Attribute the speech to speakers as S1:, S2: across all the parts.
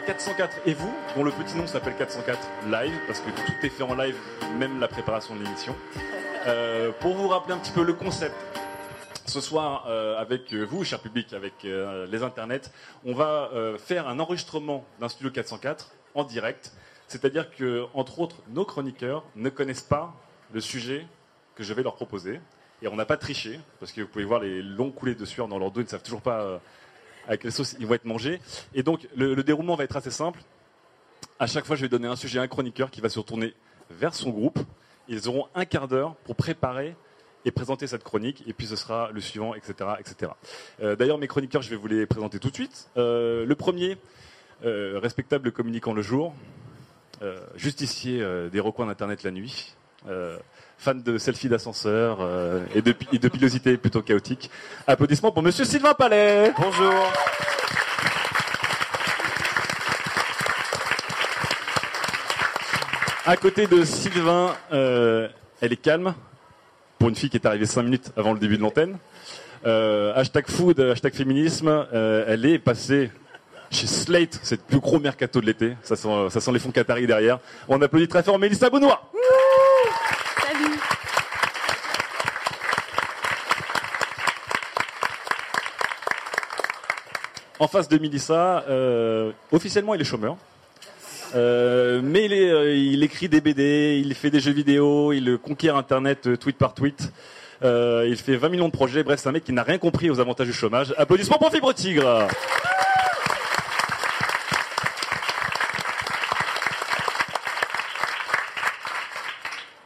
S1: à 404 et vous, dont le petit nom s'appelle 404 Live, parce que tout est fait en live, même la préparation de l'émission. Euh, pour vous rappeler un petit peu le concept, ce soir, euh, avec vous, cher public, avec euh, les internets, on va faire un enregistrement d'un studio 404 en direct. C'est-à-dire que, entre autres, nos chroniqueurs ne connaissent pas le sujet que je vais leur proposer. Et on n'a pas triché, parce que vous pouvez voir les longs coulées de sueur dans leur dos, ils ne savent toujours pas euh, à quelle sauce ils vont être mangés. Et donc, le, le déroulement va être assez simple. À chaque fois, je vais donner un sujet à un chroniqueur qui va se retourner vers son groupe. Ils auront un quart d'heure pour préparer et présenter cette chronique, et puis ce sera le suivant, etc. etc. Euh, D'ailleurs, mes chroniqueurs, je vais vous les présenter tout de suite. Euh, le premier, euh, respectable communicant le jour, justicier des recoins d'Internet la nuit, fan de selfies d'ascenseur euh, et, de, et de pilosité plutôt chaotique. Applaudissements pour Monsieur Sylvain Palais. Bonjour. À côté de Sylvain, euh, elle est calme pour une fille qui est arrivée 5 minutes avant le début de l'antenne. Euh, hashtag food, hashtag féminisme, euh, elle est passée chez Slate, c'est le plus gros mercato de l'été. Ça sent, ça sent les fonds qataris derrière. On applaudit très fort Mélissa Benoît. En face de Mélissa, euh, officiellement il est chômeur. Euh, mais il, est, euh, il écrit des BD, il fait des jeux vidéo, il conquiert Internet tweet par tweet. Il fait 20 millions de projets. Bref, c'est un mec qui n'a rien compris aux avantages du chômage. Applaudissements pour Fibre Tigre.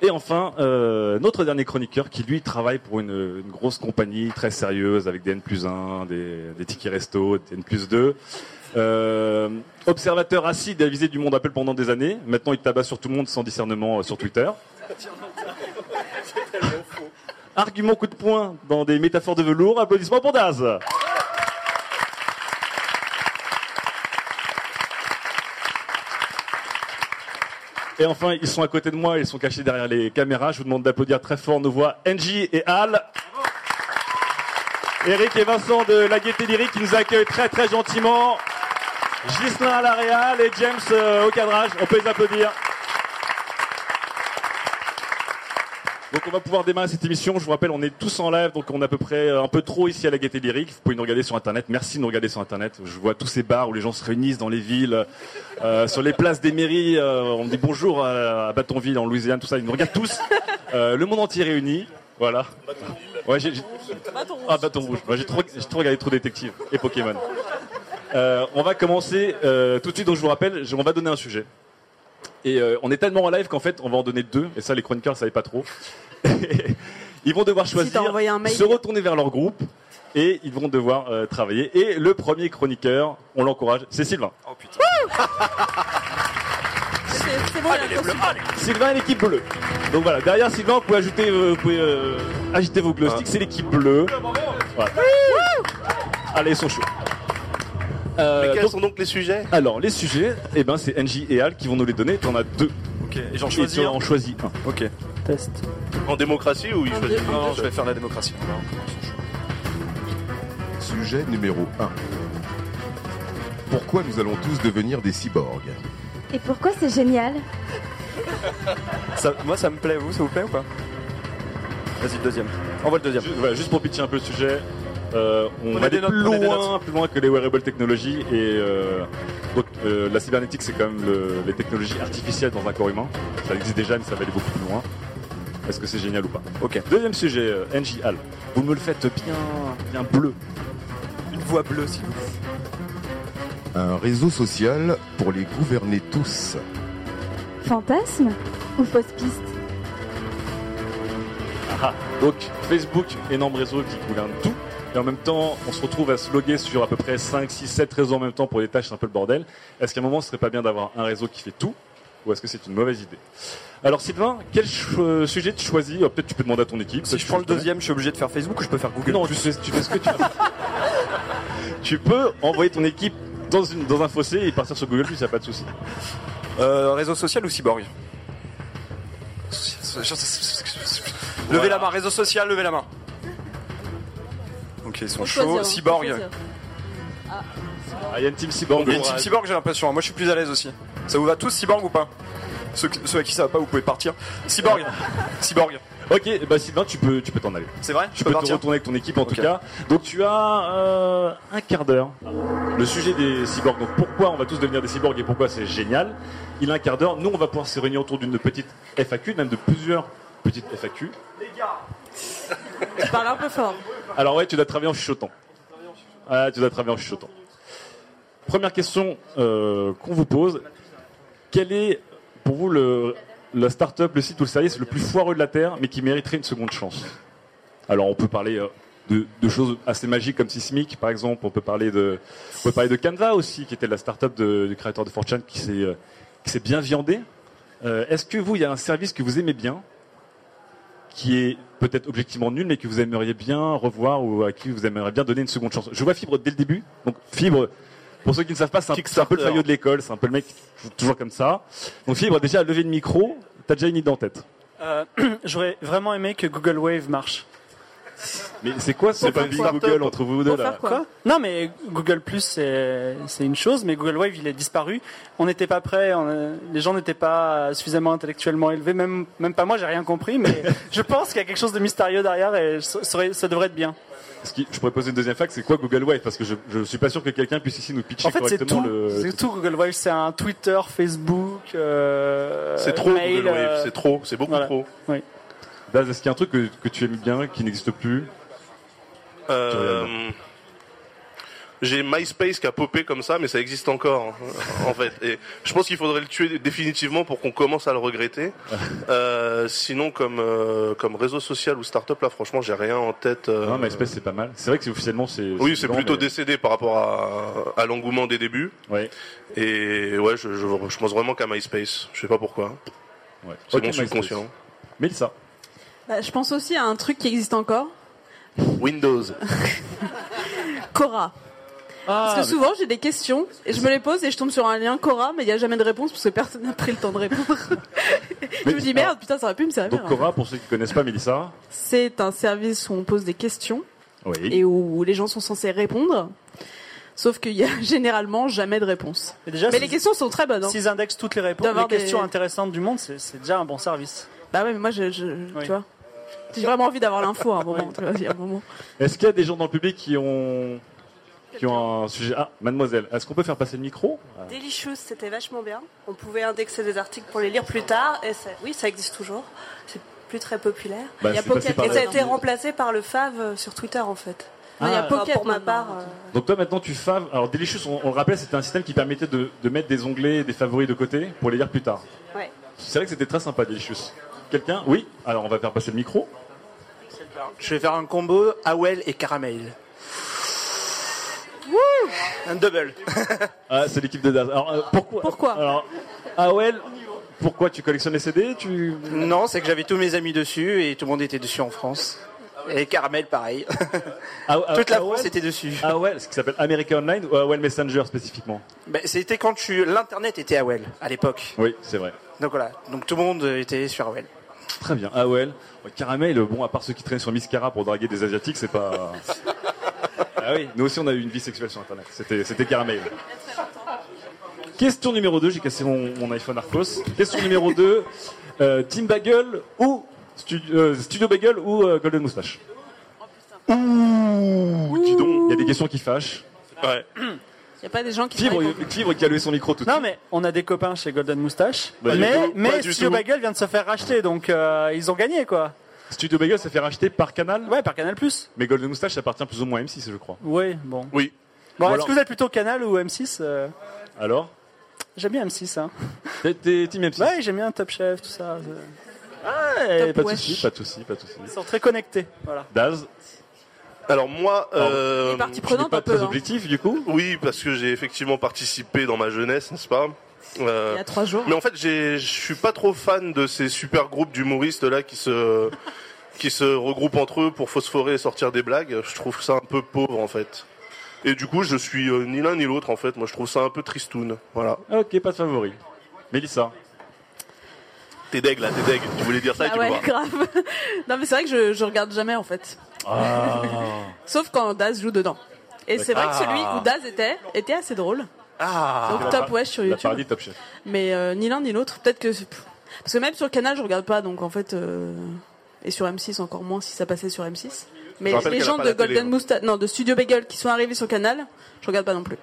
S1: Et enfin, euh, notre dernier chroniqueur qui lui travaille pour une, une grosse compagnie très sérieuse avec des N plus 1, des, des tickets resto, des N plus 2. Euh, observateur acide et avisé du monde Apple pendant des années. Maintenant, il tabasse sur tout le monde sans discernement euh, sur Twitter. Argument coup de poing dans des métaphores de velours. Applaudissements pour Daz. Et enfin, ils sont à côté de moi, ils sont cachés derrière les caméras. Je vous demande d'applaudir très fort nos voix Angie et Al. Eric et Vincent de la Gaieté Lyrique qui nous accueillent très très gentiment. Gislain à la réal et James euh, au cadrage. On peut les applaudir. Donc on va pouvoir démarrer cette émission. Je vous rappelle, on est tous en live, donc on est à peu près euh, un peu trop ici à la Gaieté Lyrique. Vous pouvez nous regarder sur Internet. Merci de nous regarder sur Internet. Je vois tous ces bars où les gens se réunissent dans les villes, euh, sur les places des mairies. euh, on dit bonjour à, à Bâtonville, en Louisiane, tout ça. Ils nous regardent tous. Euh, le monde entier réuni. Voilà. Ouais, j'ai, j'ai- Ah, bâton rouge. Moi, j'ai trop, j'ai trop regardé trop détective et Pokémon. Euh, on va commencer euh, tout de suite. Donc je vous rappelle, on va donner un sujet. Et euh, on est tellement en live qu'en fait, on va en donner deux. Et ça, les chroniqueurs ne savaient pas trop. Ils vont devoir choisir,
S2: envoyé un mail.
S1: se retourner vers leur groupe et ils vont devoir euh, travailler. Et le premier chroniqueur, on l'encourage, c'est Sylvain.
S3: Oh putain.
S4: bon,
S5: Allez,
S4: il y
S5: les
S4: a un
S5: bleus, allez
S1: Sylvain et l'équipe bleue. Donc voilà, derrière Sylvain, vous pouvez ajouter, euh, vous pouvez euh, agiter vos glow sticks, c'est l'équipe bleue. Voilà. Allez, ils sont chauds. Euh,
S5: Mais quels
S1: donc-
S5: sont donc les sujets?
S1: Alors, les sujets, eh ben, c'est NJ et Al qui vont nous les donner. T'en as deux.
S3: Ok, et j'en
S1: Et
S3: choisis
S1: tu
S3: un
S1: en choisis un.
S3: Ok.
S6: Test.
S5: En démocratie ou il choisit
S3: Non, je vais faire la démocratie.
S7: Sujet numéro 1. Pourquoi nous allons tous devenir des cyborgs
S4: Et pourquoi c'est génial
S3: Ça- moi, ça me plaît, vous, ça vous plaît ou pas Vas-y, le deuxième. Envoie le deuxième.
S1: Voilà, juste pour pitcher un peu le sujet, euh, on, va
S3: des
S1: aller
S3: notes,
S1: plus loin, plus loin que les wearable technologies et euh, donc euh, la cybernétique c'est quand même le- les technologies artificielles dans un corps humain. Ça existe déjà mais ça va aller beaucoup plus loin. Est-ce que c'est génial ou pas
S3: Ok.
S1: Deuxième sujet, euh, NJ Al. Vous me le faites bien, bien bleu.
S3: Une voix bleue, s'il vous plaît.
S7: Un réseau social pour les gouverner tous.
S4: Fantasme ou fausse piste?
S1: Ah, donc Facebook, énorme réseau qui gouverne tout. Et en même temps, on se retrouve à se loguer sur à peu près 5, 6, 7 réseaux en même temps pour les tâches, c'est un peu le bordel. Est-ce qu'à un moment, ce serait pas bien d'avoir un réseau qui fait tout? Ou est-ce que c'est une mauvaise idée? Alors Sylvain, quel cho- sujet tu choisis? Oh, Peut-être tu peux demander à ton équipe.
S3: Si je
S1: tu
S3: prends le deuxième, je suis obligé de faire Facebook ou je peux faire. Google?
S1: Non, tu fais, tu fais ce que tu veux. tu peux envoyer ton équipe dans, une, dans un fossé et partir sur Google Plus, y a pas de souci.
S3: Euh, réseau social ou cyborg? Levez la main, réseau social, levez la main. Ok, ils sont chauds. Cyborg.
S1: Ah, il y a une team cyborg.
S3: Il y a une team cyborg, j'ai l'impression. Moi, je suis plus à l'aise aussi. Ça vous va tous, cyborg ou pas ceux, ceux à qui ça va pas, vous pouvez partir. Cyborg. cyborg.
S1: Ok, bah Sylvain, tu peux, tu peux t'en aller.
S3: C'est vrai
S1: Tu
S3: Je
S1: peux te retourner avec ton équipe en tout cas. Donc tu as euh, un quart d'heure. Le sujet des cyborgs. Donc pourquoi on va tous devenir des cyborgs et pourquoi c'est génial. Il a un quart d'heure. Nous on va pouvoir se réunir autour d'une petite FAQ, même de plusieurs petites FAQ.
S2: Tu parles un peu fort.
S1: Alors ouais, tu dois travailler en chuchotant. Ah, tu dois travailler en chuchotant. Première question euh, qu'on vous pose. Quel est pour vous le, la start-up, le site ou le service le plus foireux de la Terre, mais qui mériterait une seconde chance? Alors on peut parler euh, de, de choses assez magiques comme Sismic, par exemple. On peut parler de, on peut parler de Canva aussi, qui était la start-up du créateur de 4chan qui s'est euh, qui s'est bien viandé. Euh, Est-ce que vous, il y a un service que vous aimez bien, qui est peut-être objectivement nul, mais que vous aimeriez bien revoir ou à qui vous aimeriez bien donner une seconde chance? Je vois Fibre dès le début. Donc Fibre, pour ceux qui ne savent pas, c'est un, peu le faillot de l'école, c'est un peu le mec qui joue toujours comme ça. Donc Fibre, déjà, lever le micro, t'as déjà une idée en tête.
S6: Euh, J'aurais vraiment aimé que Google Wave marche.
S1: Mais c'est quoi ce
S5: pas.
S1: Google entre vous deux là
S2: quoi?
S6: Non, mais Google Plus, c'est une chose, mais Google Wave, il est disparu. On n'était pas prêts, on, les gens n'étaient pas suffisamment intellectuellement élevés, même, même pas moi, j'ai rien compris, mais je pense qu'il y a quelque chose de mystérieux derrière et ça devrait être bien.
S1: Ce qui- Je pourrais poser une deuxième fac, c'est quoi Google Wave? Parce que je, je suis pas sûr que quelqu'un puisse ici nous pitcher
S6: En fait, c'est
S1: correctement
S6: tout.
S1: le.
S6: C'est tout Google Wave, c'est un Twitter, Facebook, euh,
S5: C'est trop
S6: mail,
S5: Google Wave,
S6: euh,
S5: c'est trop, c'est beaucoup
S6: voilà.
S5: trop.
S1: Daz, est-ce qu'il y a un truc que, que tu aimes bien, qui n'existe plus?
S5: Euh, J'ai MySpace qui a popé comme ça, mais ça existe encore, en fait. Et je pense qu'il faudrait le tuer définitivement pour qu'on commence à le regretter. Euh, sinon, comme euh, comme réseau social ou start-up, là, franchement, j'ai rien en tête. euh,
S1: Non, MySpace c'est pas mal. C'est vrai que officiellement c'est.
S5: Oui, c'est plutôt
S1: mais-
S5: décédé par rapport à, à l'engouement des débuts.
S1: Ouais.
S5: Et ouais, je, je, je pense vraiment qu'à MySpace. Je sais pas pourquoi.
S1: ouais.
S5: C'est
S1: Ok,
S5: mon subconscient.
S1: Mélissa.
S2: Bah, je pense aussi à un truc qui existe encore.
S5: Windows.
S2: Cora.
S1: Ah,
S2: Parce que souvent j'ai des questions et je me les pose et je tombe sur un lien Cora mais il n'y a jamais de réponse parce que personne n'a pris le temps de répondre. je me dis merde putain ça aurait pu me servir.
S1: Donc Cora, pour ceux qui connaissent pas Mélissa.
S2: C'est un service où on pose des questions
S1: Oui.
S2: et où les gens sont censés répondre. Sauf qu'il y a généralement jamais de réponse.
S6: Mais déjà,
S2: Mais
S6: s'ils-
S2: les questions sont très bonnes. hein.
S6: s'ils indexent toutes les réponses,
S2: D'avoir
S6: les questions intéressantes du monde, c'est déjà un bon service.
S2: Bah ouais mais moi je, je
S6: Oui.
S2: tu vois. J'ai vraiment envie d'avoir l'info à un moment.
S1: Est-ce qu'il y a des gens dans le public qui ont qui ont un sujet Ah, mademoiselle, est-ce qu'on peut faire passer le micro
S8: Delicious, c'était vachement bien. On pouvait indexer des articles pour les lire plus tard. Et ça- oui, ça existe toujours. C'est plus très populaire.
S1: Bah,
S2: Il y a Pocket
S8: Et ça a été remplacé par le Fav euh, sur Twitter en fait.
S2: Non, il y a
S1: Ah.
S2: Pocket
S8: pour ma part. euh,
S1: Donc toi maintenant tu faves. Alors Delicious, on, on le rappelle, c'était un système qui permettait de, de mettre des onglets, et des favoris de côté pour les lire plus tard.
S8: ouais.
S1: C'est vrai que c'était très sympa Delicious. Quelqu'un? Oui. Alors on va faire passer le micro.
S3: Je vais faire un combo Awel et Caramel. Un double.
S1: Ah, c'est l'équipe de Daz. Alors euh, pourquoi
S2: Pourquoi
S1: Alors Awel, Pourquoi tu collectionnes les CD tu...
S9: Non, c'est que j'avais tous mes amis dessus et tout le monde était dessus en France. Et Caramel, pareil.
S1: Ah, ah,
S9: Toute la? France était dessus.
S1: AOL, ce qui s'appelle America Online ou AOL Messenger spécifiquement
S9: Ben, C'était quand tu... l'internet était AOL à l'époque.
S1: Oui, c'est vrai.
S9: Donc voilà, donc tout le monde était sur AOL.
S1: Très bien, AOL. Caramel, bon, à part ceux qui traînent sur Miscara pour draguer des Asiatiques, c'est pas. ah oui, nous aussi on a eu une vie sexuelle sur Internet. C'était, c'était Caramel. Question numéro 2, j'ai cassé mon, mon iPhone Arcos. Question numéro 2, euh, Team Bagel ou Studio, euh, Studio Bagel ou euh, Golden Moustache? Ouh, dis donc, il y a des questions qui fâchent.
S5: Ouais.
S2: Il n'y a pas des gens qui
S1: Fibre,
S2: travaillent pour-
S1: Fibre qui a levé son micro tout de
S6: Non,
S1: suite.
S6: mais on a des copains chez Golden Moustache.
S1: Bah, du
S6: mais
S1: tout,
S6: mais
S1: pas du
S6: Studio
S1: tout.
S6: Bagel vient de se faire racheter, donc euh, ils ont gagné quoi.
S1: Studio Bagel s'est fait racheter par Canal
S6: Ouais, par Canal Plus.
S1: Mais Golden Moustache ça appartient plus ou moins à M6, je crois.
S6: Oui, bon.
S5: Oui.
S6: Bon, est-ce que vous êtes plutôt Canal ou M6 euh,
S1: Alors
S6: J'aime bien M6, hein.
S1: T'es- T'es Team M6
S6: Ouais, j'aime bien Top Chef, tout ça.
S1: Ouais,
S6: Top
S1: pas de
S6: Wesh.
S1: soucis, pas de soucis, pas de soucis.
S6: Ils sont très connectés, voilà.
S1: Daz
S5: Alors moi, euh,
S2: Les parties
S5: je n'ai
S2: prenantes,
S5: pas
S2: un peu,
S5: très
S2: hein.
S1: objectif du coup.
S5: Oui, parce que j'ai effectivement participé dans ma jeunesse, n'est-ce pas? Euh,
S2: Il y a trois jours.
S5: Mais en fait, je suis pas trop fan de ces super groupes d'humoristes là qui se qui se regroupent entre eux pour phosphorer et sortir des blagues. Je trouve ça un peu pauvre en fait. Et du coup, je suis euh, ni l'un ni l'autre en fait. Moi, je trouve ça un peu tristoun. Voilà.
S1: Ok, pas de favori. Mélissa
S5: T'es deg là, t'es deg. Tu voulais dire ça et
S2: Ah
S5: tu
S2: ouais,
S5: le vois.
S2: grave. non, mais c'est vrai que je, je regarde jamais en fait.
S1: Ah.
S2: Sauf quand Daz joue dedans. Et c'est vrai que
S5: Ah.
S2: celui où Daz était, était assez drôle.
S5: Ah.
S2: Donc Top Wesh sur
S1: La
S2: YouTube.
S1: parodie de Top Chef.
S2: Mais euh, ni l'un ni l'autre. Peut-être que. Parce que même sur Canal, je regarde pas, donc en fait. euh, Et sur M6 encore moins si ça passait sur M6. Mais
S5: rappelle
S2: les
S5: qu'elle a
S2: gens
S5: pas
S2: de
S5: la télé,
S2: Golden
S5: hein.
S2: Moustache, non, de Studio Bagel qui sont arrivés sur Canal, je regarde pas non plus.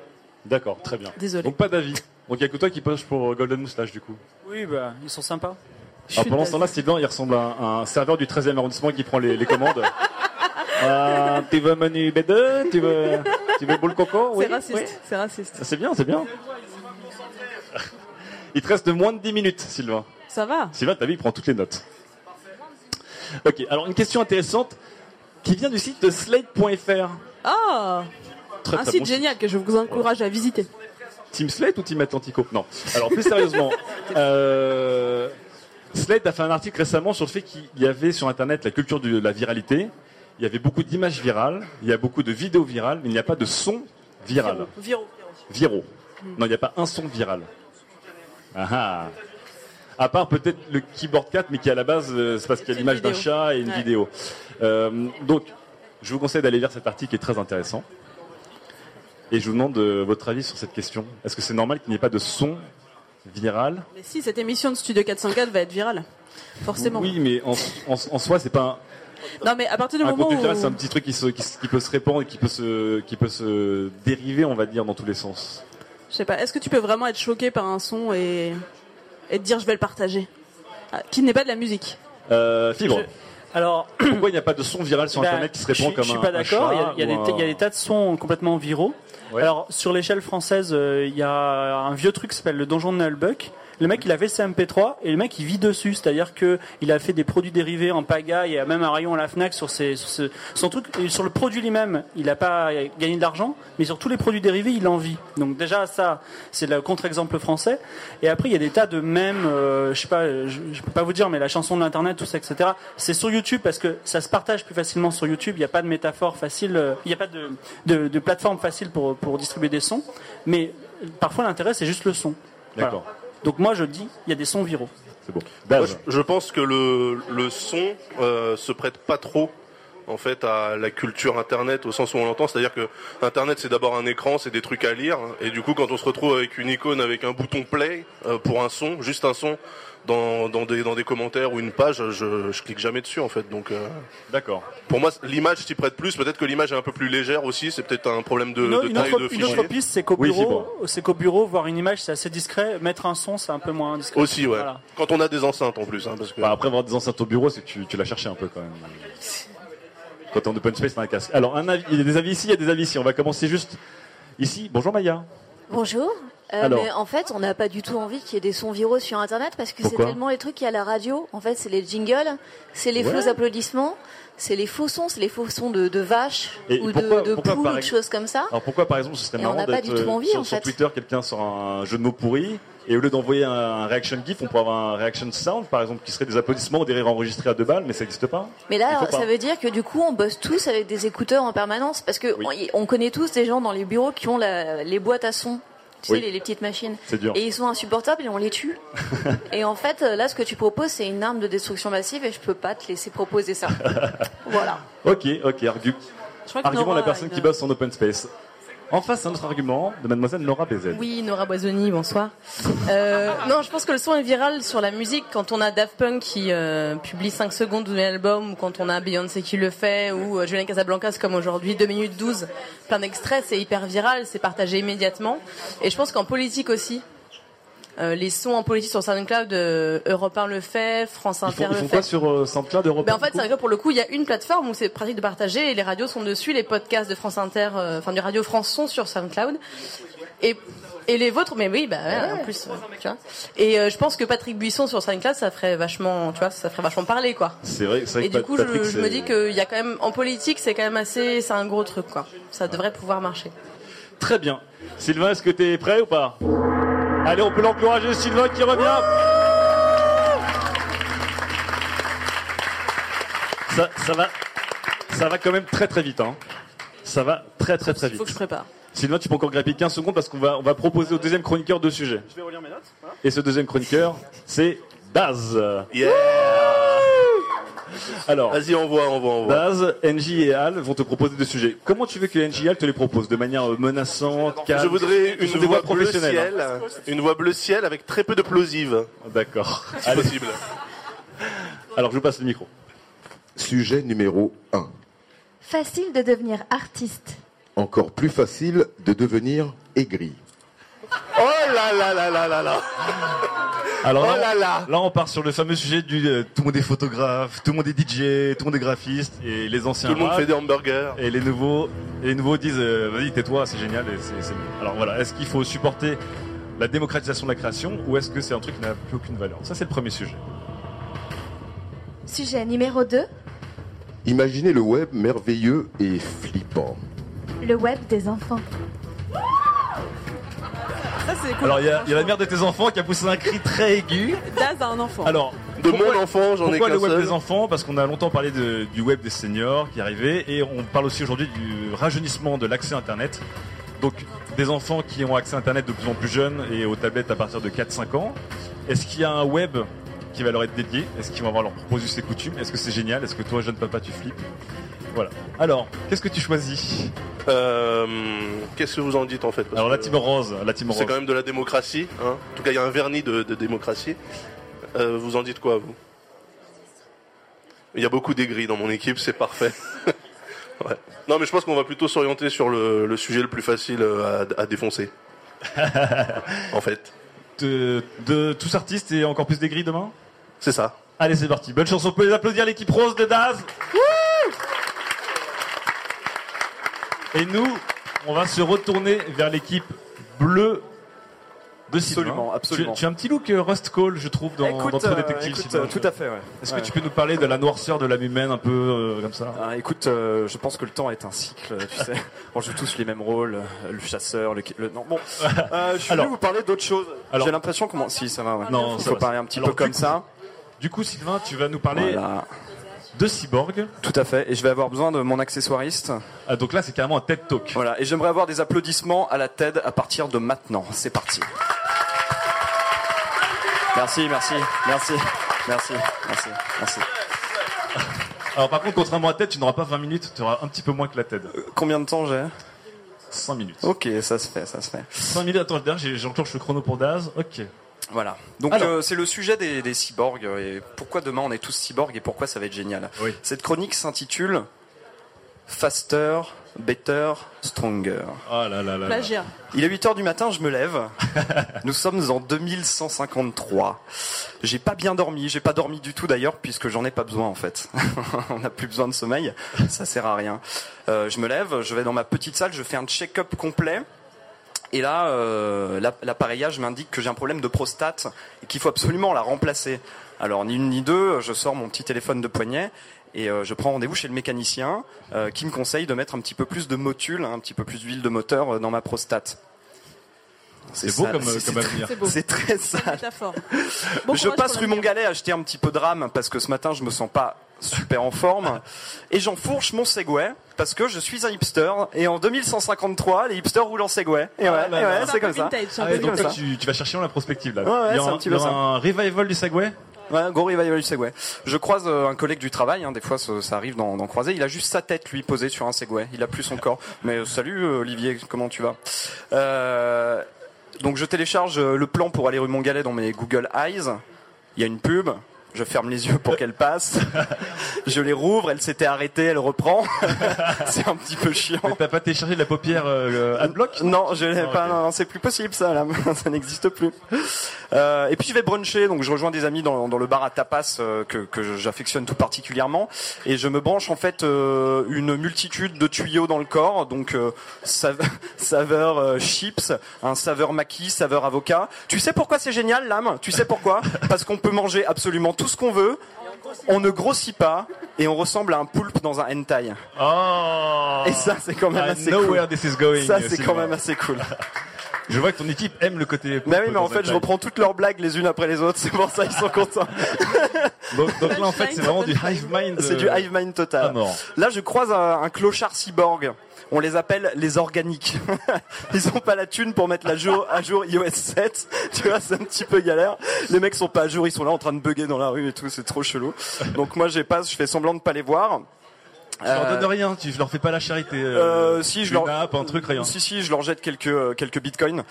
S1: D'accord, très bien.
S2: Désolé.
S1: Donc pas d'avis. Donc il y a que toi qui poche pour Golden Moustache du coup.
S6: Oui, bah, ils sont sympas.
S1: Alors pendant ce temps-là, Sylvain, il ressemble à un, un serveur du 13e arrondissement qui prend les, les commandes. Euh, tu veux menu B2 Tu veux, tu veux boule coco Oui,
S2: C'est raciste.
S1: oui.
S2: C'est raciste.
S1: C'est bien, c'est bien. Il te reste moins de 10 minutes, Sylvain.
S2: Ça va.
S1: Sylvain, t'as vu, il prend toutes les notes. Ok, alors une question intéressante qui vient du site de slate.fr.
S2: Ah
S1: Très,
S2: Un
S1: très
S2: site
S1: bon
S2: génial que je vous encourage à visiter.
S1: Team Slate ou Team Atlantico? Non. Alors plus sérieusement, euh, Slate a fait un article récemment sur le fait qu'il y avait sur Internet la culture de la viralité. Il y avait beaucoup d'images virales, il y a beaucoup de vidéos virales, mais il n'y a pas de son viral.
S2: Viro.
S1: Viraux. Non, il n'y a pas un son viral. Ah ah. À part peut-être le keyboard 4, mais qui à la base, euh, c'est parce qu'il y a l'image d'un chat et une
S2: Ouais.
S1: vidéo. Euh, donc, je vous conseille d'aller lire cet article qui est très intéressant. Et je vous demande euh, votre avis sur cette question. Est-ce que c'est normal qu'il n'y ait pas de son viral?
S2: Mais si, cette émission de Studio 404 va être virale. Forcément.
S1: Oui, mais en, en- en soi, c'est pas
S2: Non, mais à partir du
S1: un, un
S2: moment
S1: contenu
S2: où.
S1: viral, c'est un petit truc qui, se- qui se- qui peut se répandre et qui peut se, qui peut se dériver, on va dire, dans tous les sens.
S2: Je sais pas, est-ce que tu peux vraiment être choqué par un son et, et te dire je vais le partager? Ah, Qui n'est pas de la musique.
S1: Euh, Fibre.
S6: Je- Alors,
S1: Pourquoi il n'y a pas de son viral sur
S6: Ben,
S1: Internet qui se répand comme
S6: Je suis
S1: un
S6: pas
S1: un
S6: d'accord. Il y a- il des
S1: un-
S6: il y a des tas de sons complètement viraux.
S1: Ouais.
S6: Alors, sur l'échelle française, euh, il y a un vieux truc qui s'appelle le donjon de Nullbuck. Le mec, il avait le CMP3 et le mec, il vit dessus. C'est-à-dire que il a fait des produits dérivés en pagaille. Il y a même un rayon à la Fnac sur, ses, sur ce- son truc. Et sur le produit lui-même, il n'a pas gagné d'argent, mais sur tous les produits dérivés, il en vit. Donc déjà, ça, c'est le contre-exemple français. Et après, il y a des tas de mèmes. euh, je sais pas, je, je peux pas vous dire, mais la chanson de l'internet, tout ça, etc. C'est sur YouTube parce que ça se partage plus facilement sur YouTube. Il n'y a pas de métaphore facile. euh, Il n'y a pas de, de, de plateforme facile pour, pour distribuer des sons. Mais parfois, l'intérêt, c'est juste le son. Voilà. Donc moi, je dis, il y a des sons viraux.
S1: C'est bon.
S5: Moi,
S1: Daz.
S5: je, je pense que le, le son euh, se prête pas trop en fait à la culture internet au sens où on l'entend, c'est-à-dire que internet c'est d'abord un écran, c'est des trucs à lire et du coup quand on se retrouve avec une icône avec un bouton play euh, pour un son, juste un son dans, dans des dans des commentaires ou une page, je, je clique jamais dessus en fait. Donc euh,
S1: D'accord.
S5: pour moi l'image s'y prête plus, peut-être que l'image est un peu plus légère aussi, c'est peut-être un problème de,
S6: Une,
S5: de
S6: une
S5: taille
S6: autre,
S5: de
S6: une autre
S5: fichier.
S6: piste, c'est qu'au
S1: Oui,
S6: bureau, c'est qu'au bureau, voir une image, c'est assez discret. Mettre un son, c'est un peu moins discret.
S5: Aussi ouais.
S6: Voilà.
S5: Quand on a des enceintes en plus, hein, parce que
S1: Bah, après avoir des enceintes au bureau, c'est que tu, tu l'as cherché un peu quand même. Quand t'es en open space, t'as un casque. Alors, un avis, il y a des avis ici, il y a des avis ici. On va commencer juste ici. Bonjour Maya.
S10: Bonjour. Euh,
S1: Alors.
S10: mais en fait, on n'a pas du tout envie qu'il y ait des sons viraux sur Internet parce que c'est tellement les trucs qu'il y a à la radio. En fait, c'est les jingles, c'est les
S1: Ouais.
S10: faux applaudissements, c'est les faux sons, c'est les faux sons de, de vaches
S1: Et
S10: ou
S1: pourquoi-
S10: de, de
S1: pourquoi,
S10: poules
S1: par
S10: ou de choses comme ça.
S1: Alors pourquoi par exemple ce serait
S10: Et
S1: marrant d'être
S10: envie,
S1: sur,
S10: en
S1: sur
S10: fait.
S1: Twitter quelqu'un sort un jeu de mots pourri et au lieu d'envoyer un reaction gif on pourrait avoir un reaction sound par exemple qui serait des applaudissements ou des rires enregistrés à deux balles mais ça n'existe pas.
S10: Mais là,
S1: pas.
S10: ça veut dire que du coup, on bosse tous avec des écouteurs en permanence parce que on, on connaît tous des gens dans les bureaux qui ont la- les boîtes à son. Tu
S1: Oui.
S10: sais, les, les petites machines.
S1: C'est dur.
S10: Et ils sont insupportables et on les tue. et en fait, là, ce que tu proposes, c'est une arme de destruction massive et je peux pas te laisser proposer ça. voilà.
S1: Ok, ok, argu-
S2: crois que
S1: argument
S2: Nora
S1: la personne qui bosse en open space. En face, un autre argument de mademoiselle Laura BZ.
S11: Oui, Nora Boisoni, bonsoir. Euh, non, je pense que le son est viral sur la musique. Quand on a Daft Punk qui euh, publie 5 secondes de album, ou quand on a Beyoncé qui le fait, ou euh, Julien Casablancas comme aujourd'hui, 2 minutes 12, plein d'extraits, c'est hyper viral, c'est partagé immédiatement. Et je pense qu'en politique aussi, euh, les sons en politique sur SoundCloud, euh, Europe 1 le fait, France
S1: Ils
S11: Inter
S1: font, ils
S11: le
S1: font
S11: fait.
S1: quoi sur euh, SoundCloud Europe
S11: Ben en
S1: 1,
S11: fait, que pour le coup, il y a une plateforme où c'est pratique de partager et les radios sont dessus, les podcasts de France Inter, euh, enfin du Radio France sont sur SoundCloud. Et, et les vôtres, mais oui, bah ouais, en plus, euh, tu vois. Et euh, je pense que Patrick Buisson sur SoundCloud, ça ferait vachement, tu vois, ça ferait vachement parler, quoi.
S1: C'est vrai, c'est vrai
S11: Et
S1: que
S11: du coup,
S1: Patrick,
S11: je, je me dis qu'il y a quand même, en politique, c'est quand même assez, c'est un gros truc, quoi. Ça devrait pouvoir marcher.
S1: Très bien. Sylvain, est-ce que tu es prêt ou pas? Allez, on peut l'encourager, Sylvain qui revient. Ça, ça va, ça va quand même très très vite. Hein. Ça va très très très vite.
S11: Faut que je prépare.
S1: Sylvain, tu peux encore grapper 15 secondes parce qu'on va, on va proposer au deuxième chroniqueur deux sujets.
S3: Je vais relire mes notes. voilà.
S1: Et ce deuxième chroniqueur, c'est Daz.
S5: Yeah
S1: Alors,
S5: Vas-y, envoie, envoie, envoie.
S1: Daz, NJ et Al vont te proposer deux sujets. Comment tu veux que NJ et Al te les propose De manière euh, menaçante, calme
S5: Je voudrais une
S1: des
S5: voix bleu
S1: professionnelles,
S5: ciel,
S1: hein.
S5: une voix bleu ciel avec très peu de plosive.
S1: D'accord.
S5: Si
S1: Allez.
S5: possible.
S1: Alors, je vous passe le micro.
S7: Sujet numéro 1.
S4: Facile de devenir artiste.
S7: Encore plus facile de devenir aigri.
S5: Oh là là là là là là
S1: Alors
S5: Oh là là
S1: là, on part sur le fameux sujet du euh, tout le monde est photographe, tout le monde est DJ, tout le monde est graphiste et les anciens
S5: Tout le monde fait des hamburgers.
S1: et les nouveaux et les nouveaux disent euh, vas-y tais-toi c'est génial et c'est c'est mieux. Alors voilà est-ce qu'il faut supporter la démocratisation de la création ou est-ce que c'est un truc qui n'a plus aucune valeur? Ça c'est le premier sujet.
S4: Sujet numéro 2.
S7: Imaginez le web merveilleux et flippant.
S4: Le web des enfants.
S2: Ça, c'est cool.
S1: Alors il y, a il y a la mère de tes enfants qui a poussé un cri très aigu.
S2: Daz a un enfant.
S1: Alors
S5: De
S1: pourquoi-
S5: mon enfant, j'en ai
S1: Pourquoi le web
S5: seul.
S1: des enfants Parce qu'on a longtemps parlé de- du web des seniors qui arrivait et on parle aussi aujourd'hui du rajeunissement de l'accès Internet. Donc des enfants qui ont accès à Internet de plus en plus jeunes et aux tablettes à partir de 4-5 ans. Est-ce qu'il y a un web qui va leur être dédié? Est-ce qu'ils vont avoir leurs propres us et coutumes? Est-ce que c'est génial? Est-ce que toi, jeune papa, tu flippes? Voilà. Alors, qu'est-ce que tu choisis
S5: Euh, Qu'est-ce que vous en dites en fait Parce
S1: Alors la
S5: que
S1: team rose, la team rose.
S5: C'est quand même de la démocratie. Hein en tout cas, il y a un vernis de, de démocratie. Euh, vous en dites quoi, vous? Il y a beaucoup d'aigris dans mon équipe, c'est parfait. Ouais. Non, mais je pense qu'on va plutôt s'orienter sur le, le sujet le plus facile euh, à, à défoncer. en fait.
S1: De, de tous artistes et encore plus des grilles demain?
S5: C'est ça.
S1: Allez, c'est parti. Bonne chance. On peut les applaudir l'équipe rose de Daz. Et nous, on va se retourner vers l'équipe bleue de Sylvain.
S3: Absolument, absolument.
S1: Tu, tu as un petit look euh, Rust Cole, je trouve, dans,
S3: Écoute,
S1: dans True
S3: euh,
S1: Detective.
S3: écoute,
S1: Sylvain.
S3: tout à fait, ouais.
S1: Est-ce
S3: Ouais.
S1: que tu peux nous parler de la noirceur de l'âme humaine, un peu euh, comme ça?
S3: Ah, écoute, euh, je pense que le temps est un cycle, tu sais. On joue tous les mêmes rôles, le chasseur, le... le- non, bon. Euh, je suis
S1: Alors.
S3: venu vous parler d'autre chose. J'ai l'impression comment... Si, ça va, ouais.
S1: Non,
S3: Il
S1: ça
S3: faut
S1: va,
S3: parler
S1: ça
S3: un petit
S1: Alors,
S3: peu comme
S1: coup,
S3: ça.
S1: Du coup, Sylvain, tu vas nous parler
S3: Voilà.
S1: De Cyborg.
S3: Tout à fait. Et je vais avoir besoin de mon accessoiriste.
S1: Ah, donc là, c'est carrément un TED Talk.
S3: Voilà. Et j'aimerais avoir des applaudissements à la TED à partir de maintenant. C'est parti. Merci, merci, merci, merci, merci, merci.
S1: Alors par contre, contrairement à TED, tu n'auras pas 20 minutes, tu auras un petit peu moins que la TED.
S3: Combien de temps j'ai?
S1: 5 minutes.
S3: Ok, ça se fait, ça se fait.
S1: 5 minutes, attends, j'ai- j'enclenche le chrono pour Daz. Ok.
S3: Voilà. Donc euh, c'est le sujet des, des cyborgs et pourquoi demain on est tous cyborgs et pourquoi ça va être génial.
S1: Oui.
S3: Cette chronique s'intitule Faster, Better, Stronger.
S1: Ah là là là. là.
S2: Plagiat.
S3: Il est 8h du matin, je me lève. Nous sommes en 2153. J'ai pas bien dormi, j'ai pas dormi du tout d'ailleurs puisque j'en ai pas besoin en fait. On n'a plus besoin de sommeil, ça sert à rien. Euh, je me lève, je vais dans ma petite salle, je fais un check-up complet. Et là, euh, l'app- l'appareillage m'indique que j'ai un problème de prostate et qu'il faut absolument la remplacer. Alors ni une ni deux, je sors mon petit téléphone de poignet et euh, je prends rendez-vous chez le mécanicien euh, qui me conseille de mettre un petit peu plus de motule, hein, un petit peu plus d'huile de moteur euh, dans ma prostate.
S1: C'est beau
S3: sale.
S1: comme- comme
S3: c'est
S1: avenir.
S3: très-
S2: C'est
S3: très sale.
S2: Bon
S3: je passe rue. Montgalet acheter un petit peu de rame parce que ce matin je me sens pas super en forme et j'enfourche mon Segway parce que je suis un hipster et en 2153 les hipsters roulent en Segway et ouais,
S1: Ah là.
S3: ouais,
S2: C'est
S3: comme ça.
S1: Ah ouais, donc
S3: comme
S1: toi,
S3: ça.
S1: tu, tu vas chercher dans la prospective là.
S3: Ouais, ouais,
S1: il y
S3: un
S1: un,
S3: petit
S1: il y
S3: peu
S1: aura
S3: ça.
S1: un revival du Segway
S3: Ouais, un gros revival du Segway. Je croise euh, un collègue du travail, hein, des fois ça, ça arrive d'en croiser. Il a juste sa tête lui posée sur un Segway. Il a plus son corps. Mais euh, salut euh, Olivier, comment tu vas? Euh, Donc je télécharge le plan pour aller rue Montgalet dans mes Google Eyes. Il y a une pub. Je ferme les yeux pour qu'elle passe. Je les rouvre, elle s'était arrêtée, elle reprend. c'est un petit peu chiant.
S1: Mais t'as pas téléchargé de la paupière euh, Adblock
S3: Non, je l'ai
S1: Ah,
S3: pas. Non, c'est plus possible ça. Là, ça n'existe plus. Euh, et puis je vais bruncher, donc je rejoins des amis dans, dans le bar à tapas euh, que, que j'affectionne tout particulièrement, et je me branche en fait euh, une multitude de tuyaux dans le corps, donc euh, sav- saveur euh, chips, un saveur maquis, saveur avocat. Tu sais pourquoi c'est génial, l'âme? Tu sais pourquoi? Parce qu'on peut manger absolument tout ce qu'on veut. On ne grossit pas et on ressemble à un poulpe dans un hentai.
S1: Oh
S3: Et ça, c'est quand même
S1: I
S3: assez
S1: know
S3: cool.
S1: where this is going,
S3: Ça, c'est quand même assez cool.
S1: Je vois que ton équipe aime le côté.
S3: Bah oui, mais en fait, je reprends toutes leurs blagues les unes après les autres. C'est pour ça qu'ils sont contents.
S1: Donc, donc là, en fait, c'est vraiment du hive mind.
S3: C'est du
S1: euh,
S3: hive mind total.
S1: mort.
S3: Là, je croise un, un clochard cyborg. On les appelle les organiques. Ils ont pas la thune pour mettre la jour, à jour iOS 7. Tu vois, c'est un petit peu galère. Les mecs sont pas à jour, ils sont là en train de bugger dans la rue et tout. C'est trop chelou. Donc moi, j'ai pas, je fais semblant de pas les voir.
S1: Tu leur
S3: Euh,
S1: donnes rien, tu leur fais pas la charité.
S3: Euh, si je leur
S1: nappe, un truc, rien.
S3: Si si, je leur jette quelques euh, quelques bitcoins.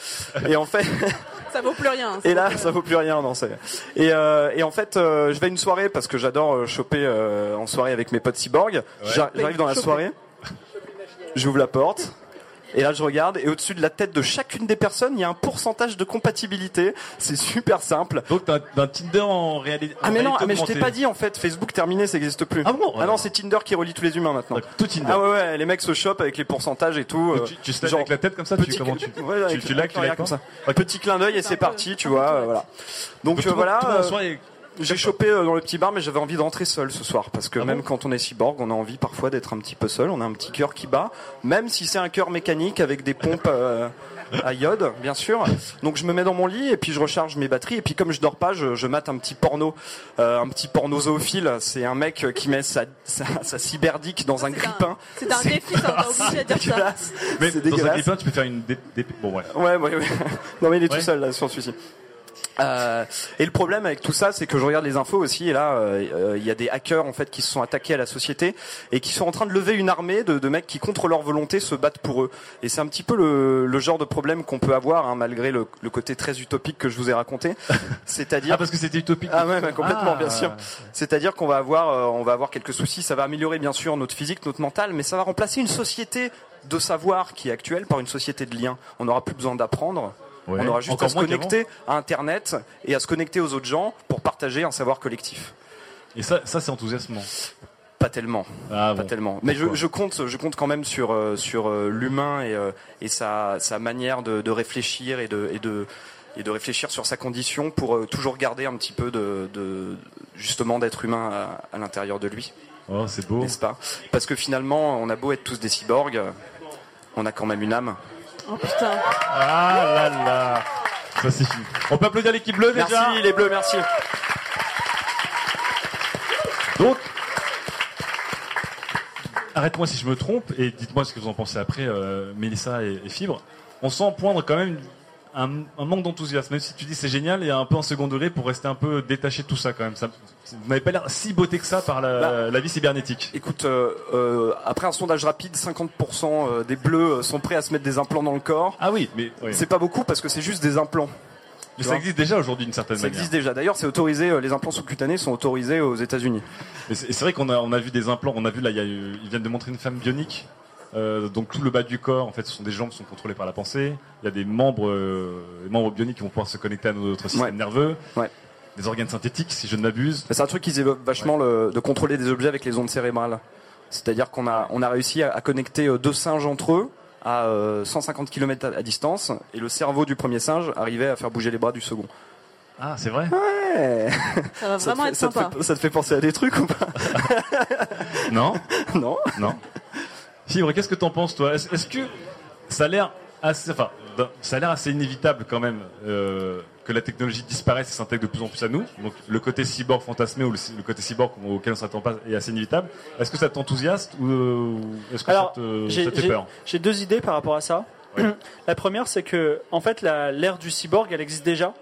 S3: Et en fait,
S2: Ça vaut plus rien.
S3: et là, ça vaut plus rien, non, c'est. Et, euh, et en fait, euh, je vais à une soirée parce que j'adore euh, choper euh, en soirée avec mes potes cyborg. J'a- J'arrive dans la
S2: Choper.
S3: soirée, j'ouvre la porte. Et là, je regarde, et au-dessus de la tête de chacune des personnes, il y a un pourcentage de compatibilité. C'est super simple.
S1: Donc, t'as un Tinder en réalité.
S3: Ah mais non, mais je t'ai pas dit en fait, Facebook terminé, ça n'existe plus.
S1: Ah bon
S3: Ah non, c'est Tinder qui relie tous les humains maintenant.
S1: Tout Tinder.
S3: Ah ouais ouais, les mecs se chopent avec les pourcentages et tout. Euh,
S1: tu, tu
S3: genre,
S1: avec la tête comme ça, tu,
S3: petit-
S1: comment tu, tu, tu
S3: comme ça. Petit clin d'œil et c'est parti, tu vois, euh, voilà. Donc euh, voilà. J'ai chopé euh, dans le petit bar, mais j'avais envie de rentrer seul ce soir parce que
S1: Ah
S3: même
S1: bon
S3: quand on est cyborg, on a envie parfois d'être un petit peu seul. On a un petit cœur qui bat, même si c'est un cœur mécanique avec des pompes euh, à iode, bien sûr. Donc je me mets dans mon lit et puis je recharge mes batteries et puis comme je dors pas, je, je mate un petit porno, euh, un petit porno zoophile. C'est un mec qui met sa, sa, sa cyberdique dans un grippin.
S2: C'est un défi, ça, on obligé de dire ça.
S1: Mais dans un grippin, tu peux faire une dé... dé- Bon, ouais.
S3: Ouais, ouais, ouais. Non, mais il est
S1: Ouais.
S3: tout seul là sur celui-ci. Euh, et le problème avec tout ça, c'est que je regarde les infos aussi, et là, euh, euh, il y a des hackers en fait qui se sont attaqués à la société et qui sont en train de lever une armée de, de mecs qui, contre leur volonté, se battent pour eux. Et c'est un petit peu le, le genre de problème qu'on peut avoir, hein, malgré le, le côté très utopique que je vous ai raconté. C'est-à-dire
S1: Ah, parce que c'était utopique.
S3: ah ouais, complètement,
S1: Ah.
S3: bien sûr. C'est-à-dire qu'on va avoir, euh, on va avoir quelques soucis. Ça va améliorer bien sûr notre physique, notre mental, mais ça va remplacer une société de savoir qui est actuelle par une société de liens. On n'aura plus besoin d'apprendre.
S1: Ouais.
S3: On aura juste
S1: Encore
S3: à se connecter à Internet et à se connecter aux autres gens pour partager un savoir collectif.
S1: Et ça, ça c'est enthousiasmant.
S3: Pas tellement.
S1: Ah,
S3: Pas
S1: bon.
S3: tellement. Mais je, compte, je compte quand même sur euh, sur euh, l'humain et, euh, et sa, sa manière de, de réfléchir et de et de et de réfléchir sur sa condition pour toujours garder un petit peu de, de justement d'être humain à, à l'intérieur de lui,
S1: Oh, c'est beau.
S3: n'est-ce pas? Parce que finalement, on a beau être tous des cyborgs, on a quand même une âme.
S2: Oh putain.
S1: Ah là là. Ça suffit. On peut applaudir l'équipe bleue déjà
S3: Merci les bleus, merci.
S1: Donc, arrête-moi si je me trompe et dites-moi ce que vous en pensez après, euh, Mélissa et, et Fibre. On sent poindre quand même un, un manque d'enthousiasme. Même si tu dis c'est génial, il y a un peu un second degré pour rester un peu détaché de tout ça quand même. Ça, vous n'avez pas l'air si beauté que ça par la,
S3: Bah.
S1: la vie cybernétique.
S3: Écoute, euh, euh, après un sondage rapide, 50% des bleus euh, sont prêts à se mettre des implants dans le corps.
S1: Ah oui, mais oui.
S3: C'est pas beaucoup parce que c'est juste des implants.
S1: Mais ça existe déjà aujourd'hui d'une certaine
S3: Ça
S1: manière.
S3: existe déjà. D'ailleurs, c'est autorisé. euh, Les implants sous-cutanés sont autorisés aux États-Unis.
S1: Et c'est et c'est vrai qu'on a, on a vu des implants, on a vu là, il y a eu- ils viennent de montrer une femme bionique. Euh, donc tout le bas du corps, en fait, ce sont des jambes qui sont contrôlées par la pensée. Il y a des membres, euh, des membres bioniques qui vont pouvoir se connecter à notre système
S3: Ouais.
S1: nerveux.
S3: Ouais.
S1: Des organes synthétiques, si je ne m'abuse.
S3: C'est un truc qu'ils évoquent vachement le, de contrôler des objets avec les ondes cérébrales. C'est-à-dire qu'on a, on a réussi à, à connecter euh, deux singes entre eux à euh, 150 km à, à distance, et le cerveau du premier singe arrivait à faire bouger les bras du second.
S1: Ah, c'est vrai
S3: Ouais.
S2: Ça va
S3: te
S2: vraiment
S3: fait-
S2: être
S3: ça te
S2: sympa.
S3: fait- ça te fait penser à des trucs ou pas?
S1: Non
S3: Non.
S1: Non. Fibre, qu'est-ce que t'en penses, toi Est-ce que ça a l'air assez, enfin, ça a l'air assez inévitable quand même euh, que la technologie disparaisse et s'intègre de plus en plus à nous. Donc le côté cyborg fantasmé ou le, le côté cyborg auquel on s'attend pas est assez inévitable. Est-ce que ça t'enthousiasme ou euh, ou est-ce que
S6: Alors,
S1: ça te, fait peur?
S6: j'ai deux idées par rapport à ça. La première, c'est que en fait, l'ère du cyborg, elle existe déjà.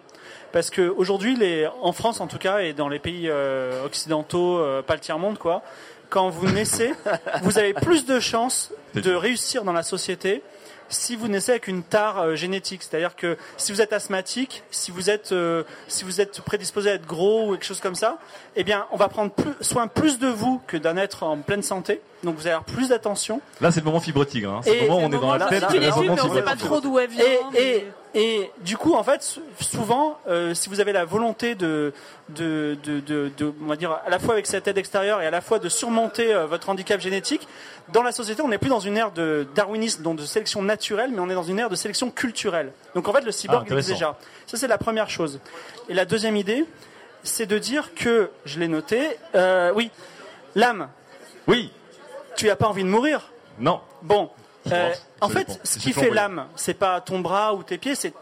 S6: Parce que aujourd'hui, les- en France en tout cas, et dans les pays euh, occidentaux, euh, pas le tiers monde, quoi, quand vous naissez, vous avez plus de chances de réussir dans la société si vous naissez avec une tare euh, génétique, c'est-à-dire que si vous êtes asthmatique, si vous êtes euh, si vous êtes prédisposé à être gros ou quelque chose comme ça, eh bien, on va prendre plus, soin plus de vous que d'un être en pleine santé. Donc vous allez avoir plus d'attention.
S1: Là, c'est le moment fibre tigre. Hein. C'est le moment où on est dans la tête.
S2: On
S1: fibre
S2: sait pas trop d'où elle vient.
S6: Et,
S2: mais-
S6: et, et du coup, en fait, sou- souvent, euh, si vous avez la volonté de, de, de, de, de- on va dire, à la fois avec cette aide extérieure et à la fois de surmonter euh, votre handicap génétique, dans la société, on n'est plus dans une ère de darwinisme, donc de sélection naturelle, mais on est dans une ère de sélection culturelle. Donc en fait, le cyborg
S1: Ah,
S6: existe déjà. Ça, c'est la première chose. Et la deuxième idée, c'est de dire que, je l'ai noté, euh, oui, l'âme.
S1: Oui.
S6: Tu n'as pas envie de mourir?
S1: Non.
S6: Bon, euh. En fait,
S1: dépend.
S6: ce qui fait l'âme, c'est pas ton bras ou tes pieds, c'est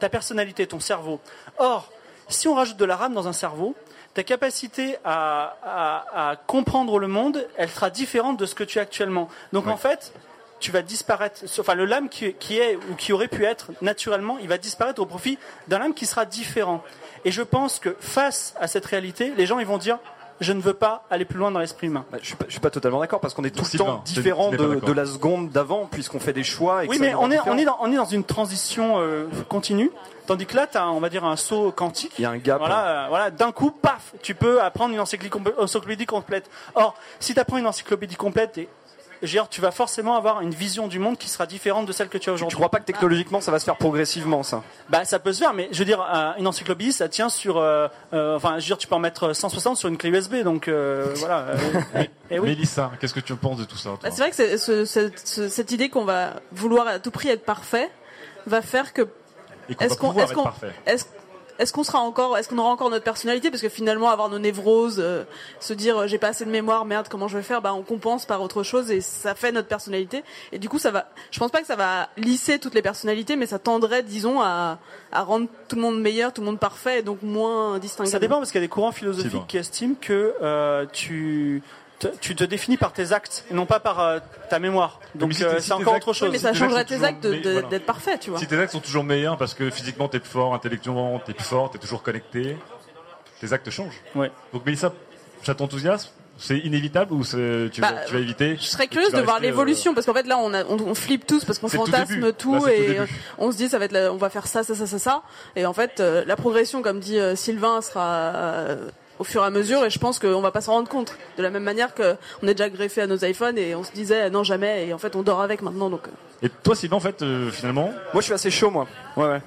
S6: ta personnalité, ton cerveau. Or, si on rajoute de la rame dans un cerveau, ta capacité à, à- à comprendre le monde, elle sera différente de ce que tu es actuellement. Donc en fait, tu vas disparaître. Enfin, le lame qui, qui est ou qui aurait pu être naturellement, il va disparaître au profit d'un lame qui sera différent. Et je pense que face à cette réalité, les gens ils vont dire je ne veux pas aller plus loin dans l'esprit humain.
S3: Bah, je, suis pas, je suis pas totalement d'accord parce qu'on est tout le temps différent de, la seconde d'avant puisqu'on fait des choix. Et que
S6: Oui,
S3: ça
S6: mais on est, on, est dans, on est dans une transition euh, continue, tandis que là, tu as, on va dire, un saut quantique.
S3: Il y a un gap.
S6: Voilà, euh, voilà d'un coup, paf, tu peux apprendre une encyclopédie, compl- encyclopédie complète. Or, si tu apprends une encyclopédie complète, et, dire, tu vas forcément avoir une vision du monde qui sera différente de celle que tu as
S3: Tu
S6: aujourd'hui.
S3: crois pas que technologiquement ça va se faire progressivement ça?
S6: Bah, ça peut se faire, mais je veux dire, euh, une encyclopédie, ça tient sur. euh, euh, enfin, je veux dire, tu peux en mettre 160 sur une clé USB, donc euh, voilà. euh, et- et oui.
S1: Mélissa, qu'est-ce que tu penses de tout ça
S2: Bah, c'est vrai que c'est- ce- cette- ce- cette idée qu'on va vouloir à tout prix être parfait va faire que
S1: Et qu'on
S2: est-ce
S1: va
S2: qu'on
S1: pouvoir
S2: est-ce
S1: être
S2: qu'on
S1: parfait.
S2: est-ce est-ce qu'on sera encore est-ce qu'on aura encore notre personnalité? Parce que finalement avoir nos névroses euh, se dire euh, j'ai pas assez de mémoire merde comment je vais faire? Bah on compense par autre chose et ça fait notre personnalité. Et du coup ça va je pense pas que ça va lisser toutes les personnalités mais ça tendrait disons à, à rendre tout le monde meilleur tout le monde parfait et donc moins distingué.
S6: Ça dépend parce qu'il y a des courants philosophiques qui estiment que euh, tu te, tu te définis par tes actes et non pas par euh, ta mémoire. Donc
S1: si
S6: euh,
S1: t'es- si
S6: c'est encore
S1: actes-
S6: autre chose.
S2: Oui, mais ça
S1: Si tes
S2: changerait tes actes
S1: toujours- voilà.
S2: d'être parfait tu vois
S1: Si tes actes sont toujours meilleurs parce que physiquement t'es plus fort, intellectuellement t'es plus fort, t'es toujours connecté, tes actes changent.
S6: Ouais.
S1: Donc Mélissa, ça t'enthousiasme? C'est inévitable ou c'est- tu, vas-
S2: Bah,
S1: tu vas éviter?
S2: Je serais curieuse de voir
S1: euh,
S2: l'évolution parce qu'en fait là on, a, on, on flippe tous parce qu'on
S1: tout
S2: fantasme tout,
S1: Là,
S2: et on se dit ça va être la- on va faire ça ça ça ça ça et en fait euh, la progression comme dit euh, Sylvain sera euh, au fur et à mesure et je pense qu'on va pas s'en rendre compte de la même manière que on est déjà greffé à nos iPhones et on se disait non jamais et en fait on dort avec maintenant donc euh,
S1: Et toi Sylvain en fait euh, finalement
S3: Moi je suis assez chaud moi. Ouais ouais.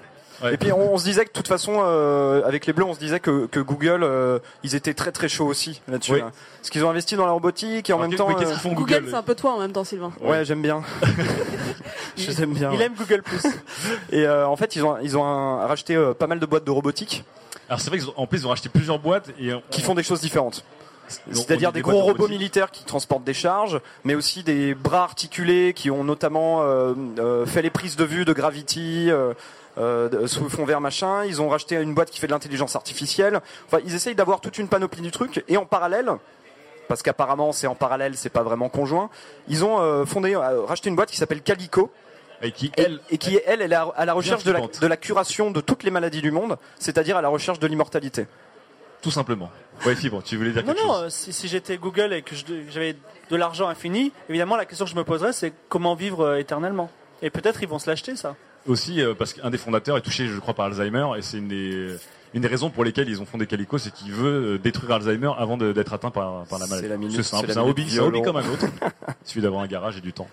S3: Et puis on, on se disait que de toute façon, euh, avec les bleus, on se disait que, que Google, euh, ils étaient très très chauds aussi là-dessus.
S1: Oui.
S3: hein. Parce qu'ils ont investi dans la robotique et en
S1: Alors,
S3: même temps.
S1: mais qu'est-ce qu'ils font
S2: Google
S1: Google
S2: c'est un peu toi en même temps Sylvain
S3: Ouais, j'aime bien. Je l'aime bien.
S6: Il
S3: ouais.
S6: aime Google Plus.
S3: Et euh, en fait, ils ont ils ont un- racheté euh, pas mal de boîtes de robotique
S1: Alors c'est vrai qu'en plus ils ont acheté plusieurs boîtes et on-
S3: qui font des choses différentes. C'est-à-dire des gros robots militaires qui transportent des charges, mais aussi des bras articulés qui ont notamment euh, euh, fait les prises de vue de Gravity, euh, euh, sous fond vert machin. Ils ont racheté une boîte qui fait de l'intelligence artificielle. Enfin, ils essayent d'avoir toute une panoplie du truc. Et en parallèle, parce qu'apparemment c'est en parallèle, c'est pas vraiment conjoint, ils ont euh, fondé, euh, racheté une boîte qui s'appelle Calico.
S1: Et qui
S3: elle, et qui elle, elle est à- à la recherche de la,
S1: flippante.
S3: de la curation de toutes les maladies du monde, c'est-à-dire à la recherche de l'immortalité.
S1: Tout simplement. Ouais Fibre, tu voulais dire
S6: Non,
S1: quelque
S6: non,
S1: chose
S6: euh, si, si j'étais Google et que j'avais de l'argent infini, évidemment, la question que je me poserais, c'est comment vivre euh, éternellement? Et peut-être ils vont se l'acheter, ça.
S1: Aussi euh, parce qu'un des fondateurs est touché, je crois, par Alzheimer, et c'est une des, une des raisons pour lesquelles ils ont fondé Calico, c'est qu'il veut euh, détruire Alzheimer avant de- d'être atteint par, par la maladie.
S3: la minute-
S1: C'est
S3: c'est
S1: c'est un
S3: minute
S1: hobby, c'est un hobby
S3: violon.
S1: comme un autre. Il suffit d'avoir un garage et du temps.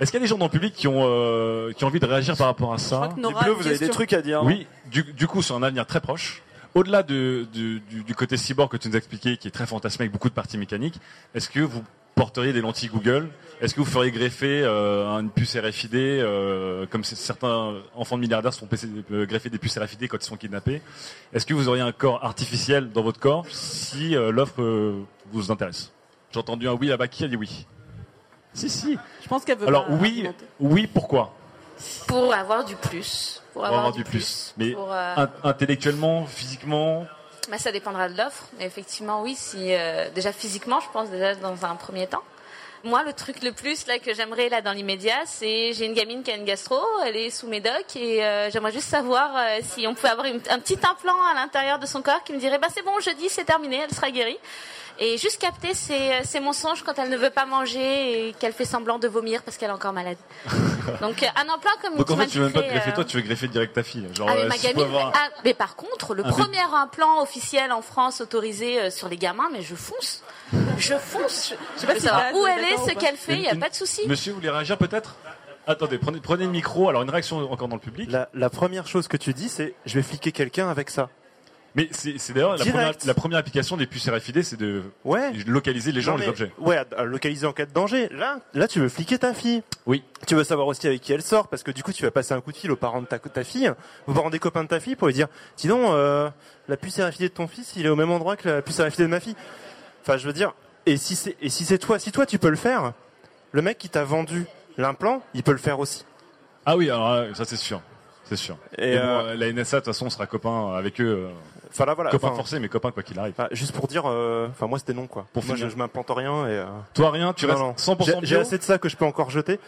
S1: Est-ce qu'il y a des gens dans le public qui ont, euh, qui ont envie de réagir par rapport à ça
S2: crois que Nora une
S3: vous avez des
S2: question.
S3: trucs à dire. non
S1: Oui, du, du coup, sur un avenir très proche, au-delà de- du, du- du côté cyborg que tu nous as expliqué, qui est très fantasmé avec beaucoup de parties mécaniques, est-ce que vous porteriez des lentilles Google Est-ce que vous feriez greffer euh, une puce RFID, euh, comme certains enfants de milliardaires se font PC euh, greffer des puces RFID quand ils sont kidnappés? Est-ce que vous auriez un corps artificiel dans votre corps si euh, l'offre euh, vous intéresse? J'ai entendu un oui là-bas. Qui a dit oui? Si, si.
S2: Je pense qu'elle veut
S1: Alors
S2: pas
S1: oui,
S2: argumenter.
S1: oui, pourquoi?
S12: Pour avoir du plus. Pour
S1: Pour
S12: avoir, du plus.
S1: Mais
S12: Pour, euh,
S1: intellectuellement, physiquement,
S12: Bah, ça dépendra de l'offre. Effectivement, oui, si euh, déjà physiquement, je pense déjà dans un premier temps. Moi, le truc le plus là que j'aimerais là dans l'immédiat, c'est j'ai une gamine qui a une gastro, elle est sous médoc et euh, j'aimerais juste savoir euh, si on pouvait avoir un petit implant à l'intérieur de son corps qui me dirait bah c'est bon, jeudi c'est terminé, elle sera guérie. Et juste capter ses, ses mensonges quand elle ne veut pas manger et qu'elle fait semblant de vomir parce qu'elle est encore malade. Donc euh, un implant comme
S1: donc en fait, tu veux même pas te greffer
S12: euh,
S1: toi, tu veux greffer direct ta fille. Genre,
S12: ah, mais
S1: euh,
S12: ma
S1: si je peux
S12: gamine,
S1: avoir-
S12: ah, mais par contre, le premier implant officiel en France autorisé euh, sur les gamins, mais je fonce. Je fonce. Je,
S2: sais pas
S12: veux
S2: si
S12: savoir
S2: Daz
S12: où elle est, ce qu'elle fait, il n'y a
S1: Une-
S12: pas de souci.
S1: Monsieur, vous voulez réagir peut-être? Attendez, prenez, prenez le micro. Alors, une réaction encore dans le public.
S13: La, la première chose que tu dis, c'est je vais fliquer quelqu'un avec ça.
S1: Mais c'est d'ailleurs la première, la première application des puces RFID, c'est de
S13: Ouais.
S1: localiser les gens,
S13: Non,
S1: les objets.
S13: Ouais, localiser en cas de danger. Là, là, tu veux fliquer ta fille.
S1: Oui.
S13: Tu veux savoir aussi avec qui elle sort, parce que du coup, tu vas passer un coup de fil aux parents de ta, ta fille, aux parents des copains de ta fille, pour lui dire, sinon, euh, la puce RFID de ton fils, il est au même endroit que la puce RFID de ma fille. Enfin, je veux dire, et si c'est, et si c'est toi, si toi tu peux le faire, le mec qui t'a vendu l'implant, il peut le faire aussi.
S1: Ah oui, alors là, ça c'est sûr. C'est sûr.
S13: Et,
S1: Et bon,
S13: euh,
S1: la NSA, de toute façon, on sera copains avec eux.
S13: Enfin là, voilà.
S1: Copains
S13: Enfin,
S1: forcés, mais copains quoi qu'il arrive.
S13: juste pour dire, euh, enfin moi c'était non quoi.
S1: Pour
S13: moi
S1: finir.
S13: je, je m'implante rien et. euh,
S1: Toi, rien, tu
S13: non,
S1: restes
S13: non.
S1: 100%
S13: J'ai-
S1: bio
S13: J'ai assez de ça que je peux encore jeter.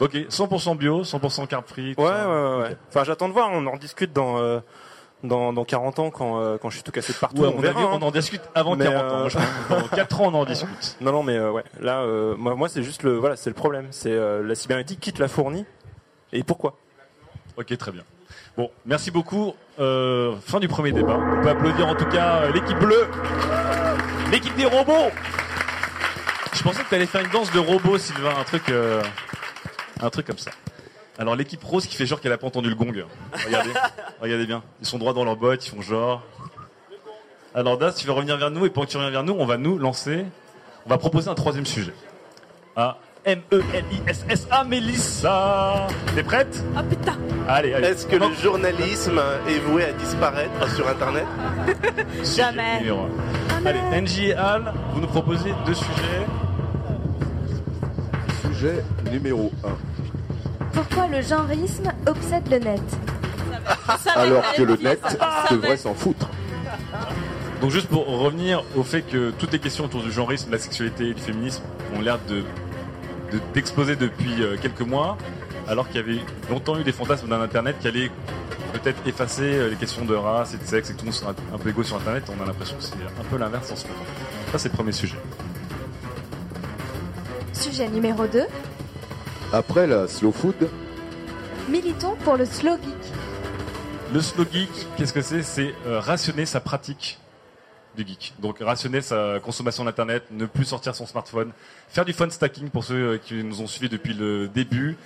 S1: Ok, 100% bio, 100% carb free.
S13: Ouais, ouais, ouais. Enfin, j'attends de voir. On en discute dans euh, dans, dans 40 ans quand euh, quand je suis tout cassé de partout.
S1: Ouais,
S13: on verra. hein.
S1: on en discute avant
S13: Mais,
S1: 40 ans.
S13: euh,
S1: Moi, je pense que dans 4 ans, on en discute.
S13: Non, non, mais ouais. Là, moi, moi, c'est juste le voilà, c'est le problème. C'est la cybernétique qui te l'a fourni. Et pourquoi?
S1: Ok, très bien. Bon, merci beaucoup. Euh, fin du premier débat. On peut applaudir en tout cas euh, l'équipe bleue, l'équipe des robots. Je pensais que tu allais faire une danse de robots, Sylvain, un truc, euh, un truc comme ça. Alors l'équipe rose qui fait genre qu'elle a pas entendu le gong. Regardez, regardez bien. Ils sont droits dans leurs bottes, ils font genre. Alors Das, tu vas revenir vers nous et pendant que tu reviens vers nous, on va nous lancer. On va proposer un troisième sujet. Ah, M-E-L-I-S-S-A, Mélissa. T'es prête?
S2: Ah putain
S1: Allez, allez.
S5: Est-ce que le journalisme est voué à disparaître sur Internet?
S2: Jamais.
S1: Allez, NJ et Al, vous nous proposez deux sujets.
S7: Sujet numéro 1.
S4: Pourquoi le genreisme obsède le net?
S7: Alors que le net devrait s'en foutre.
S1: Donc juste pour revenir au fait que toutes les questions autour du genreisme, de la sexualité et du féminisme ont l'air de de- d'exploser depuis euh, quelques mois, alors qu'il y avait longtemps eu des fantasmes d'un Internet qui allait peut-être effacer euh, les questions de race et de sexe et que tout le monde sera un peu égaux sur Internet. On a l'impression que c'est un peu l'inverse en ce moment. Ça c'est le premier sujet.
S4: Sujet numéro 2.
S7: Après la slow food,
S4: Militons pour le slow geek.
S1: Le slow geek, qu'est-ce que c'est? C'est euh, rationner sa pratique du geek. Donc rationner sa consommation d'internet, ne plus sortir son smartphone, faire du phone stacking pour ceux euh, qui nous ont suivis depuis le début,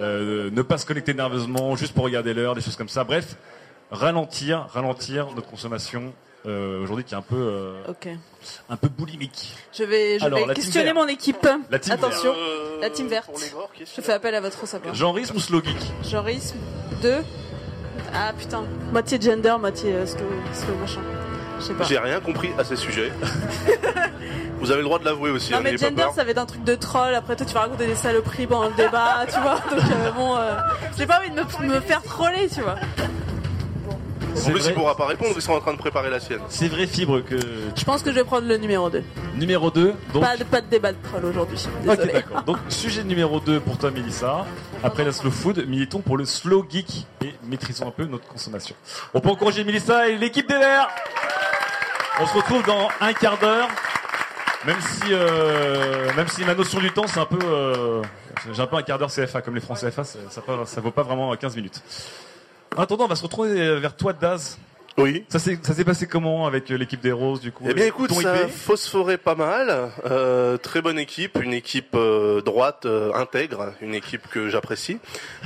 S1: euh, ne pas se connecter nerveusement juste pour regarder l'heure, des choses comme ça. Bref, ralentir, ralentir notre consommation euh, aujourd'hui qui est un peu euh, un peu boulimique.
S2: Je vais, je
S1: Alors,
S2: vais questionner mon équipe.
S1: La team
S2: Attention,
S1: vert.
S5: Euh,
S2: la team verte. Je fais appel à votre savoir.
S1: Genreisme ou slow geek
S2: Genreisme 2. Ah putain. Moitié gender, moitié slow, slow machin. Pas.
S5: J'ai rien compris à ces sujets. Vous avez le droit de l'avouer aussi,
S2: Non
S5: hein,
S2: mais
S5: pas
S2: gender
S5: peur.
S2: ça va être un truc de troll, après toi tu vas raconter des saloperies pendant le débat, tu vois, donc euh, bon, euh, j'ai pas envie de me, me faire troller, tu vois.
S5: En plus, il pourra pas répondre, ils sont en train de préparer la sienne.
S1: C'est vrai fibre que
S2: Je pense que je vais prendre le numéro 2.
S1: numéro 2. Donc
S2: Pas, de, pas de débat de troll aujourd'hui,
S1: Ok, d'accord. Donc, sujet numéro 2 pour toi, Mélissa. Après la slow food, militons pour le slow geek et maîtrisons un peu notre consommation. On peut encourager Mélissa et l'équipe des Verts. On se retrouve dans un quart d'heure. Même si, euh, même si ma notion du temps, c'est un peu, euh, j'ai un peu un quart d'heure CFA, comme les Français CFA, ça, ça, ça vaut pas vraiment 15 minutes. En attendant, on va se retrouver vers toi, Daz.
S5: Oui.
S1: Ça s'est, ça s'est passé comment avec euh, l'équipe des Roses, du coup
S5: Eh bien écoute,
S1: ton
S5: ça a phosphoré pas mal. Euh, très bonne équipe, une équipe euh, droite euh, intègre, une équipe que j'apprécie.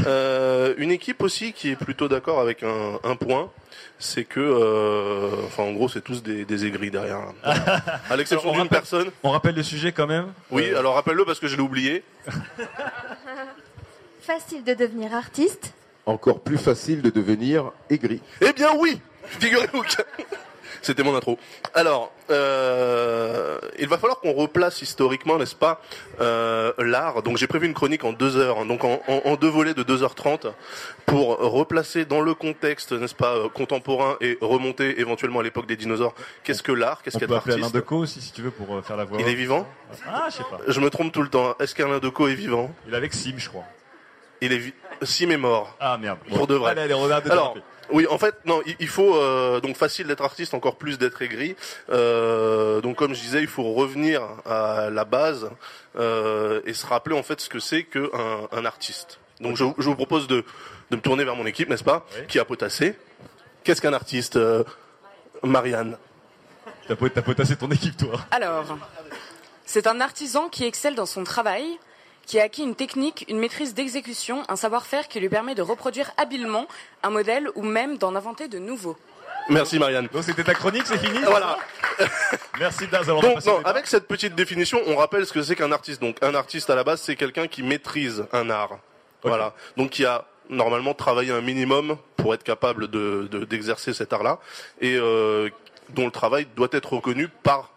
S5: Euh, une équipe aussi qui est plutôt d'accord avec un, un point, c'est que, euh, enfin, en gros, c'est tous des, des aigris derrière. à l'exception
S1: On
S5: d'une
S1: rappelle-
S5: personne.
S1: On rappelle le sujet quand même.
S5: Oui,
S1: Euh,
S5: alors rappelle-le parce que je l'ai oublié.
S4: Facile de devenir artiste.
S7: Encore plus facile de devenir aigri.
S5: Eh bien oui, figurez-vous que... C'était mon intro. Alors, euh, il va falloir qu'on replace historiquement, n'est-ce pas, euh, l'art. Donc j'ai prévu une chronique en deux heures, hein, donc en, en- en deux volets de 2h30, pour replacer dans le contexte, n'est-ce pas, euh, contemporain et remonter éventuellement à l'époque des dinosaures. Qu'est-ce que l'art Qu'est-ce
S1: On
S5: qu'être
S1: peut appeler Alain Decaux aussi si tu veux pour euh, faire la voix.
S5: Il est vivant
S1: Ah, je sais pas.
S5: Je me trompe tout le temps. Est-ce qu'Alain Decaux est vivant?
S1: Il est avec Sim, je crois.
S5: Il est vi- Sim est mort.
S1: Ah merde. Bon.
S5: Pour de vrai.
S1: Allez, on
S5: Alors, oui, en fait, non, il- il faut euh, donc facile d'être artiste, encore plus d'être aigri. Euh, donc, comme je disais, il faut revenir à la base euh, et se rappeler en fait ce que c'est qu'un un artiste. Donc, je, je vous propose de, de me tourner vers mon équipe, n'est-ce pas, qui a potassé. Qu'est-ce qu'un artiste, euh, Marianne?
S1: T'as potassé ton équipe, toi.
S14: Alors, c'est un artisan qui excelle dans son travail, qui a acquis une technique, une maîtrise d'exécution, un savoir-faire qui lui permet de reproduire habilement un modèle ou même d'en inventer de nouveaux.
S5: Merci Marianne.
S1: Donc c'était ta chronique, c'est fini
S5: Voilà.
S1: Merci Daz. Alors,
S5: Donc, non, avec cette petite définition, on rappelle ce que c'est qu'un artiste. Donc, un artiste à la base, c'est quelqu'un qui maîtrise un art. Voilà. Donc, qui a normalement travaillé un minimum pour être capable de de- d'exercer cet art-là, et euh, dont le travail doit être reconnu par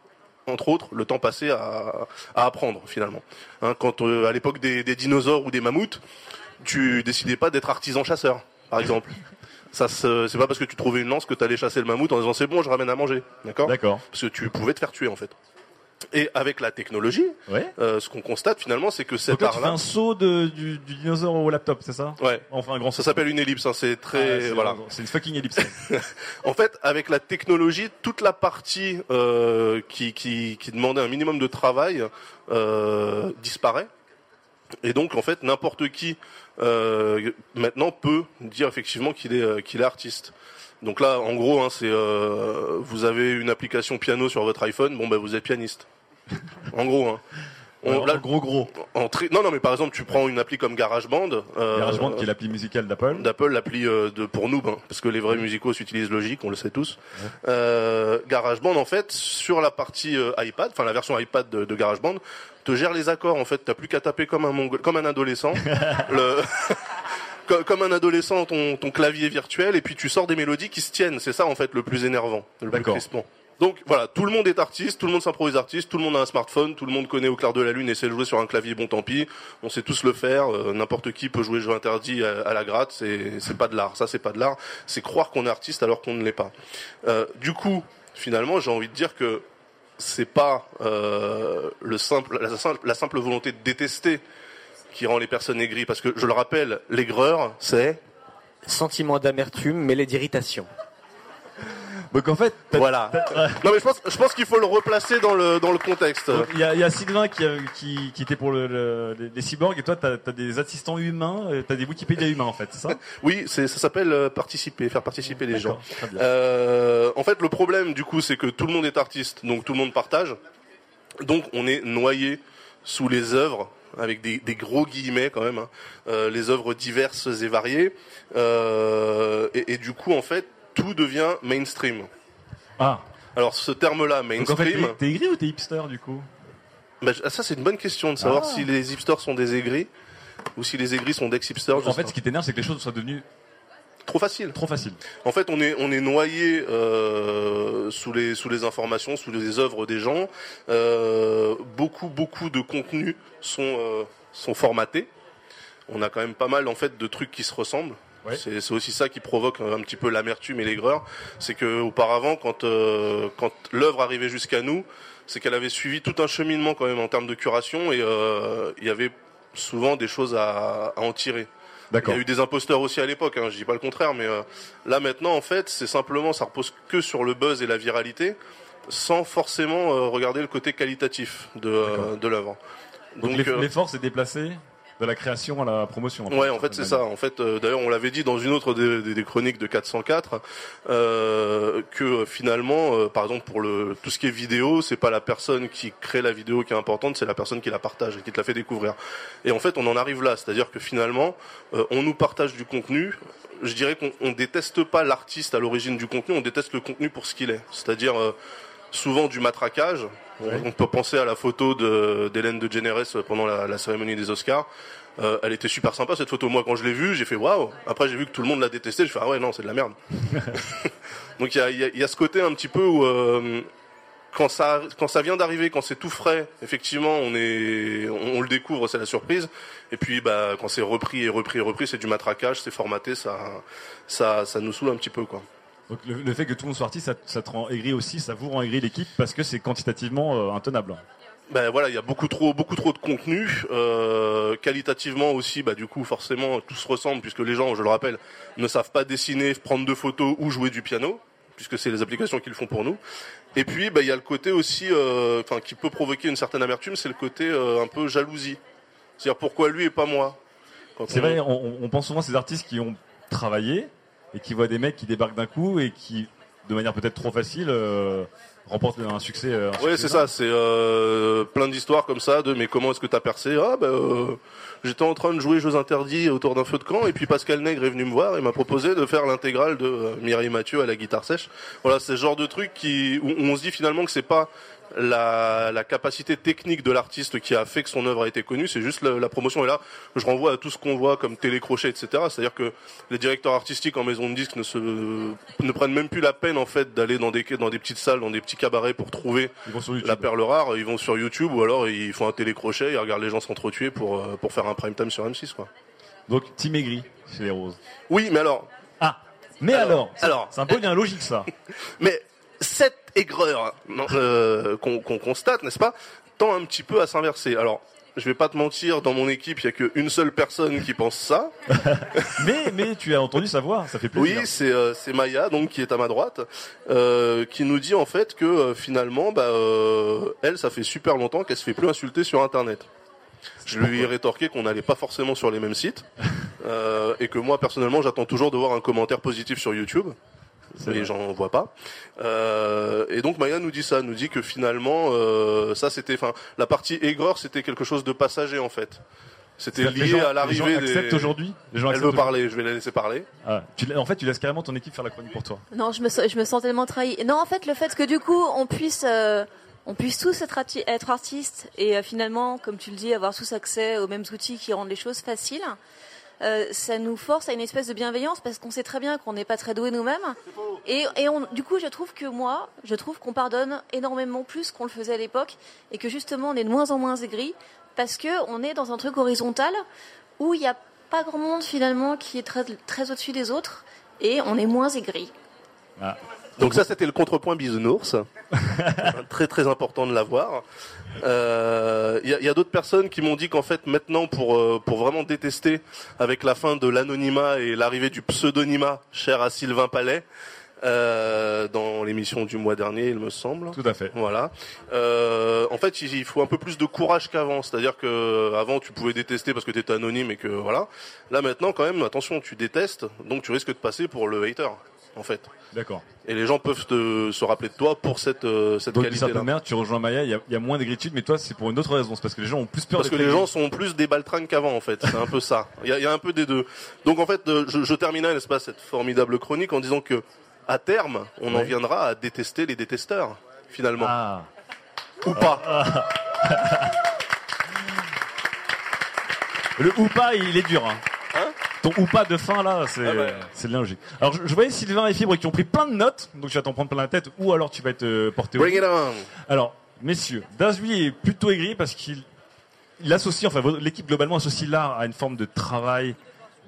S5: entre autres, le temps passé à, à apprendre finalement. Hein, quand euh, à l'époque des, des dinosaures ou des mammouths, tu décidais pas d'être artisan chasseur, par exemple. Ça, c'est pas parce que tu trouvais une lance que tu allais chasser le mammouth en disant c'est bon, je ramène à manger, d'accord?
S1: D'accord.
S5: Parce que tu pouvais te faire tuer en fait. Et avec la technologie, euh, ce qu'on constate finalement, c'est que cet
S1: Donc là, tu fais
S5: art-là,
S1: un saut de, du, du dinosaure au laptop, c'est ça?
S5: Ouais.
S1: Enfin, un grand
S5: ça s'appelle une ellipse. hein, c'est très
S1: Ah,
S5: voilà.
S1: C'est une fucking ellipse.
S5: En fait, avec la technologie, toute la partie euh, qui, qui, qui demandait un minimum de travail euh, disparaît. Et donc, en fait, n'importe qui euh, maintenant peut dire effectivement qu'il est, qu'il est artiste. Donc là, en gros, hein, c'est euh, vous avez une application piano sur votre iPhone, bon ben vous êtes pianiste. En gros, hein.
S1: Ouais, en gros, gros.
S5: en tri- Non, non, mais par exemple, tu prends une appli comme GarageBand. Euh,
S1: GarageBand, qui est l'appli musicale d'Apple.
S5: D'Apple, l'appli euh, de pour noob, hein, parce que les vrais musicos utilisent Logic, on le sait tous. Euh, GarageBand, en fait, sur la partie euh, iPad, enfin la version iPad de, de GarageBand, te gère les accords. En fait, t'as plus qu'à taper comme un mongol, comme un adolescent. le... co- Comme un adolescent, ton, ton clavier virtuel, et puis tu sors des mélodies qui se tiennent. C'est ça, en fait, le plus énervant, le plus crispant. Donc voilà, tout le monde est artiste, tout le monde s'improvise artiste, tout le monde a un smartphone, tout le monde connaît au clair de la lune et sait jouer sur un clavier, bon tant pis, on sait tous le faire, euh, n'importe qui peut jouer jeu interdit à, la gratte, c'est c'est pas de l'art, ça c'est pas de l'art, c'est croire qu'on est artiste alors qu'on ne l'est pas. Euh, du coup, finalement, j'ai envie de dire que c'est pas euh, le simple, la, simple, la simple volonté de détester qui rend les personnes aigries, parce que je le rappelle, l'aigreur, c'est
S9: Sentiment d'amertume mêlé d'irritation.
S1: Donc en fait,
S5: voilà. Non mais je pense, je pense qu'il faut le replacer dans le dans le contexte.
S1: Il y, a, il y a Sylvain qui, a- qui, qui était pour le, le- les, les cyborgs et toi t'as as des assistants humains, euh, t'as des Wikipédia humains en fait, c'est ça?
S5: Oui, c'est, ça s'appelle euh, participer, faire participer les gens. Euh, en fait, le problème du coup, c'est que tout le monde est artiste, donc tout le monde partage. Donc, on est noyé sous les œuvres avec des, des gros guillemets quand même, hein, euh, les œuvres diverses et variées. Euh, et, et du coup, en fait, tout devient mainstream.
S1: Ah.
S5: Alors, ce terme-là,
S1: Donc en fait,
S5: mainstream.
S1: t'es- aigri ou t'es hipster du coup?
S5: Bah, je- ça, c'est une bonne question de savoir
S1: Ah.
S5: si les hipsters sont des aigris ou si les aigris sont d'ex-hipsters.
S1: En fait, ce qui t'énerve, c'est que les choses soient devenues
S5: trop faciles.
S1: Trop faciles.
S5: En fait, on est on est noyé euh, sous les sous les informations, sous les œuvres des gens. Euh, beaucoup beaucoup de contenus sont euh, sont formatés. On a quand même pas mal en fait de trucs qui se ressemblent. C'est c'est aussi ça qui provoque un petit peu l'amertume et l'aigreur. C'est que auparavant, quand euh, quand l'œuvre arrivait jusqu'à nous, c'est qu'elle avait suivi tout un cheminement quand même en termes de curation et euh, il y avait souvent des choses à, à en tirer. Il y a eu des imposteurs aussi à l'époque, hein, je dis pas le contraire, mais euh, là maintenant en fait c'est simplement ça repose que sur le buzz et la viralité, sans forcément euh, regarder le côté qualitatif de, euh, de l'œuvre.
S1: Donc,
S5: euh,
S1: l'effort s'est déplacé de la création à la promotion.
S5: Ouais, en fait, c'est ça. En fait, euh, d'ailleurs, on l'avait dit dans une autre des, des- des chroniques de 404 euh, que euh, finalement, euh, par exemple, pour le tout ce qui est vidéo, c'est pas la personne qui crée la vidéo qui est importante, c'est la personne qui la partage et qui te la fait découvrir. Et en fait, on en arrive là, c'est-à-dire que finalement, on nous partage du contenu. Je dirais qu'on on déteste pas l'artiste à l'origine du contenu, on déteste le contenu pour ce qu'il est. C'est-à-dire souvent du matraquage.
S1: Ouais.
S5: On peut penser à la photo de- d'Hélène de Générès pendant la, la cérémonie des Oscars. Euh, elle était super sympa cette photo. Moi, quand je l'ai vue, j'ai fait waouh. Après, j'ai vu que tout le monde l'a détesté. Je fais ah ouais non, c'est de la merde. Donc il y a, y a- il y a ce côté un petit peu où euh, quand ça quand ça vient d'arriver, quand c'est tout frais, effectivement, on est on, on le découvre, c'est la surprise. Et puis bah quand c'est repris et repris et repris, c'est du matraquage, c'est formaté, ça ça ça nous saoule un petit peu quoi.
S1: Donc le, le fait que tout le monde soit artiste, ça, ça te rend aigri aussi, ça vous rend aigri l'équipe parce que c'est quantitativement euh, intenable.
S5: Ben voilà, il y a beaucoup trop, beaucoup trop de contenu. Euh, qualitativement aussi, bah du coup forcément tout se ressemble puisque les gens, je le rappelle, ne savent pas dessiner, prendre de photos ou jouer du piano, puisque c'est les applications qui le font pour nous. Et puis bah, il y a le côté aussi, euh, enfin qui peut provoquer une certaine amertume, c'est le côté euh, un peu jalousie. C'est-à-dire pourquoi lui et pas moi?
S1: C'est
S5: on-
S1: vrai, on, on pense souvent à ces artistes qui ont travaillé et qui voient des mecs qui débarquent d'un coup et qui, de manière peut-être trop facile, euh, remportent un succès. euh, un
S5: Oui, c'est ça. C'est euh, plein d'histoires comme ça de mais comment est-ce que t'as percé? Ah ben euh, j'étais en train de jouer jeux interdits autour d'un feu de camp et puis Pascal Nègre est venu me voir et m'a proposé de faire l'intégrale de Mireille Mathieu à la guitare sèche. Voilà, c'est ce genre de truc qui où on se dit finalement que c'est pas la, la capacité technique de l'artiste qui a fait que son œuvre a été connue, c'est juste la, la promotion. Et là, je renvoie à tout ce qu'on voit comme télécrochet, etc. C'est-à-dire que les directeurs artistiques en maison de disques ne se ne prennent même plus la peine en fait d'aller dans des dans des petites salles, dans des petits cabarets pour trouver la perle rare. Ils vont sur YouTube ou alors ils font un télécrochet, ils regardent les gens s'entretuer pour euh, pour faire un prime time sur M6 quoi.
S1: Donc Tim Aigri chez les Roses.
S5: Oui, mais alors.
S1: Ah, mais alors, c'est-
S5: alors,
S1: c'est un peu bien logique ça.
S5: Mais cette aigreur non, euh, qu'on constate, n'est-ce pas, tend un petit peu à s'inverser. Alors, je vais pas te mentir, dans mon équipe, il y a qu'une seule personne qui pense ça.
S1: mais mais tu as entendu sa voix, ça fait plaisir.
S5: Oui, c'est euh, Maya donc qui est à ma droite, euh, qui nous dit en fait que euh, finalement, bah, elle, ça fait super longtemps qu'elle se fait plus insulter sur Internet. Je lui ai rétorqué qu'on n'allait pas forcément sur les mêmes sites et que moi personnellement, j'attends toujours de voir un commentaire positif sur YouTube. Mais
S1: vrai.
S5: j'en vois pas. Euh, et donc Maya nous dit ça, nous dit que finalement, euh, ça c'était, enfin, la partie aigreur, c'était quelque chose de passager en fait. C'était lié
S1: les gens-
S5: à l'arrivée
S1: les gens
S5: des.
S1: acceptent aujourd'hui? Les gens
S5: Elle veut parler, je vais la laisser parler.
S1: Ah, tu en fait, tu laisses carrément ton équipe faire la chronique pour toi.
S10: Non, je me, sens- je me sens tellement trahie. Non, en fait, le fait que du coup, on puisse, euh, on puisse tous être, arti- être artistes et euh, finalement, comme tu le dis, avoir tous accès aux mêmes outils qui rendent les choses faciles, euh, ça nous force à une espèce de bienveillance parce qu'on sait très bien qu'on n'est pas très doués nous-mêmes. Et, et on, du coup, je trouve que moi, je trouve qu'on pardonne énormément plus qu'on le faisait à l'époque et que justement, on est de moins en moins aigri parce que on est dans un truc horizontal où il n'y a pas grand monde finalement qui est très, très au-dessus des autres et on est moins aigri.
S5: Donc ça, c'était le contrepoint bisounours. très très important de l'avoir. Euh, Il y a, y a d'autres personnes qui m'ont dit qu'en fait maintenant, pour euh, pour vraiment détester, avec la fin de l'anonymat et l'arrivée du pseudonymat cher à Sylvain Palais. euh, dans l'émission du mois dernier, il me semble.
S1: Tout à fait.
S5: Voilà. Euh, en fait, il il faut un peu plus de courage qu'avant. C'est-à-dire que avant, tu pouvais détester parce que tu étais anonyme et que voilà. Là maintenant, quand même, attention, tu détestes, donc tu risques de passer pour le hater, en fait.
S1: D'accord.
S5: Et les gens peuvent te, se rappeler de toi pour cette, euh, cette qualité-là.
S1: certaine manière, tu rejoins Maya, il y a, il y a moins d'aigritude, mais toi, c'est pour une autre raison. C'est parce que les gens ont plus peur
S5: Parce que les gens sont plus des baltringues qu'avant, en fait. C'est un peu ça. Il y a, il y a un peu des deux. Donc, en fait, euh, je, je terminais, n'est-ce pas, cette formidable chronique en disant que, à terme, on en viendra à détester les détesteurs, finalement.
S1: Ah.
S5: Ou pas.
S1: Le ou pas, il est dur. Hein. Ton ou pas de fin là, c'est
S5: Ah bah.
S1: c'est bien logique. Alors je, je voyais Sylvain et Fibre qui ont pris plein de notes, donc tu vas t'en prendre plein la tête, ou alors tu vas être euh, porté au
S5: Bring it on.
S1: Alors, messieurs, Dazui est plutôt aigri parce qu'il il associe, enfin l'équipe globalement associe l'art à une forme de travail,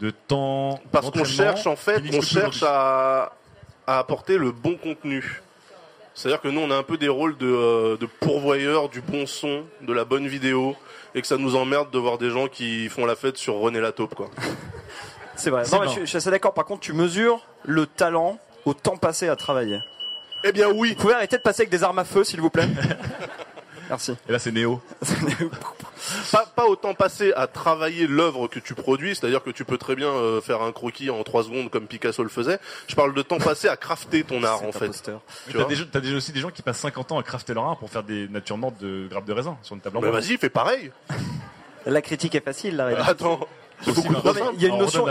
S1: de temps.
S5: Parce qu'on cherche, en fait, on cherche à, à apporter le bon contenu. C'est-à-dire que nous, on a un peu des rôles de, euh, de pourvoyeurs du bon son, de la bonne vidéo, et que ça nous emmerde de voir des gens qui font la fête sur René la taupe, quoi.
S3: C'est vrai. Non, mais je, suis- je suis assez d'accord. Par contre, tu mesures le talent au temps passé à travailler.
S5: Eh bien oui.
S3: Vous pouvez arrêter de passer avec des armes à feu, s'il vous plaît Merci.
S1: Et là, c'est Néo.
S5: pas, pas autant passer à travailler l'œuvre que tu produis, c'est-à-dire que tu peux très bien euh, faire un croquis en trois secondes comme Picasso le faisait. Je parle de temps passé à crafter ton art en fait. Tu
S1: T'as
S5: vois
S1: déjà, t'as déjà aussi des gens qui passent 50 ans à crafter leur art pour faire des natures mortes de grappes de raisin sur une table en
S5: Mais
S1: bois.
S5: vas-y, fais pareil.
S3: La critique est facile, la réalité.
S5: Attends.
S3: Il y a une notion,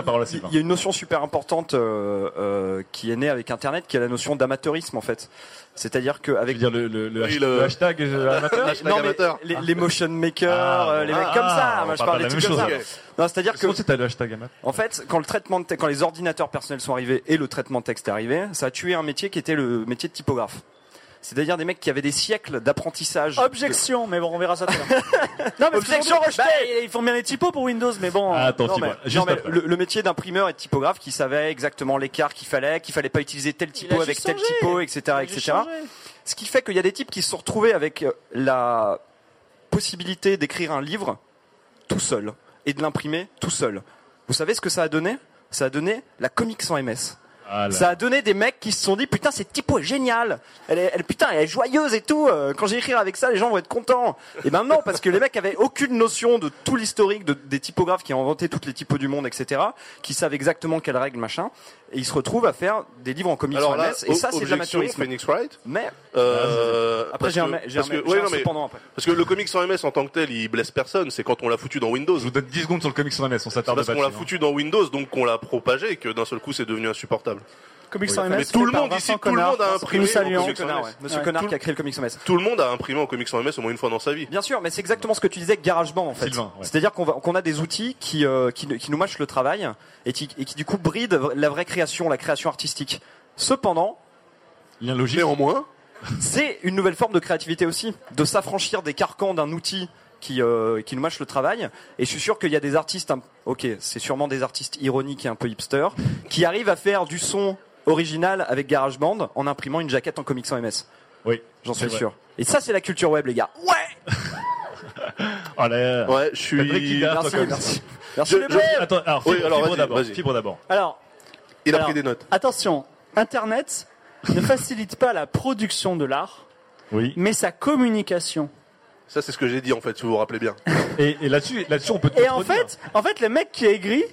S3: il y a une super importante euh, euh, qui est née avec Internet, qui est la notion d'amateurisme en fait. C'est-à-dire que avec
S1: dire le, le, le
S5: Oui,
S1: hashtag euh, amateur
S5: Hashtag
S3: non, mais
S5: amateur.
S3: les, les motion makers,
S1: Ah,
S3: euh, les
S1: bon.
S3: mecs comme ça.
S1: Ah,
S3: Moi, je
S1: parle
S3: parle
S1: de
S3: des trucs comme ça. Non, c'est-à-dire que
S1: le hashtag amateur?
S3: En fait, quand le traitement de quand les ordinateurs personnels sont arrivés et le traitement de texte est arrivé, ça a tué un métier qui était le métier de typographe. C'est-à-dire des mecs qui avaient des siècles d'apprentissage.
S6: Objection, mais bon, on verra ça tout à l'heure. non, mais
S3: Objection rejetée.
S6: bah, ils font bien les typos pour Windows, mais bon.
S1: Ah, attends,
S3: Non, mais-
S1: juste
S3: non, mais
S1: après.
S3: le, le métier d'imprimeur et de typographe qui savait exactement l'écart qu'il fallait, qu'il fallait pas utiliser tel typo
S6: a
S3: avec tel
S6: changé.
S3: typo, etc.,
S6: Il
S3: etc. Ce qui fait qu'il y a des types qui se sont retrouvés avec euh, la possibilité d'écrire un livre tout seul et de l'imprimer tout seul. Vous savez ce que ça a donné? Ça a donné la comics sans MS. Ça a donné des mecs qui se sont dit putain cette typo est géniale, elle est, elle, putain elle est joyeuse et tout. euh, Quand j'écris avec ça, les gens vont être contents. Et ben non parce que les mecs avaient aucune notion de tout l'historique de- des typographes qui ont inventé toutes les typos du monde, etc. Qui savent exactement quelles règles machin. Et ils se retrouvent à faire des livres en comics
S5: Alors
S3: sans
S5: là,
S3: MS. Et ça c'est de l'amateurisme.
S5: Phoenix Wright.
S3: Mais
S5: Euh,
S3: Après,
S5: parce
S3: j'ai un j'ai
S5: parce
S3: un
S5: que- ouais,
S3: j'ai un
S5: non, mais-
S3: cependant après.
S5: Parce que le comics sans MS en tant que tel, il blesse personne. C'est quand on l'a foutu dans Windows.
S1: Je vous donne 10 secondes sur le comics sans MS, on
S5: C'est
S1: s'attarde
S5: parce
S1: pas
S5: qu'on l'a
S1: hein.
S5: foutu dans Windows, donc qu'on l'a propagé et que d'un seul coup c'est devenu insupportable.
S6: Comics sans MS.
S5: Mais tout le monde ici, tout le monde a imprimé
S6: nous saluons.
S3: Monsieur. Connard qui a créé le comics sans MS.
S5: Tout le monde a imprimé en comics sans MS au moins une fois dans sa vie.
S3: Bien sûr, mais c'est exactement ce que tu disais avec GarageBand en fait. C'est-à-dire qu'on a des outils qui, euh, nous mâchent le travail et qui, du coup brident la vraie création, la création artistique. Cependant,
S1: Lien logique.
S5: Néanmoins,
S3: c'est une nouvelle forme de créativité aussi, de s'affranchir des carcans d'un outil qui, euh, qui nous mâche le travail. Et je suis sûr qu'il y a des artistes, ok, c'est sûrement des artistes ironiques et un peu hipster, qui arrivent à faire du son original avec GarageBand en imprimant une jaquette en comics sans MS.
S1: Oui,
S3: J'en suis
S1: vrai.
S3: sûr. Et ça, c'est la culture web, les gars. Ouais
S1: Oh là.
S5: ouais, je suis.
S3: Merci,
S1: comme-
S3: merci. Merci
S5: Je-
S3: les
S5: je-.
S1: Attends, alors,
S5: Oui,
S1: fibre,
S5: alors,
S1: d'abord.
S5: vas-y.
S1: Fibre d'abord.
S6: Alors,
S5: Il a
S6: Alors,
S5: pris des notes.
S6: attention, Internet ne facilite pas la production de l'art,
S1: Oui.
S6: mais sa communication.
S5: Ça, c'est ce que j'ai dit en fait, si vous vous rappelez bien.
S1: Et, et là-dessus, là-dessus, on peut te
S6: Et en fait, en fait, le mec qui a aigri,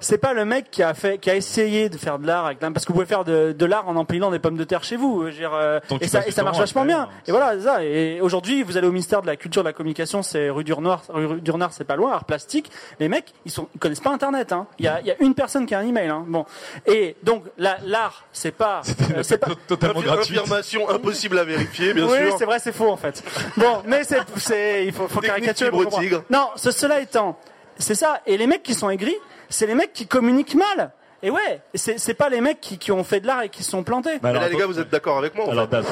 S6: c'est pas le mec qui a fait, qui a essayé de faire de l'art avec l'âme, parce que vous pouvez faire de, de l'art en empilant des pommes de terre chez vous. je veux dire, euh, et ça, et ça marche vachement bien.
S1: hein.
S6: Et voilà, c'est ça. Et aujourd'hui, vous allez au ministère de la culture, de la communication, c'est rue du Renard, rue du Renard, c'est pas loin, art plastique. Les mecs, ils sont, ils connaissent pas Internet, hein. Il y a, il y a une personne qui a un email, hein. Bon. Et donc, la- l'art, c'est pas, euh, c'est pas,
S1: Totalement gratuit.
S5: Affirmation impossible à vérifier, bien
S6: oui,
S5: sûr.
S6: c'est vrai, c'est faux en fait. Bon, mais c'est, c'est, il faut, faut caricaturer. Non, ce, cela étant, c'est ça. Et les mecs qui sont aigris, c'est les mecs qui communiquent mal. Et ouais, c'est, c'est pas les mecs qui, qui ont fait de l'art et qui se sont plantés.
S1: Bah
S5: Mais
S1: alors,
S5: là, les gars, vous êtes d'accord avec moi en
S1: Alors,
S5: fait.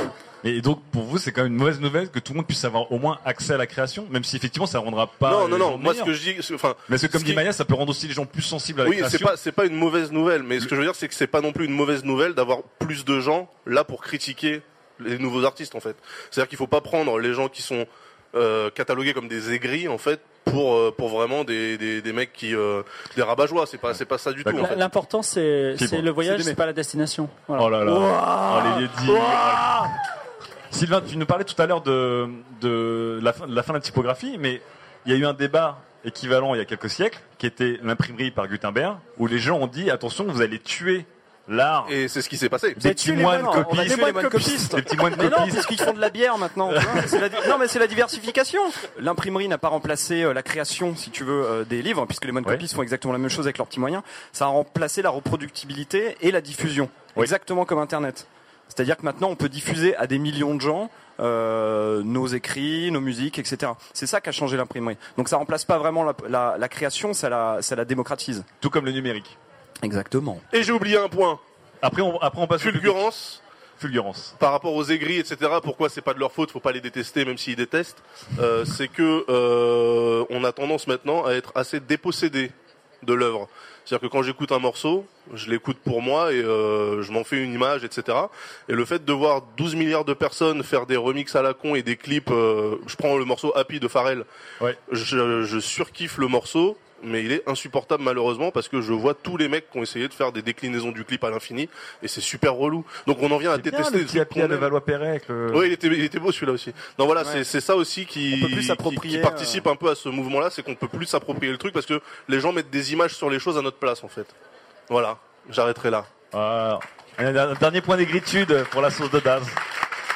S1: Et donc, pour vous, c'est quand même une mauvaise nouvelle que tout le monde puisse avoir au moins accès à la création, même si effectivement ça rendra pas.
S5: Non,
S1: les
S5: non, non.
S1: gens
S5: Moi, ce que je dis, enfin,
S1: Mais c'est comme
S5: ce
S1: dit
S5: qui-
S1: Maya, ça peut rendre aussi les gens plus sensibles à la
S5: Oui, c'est
S1: création.
S5: pas, c'est pas une mauvaise nouvelle, mais ce que je veux dire, c'est que c'est pas non plus une mauvaise nouvelle d'avoir plus de gens là pour critiquer les nouveaux artistes, en fait. C'est-à-dire qu'il faut pas prendre les gens qui sont euh, catalogués comme des aigris, en fait, pour euh, pour vraiment des, des, des mecs qui euh, des rabat-joie. C'est pas c'est pas ça du tout. En
S6: La-
S5: fait.
S6: L'important, c'est, le voyage,
S1: C'est
S6: pas la destination. Voilà.
S1: Oh là là.
S6: Ouah.
S1: Oh, les Yétis. Sylvain, tu nous parlais tout à l'heure de, de, la fin, de la fin de la typographie, mais il y a eu un débat équivalent il y a quelques siècles, qui était l'imprimerie par Gutenberg, où les gens ont dit attention, vous allez tuer l'art.
S5: Et c'est ce qui s'est passé.
S1: Des petits moines copistes.
S3: moines copistes.
S1: Des petits moines
S3: Mais non,
S1: copistes.
S3: parce qu'ils font de la bière maintenant. non, mais c'est la diversification. L'imprimerie n'a pas remplacé euh, la création, si tu veux, euh, des livres, puisque les moines copistes font exactement la même chose avec leurs petits moyens. Ça a remplacé la reproductibilité et la diffusion, exactement comme Internet. C'est-à-dire que maintenant, on peut diffuser à des millions de gens euh, nos écrits, nos musiques, etc. C'est ça qui a changé l'imprimerie. Donc ça remplace pas vraiment la, la- la création, ça la, ça la démocratise.
S1: Tout comme le numérique.
S3: Exactement.
S5: Et j'ai oublié un point.
S1: Après, on, après, on passe.
S5: Fulgurance.
S1: Fulgurance.
S5: par rapport aux aigris, etc. Pourquoi c'est pas de leur faute, faut pas les détester, même s'ils détestent. Euh, c'est que euh, on a tendance maintenant à être assez dépossédé de l'œuvre. C'est-à-dire que quand j'écoute un morceau, je l'écoute pour moi et euh, je m'en fais une image, etc. Et le fait de voir 12 milliards de personnes faire des remixes à la con et des clips, euh, je prends le morceau Happy de Pharrell,
S1: Ouais.
S5: je, je surkiffe le morceau, mais il est insupportable malheureusement parce que je vois tous les mecs qui ont essayé de faire des déclinaisons du clip à l'infini et c'est super relou. Donc on en vient à
S1: Bien,
S5: détester
S1: le petit
S5: aime.
S1: Levallois-Perret avec le-
S5: Oui, il était, il était beau celui-là aussi. Non, voilà,
S3: Ouais.
S5: c'est, ça aussi qui,
S3: plus
S5: participe un peu à ce mouvement-là, c'est qu'on peut plus s'approprier le truc parce que les gens mettent des images sur les choses à notre place, en fait. Voilà, j'arrêterai là.
S1: Un dernier point d'égritude pour la sauce de Daz.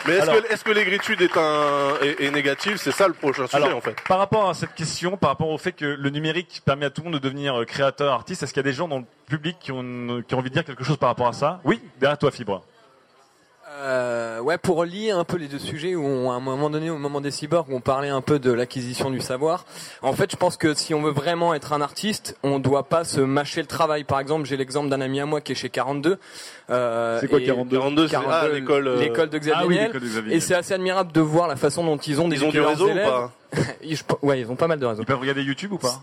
S5: Mais est-ce que, est-ce que l'égritude est un, est, est négative? C'est ça le prochain sujet,
S1: Alors,
S5: en fait.
S1: par rapport à cette question, par rapport au fait que le numérique permet à tout le monde de devenir euh, créateur, artiste, est-ce qu'il y a des gens dans le public qui ont, qui ont envie de dire quelque chose par rapport à ça? Oui, derrière toi, Fibre.
S15: Euh, ouais, pour lier un peu les deux sujets, où on, à un moment donné, au moment des cyborgs, on parlait un peu de l'acquisition du savoir. En fait, je pense que si on veut vraiment être un artiste, on doit pas se mâcher le travail. Par exemple, j'ai l'exemple d'un ami à moi qui est chez 42. Euh,
S5: C'est quoi,
S15: et-
S5: 42? 42, c'est- ah, l'école, euh,
S15: l'école de Xavier
S5: Ah oui,
S15: Niel.
S5: l'école de Xavier
S15: Et c'est assez admirable de voir la façon dont ils ont
S5: Ils ont du réseau ou pas?
S15: Je- Ouais, ils ont pas mal de réseaux.
S1: Ils peuvent regarder YouTube ou pas?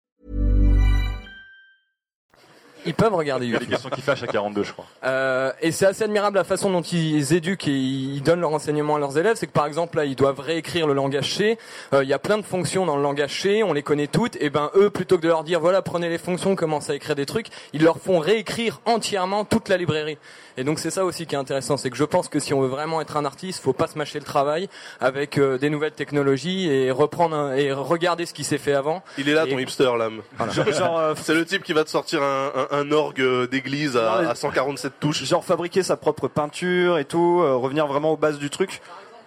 S15: Ils peuvent regarder
S1: Il y a
S15: YouTube.
S1: des questions qui fâchent à 42, je crois.
S15: Euh, et c'est assez admirable la façon dont ils éduquent et ils donnent leur enseignement à leurs élèves. C'est que par exemple là, ils doivent réécrire le langage C. Euh, Il y a plein de fonctions dans le langage C, on les connaît toutes. Et ben eux, plutôt que de leur dire voilà prenez les fonctions, commencez à écrire des trucs, ils leur font réécrire entièrement toute la librairie. Et donc c'est ça aussi qui est intéressant, c'est que je pense que si on veut vraiment être un artiste, faut pas se mâcher le travail avec euh, des nouvelles technologies et reprendre un- et regarder ce qui s'est fait avant.
S5: Il est là, ton hipster, l'âme.
S15: Voilà.
S3: Genre, genre, euh,
S5: C'est le type qui va te sortir un, un, un orgue euh, d'église à,
S3: Non, mais-
S5: à 147 touches.
S3: Genre fabriquer sa propre peinture et tout, euh, revenir vraiment aux bases du truc.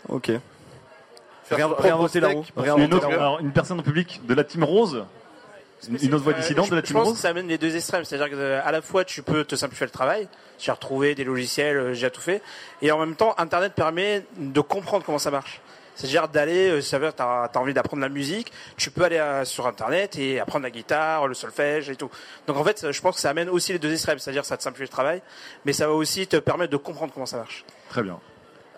S3: Ok. Rien- voter la roue.
S1: Une, autre,
S3: la roue.
S1: alors, une personne au public de la team Rose Une, autre voix
S9: Euh,
S1: dissidente
S9: je-
S1: de la
S9: je
S1: team
S9: pense
S1: Rose
S9: que ça amène les deux extrêmes. C'est-à-dire que euh, à la fois tu peux te simplifier le travail, j'ai retrouvé des logiciels, euh, j'ai tout fait, et en même temps Internet permet de comprendre comment ça marche. C'est-à-dire d'aller, euh, ça veut dire t'as as envie d'apprendre la musique, tu peux aller euh, sur Internet et apprendre la guitare, le solfège et tout. Donc en fait, je pense que ça amène aussi les deux extrêmes, c'est-à-dire ça te simplifie le travail, mais ça va aussi te permettre de comprendre comment ça marche.
S1: Très bien.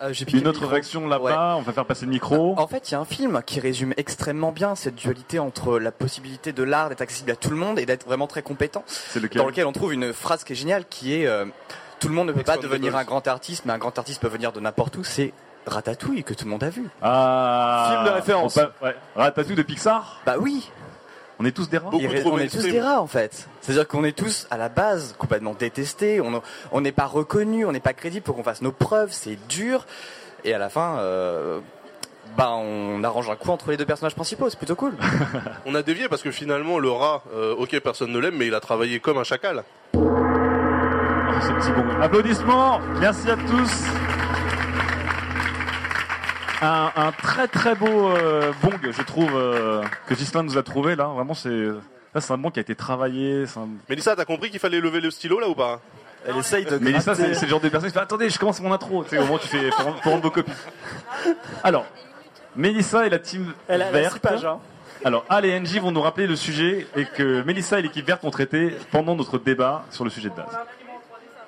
S16: Euh,
S1: Une autre réaction là-bas, on va faire passer le micro.
S16: En fait, il y a un film qui résume extrêmement bien cette dualité entre la possibilité de l'art d'être accessible à tout le monde et d'être vraiment très compétent.
S1: C'est lequel
S16: Dans lequel on trouve une phrase qui est géniale, qui est euh, tout le monde ne peut pas devenir un grand artiste, mais un grand artiste peut venir de n'importe où. C'est Ratatouille que tout le monde a vu.
S1: Ah,
S16: Film de référence.
S1: on pa- ouais. Ratatouille de Pixar
S16: Bah oui.
S1: On est tous des rats
S16: Il on est tous des rats en fait. C'est-à-dire qu'on est tous à la base complètement détestés, on on n'est pas reconnus, on n'est pas crédible pour qu'on fasse nos preuves, c'est dur. Et à la fin, euh, bah on arrange un coup entre les deux personnages principaux, c'est plutôt cool.
S5: On a dévié parce que finalement, le rat, euh, ok, personne ne l'aime, mais il a travaillé comme un chacal.
S1: Oh, ce petit bon. Applaudissements Merci à tous un, un très très beau euh, bong, je trouve, euh, que Gislain nous a trouvé là. Vraiment, c'est là, c'est un bong qui a été travaillé. un-
S5: Mélissa, t'as compris qu'il fallait lever le stylo là ou pas?
S3: Elle essaye de.
S1: Mélissa, c'est c'est le genre de personne qui fait Attendez, je commence mon intro. Tu sais, au moment où tu fais pour, rendre- pour rendre vos copies. Alors, Mélissa et la team
S6: Elle a- elle a
S1: verte.
S6: hein.
S1: Alors, Al et NJ vont nous rappeler le sujet et que Mélissa et l'équipe verte ont traité pendant notre débat sur le sujet de Daz.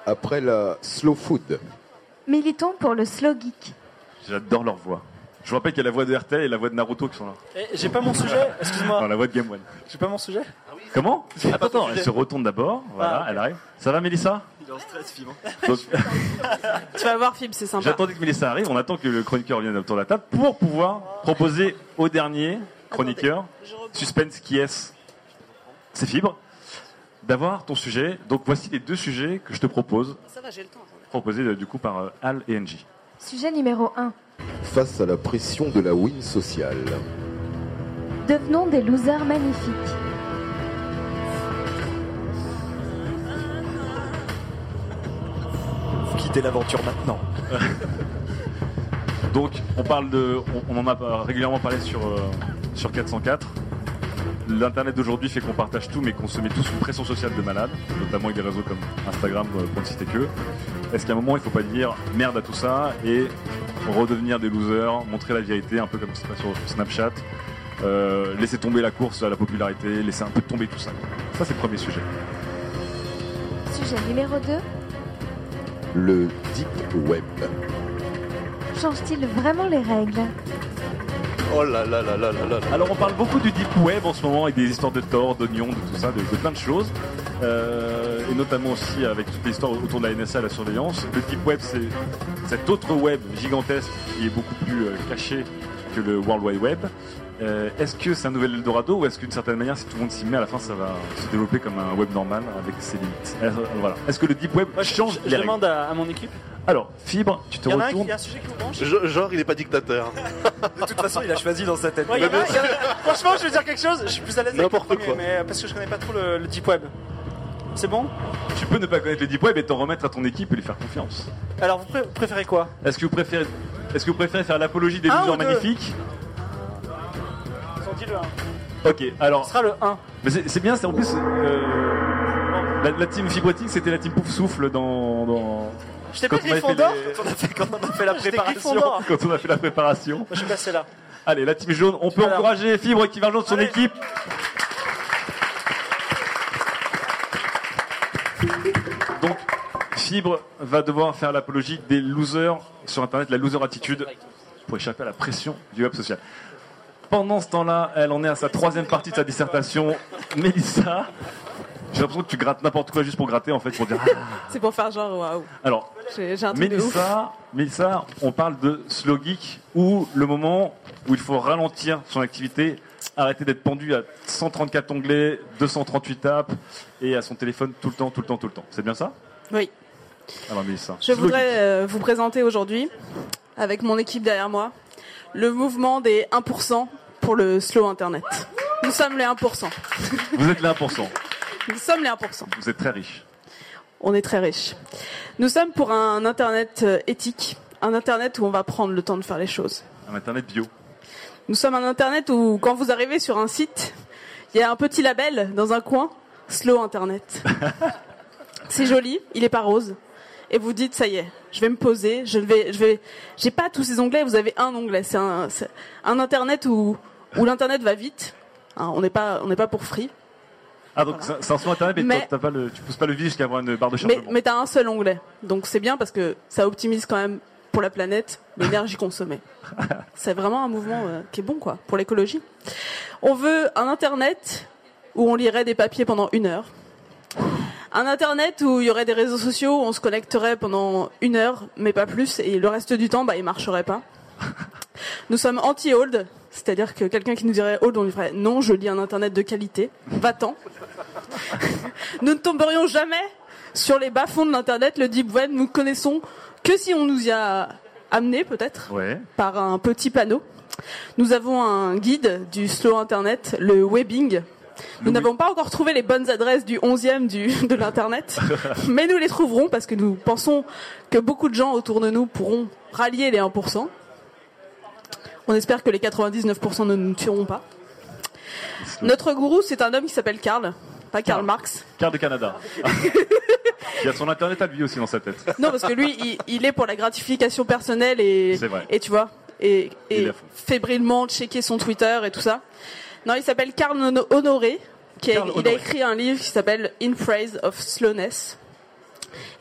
S7: Après la slow food.
S4: Militons pour le slow geek.
S1: J'adore leur voix. Je vous rappelle qu'il y a la voix de RTL et la voix de Naruto qui sont là.
S6: Eh, J'ai pas mon sujet, excuse-moi.
S1: Non, la voix de Game One.
S6: J'ai pas mon sujet.
S1: Comment
S6: J'ai
S1: Attends,
S6: pas
S1: attends,
S6: ton
S1: elle
S6: sujet.
S1: se retourne d'abord. Voilà,
S6: Ah.
S1: elle arrive. Ça va, Mélissa?
S3: Il est en stress, Fibre.
S1: Donc,
S2: Tu vas voir, Fib, c'est sympa.
S1: J'attendais que Mélissa arrive. On attend que le chroniqueur vienne autour de la table pour pouvoir proposer au dernier chroniqueur, suspense qui est C'est Fibre, d'avoir ton sujet. Donc voici les deux sujets que je te propose,
S2: Ça va, j'ai le temps.
S1: proposés euh, du coup par euh, Al et NJ.
S4: Sujet numéro 1.
S7: Face à la pression de la win sociale.
S4: Devenons des losers magnifiques.
S16: Vous quittez l'aventure maintenant.
S1: Donc, on parle de, on, on en a régulièrement parlé sur euh, sur 404. L'internet d'aujourd'hui fait qu'on partage tout, mais qu'on se met tous sous pression sociale de malade, notamment avec des réseaux comme Instagram, euh, pour ne citer que. Est-ce qu'à un moment, il faut pas dire merde à tout ça et redevenir des losers, montrer la vérité, un peu comme c'est pas sur Snapchat, euh, laisser tomber la course à la popularité, laisser un peu tomber tout ça? Ça, c'est le premier sujet.
S4: Sujet numéro 2.
S7: Le Deep Web.
S4: Change-t-il vraiment les règles?
S5: Oh là là là là là là.
S1: Alors on parle beaucoup du deep web en ce moment avec des histoires de Tor, d'oignons, de tout ça, de, de plein de choses. Euh, et notamment aussi avec toute l'histoire autour de la NSA, la surveillance. Le deep web, c'est cet autre web gigantesque qui est beaucoup plus euh, caché que le World Wide Web. Euh, est-ce que c'est un nouvel Eldorado ou est-ce qu'une certaine manière, si tout le monde s'y met, à la fin, ça va se développer comme un web normal avec ses limites? Euh, Voilà. Est-ce que le deep web change
S6: Je
S1: les règles?
S6: demande à, à mon équipe.
S1: Alors, Fibre, tu te
S6: Il y en a un
S1: retournes.
S6: qui a un sujet qui vous branche
S5: Je- genre, il est pas dictateur.
S3: De toute façon, il a choisi dans sa tête.
S6: Ouais, il y en a- il y en a- Franchement, je vais dire quelque chose. Je suis plus à l'aise avec le
S5: N'importe
S6: premier,
S5: quoi.
S6: mais euh, parce que je connais pas trop le, le deep web. C'est bon?
S1: Tu peux ne pas connaître le deep web et t'en remettre à ton équipe et lui faire confiance.
S6: Alors, vous pré- préférez quoi?
S1: Est-ce que vous préférez, est-ce que vous préférez faire l'apologie des
S6: Un
S1: losers
S6: ou deux
S1: magnifiques?
S6: Dis-le, hein.
S1: Ok, alors.
S6: Ce sera le 1.
S1: Mais c'est c'est bien, c'est en plus. euh, la, la team Fibrotique, c'était la team Pouf Souffle dans. dans...
S6: J'étais pas Gryffondor
S1: les-
S6: quand on a fait, quand on a fait la préparation.
S1: Quand on a fait la préparation.
S6: Moi, je suis passé là.
S1: Allez, la team jaune, on peut
S6: Alors.
S1: encourager Fibre qui va rejoindre son
S6: Allez.
S1: équipe. Donc, Fibre va devoir faire l'apologie des losers sur Internet, la loser attitude, pour échapper à la pression du web social. Pendant ce temps-là, elle en est à sa troisième partie de sa dissertation. Mélissa, j'ai l'impression que tu grattes n'importe quoi juste pour gratter, en fait, pour dire. Ah.
S2: C'est pour faire genre waouh.
S1: Alors,
S2: J'ai un truc.
S1: Mélissa, Mélissa, on parle de slow geek ou le moment où il faut ralentir son activité, arrêter d'être pendu à 134 onglets, 238 apps et à son téléphone tout le temps, tout le temps, tout le temps. C'est bien ça?
S2: Oui.
S1: Alors Mélissa.
S2: Je
S1: slow
S2: voudrais euh, vous présenter aujourd'hui, avec mon équipe derrière moi, le mouvement des 1% pour le slow Internet. Nous sommes les 1%.
S1: geek. Vous êtes les 1%.
S2: Nous sommes les 1%.
S1: Vous êtes très riche.
S2: On est très riches. Nous sommes pour un Internet euh, éthique, un Internet où on va prendre le temps de faire les choses.
S1: Un Internet bio.
S2: Nous sommes un Internet où, quand vous arrivez sur un site, il y a un petit label dans un coin, Slow Internet. C'est joli, il est pas rose. Et vous dites, ça y est, je vais me poser, je vais, je vais, j'ai pas tous ces onglets, vous avez un onglet. C'est un, Internet où, où l'Internet va vite. Hein, on n'est pas, on n'est pas pour free.
S1: Ah donc c'est c'est un son Internet mais,
S2: Mais-
S1: toi, t'as pas le, tu pousses pas le vis jusqu'à avoir une barre de
S2: Mais,
S1: chargement.
S2: mais t'as un seul onglet. Donc c'est bien parce que ça optimise quand même pour la planète l'énergie consommée. C'est vraiment un mouvement euh, qui est bon quoi pour l'écologie. On veut un internet où on lirait des papiers pendant une heure. Un internet où il y aurait des réseaux sociaux où on se connecterait pendant une heure, mais pas plus, et le reste du temps, bah, il marcherait pas. Nous sommes anti-hold, c'est-à-dire que quelqu'un qui nous dirait on lui ferait non, je lis un internet de qualité, va-t'en. Nous ne tomberions jamais sur les bas-fonds de l'internet, le deep web, nous connaissons que si on nous y a amené peut-être
S1: Ouais.
S2: par un petit panneau. Nous avons un guide du slow internet, le webbing. Nous n'avons pas encore trouvé les bonnes adresses du 11e du, de l'internet, mais nous les trouverons parce que nous pensons que beaucoup de gens autour de nous pourront rallier les 1%. On espère que les 99% ne nous tueront pas. Notre gourou, c'est un homme qui s'appelle Karl, pas Karl Marx.
S1: Carte de Canada. Il a son Internet à lui aussi dans sa tête.
S2: Non, parce que lui, il, il est pour la gratification personnelle et, et tu vois, et, et fébrilement checker son Twitter et tout ça. Non, il s'appelle Karl Hono- Honoré. Qui a,
S1: Karl
S2: il a écrit un livre qui s'appelle In Praise of Slowness.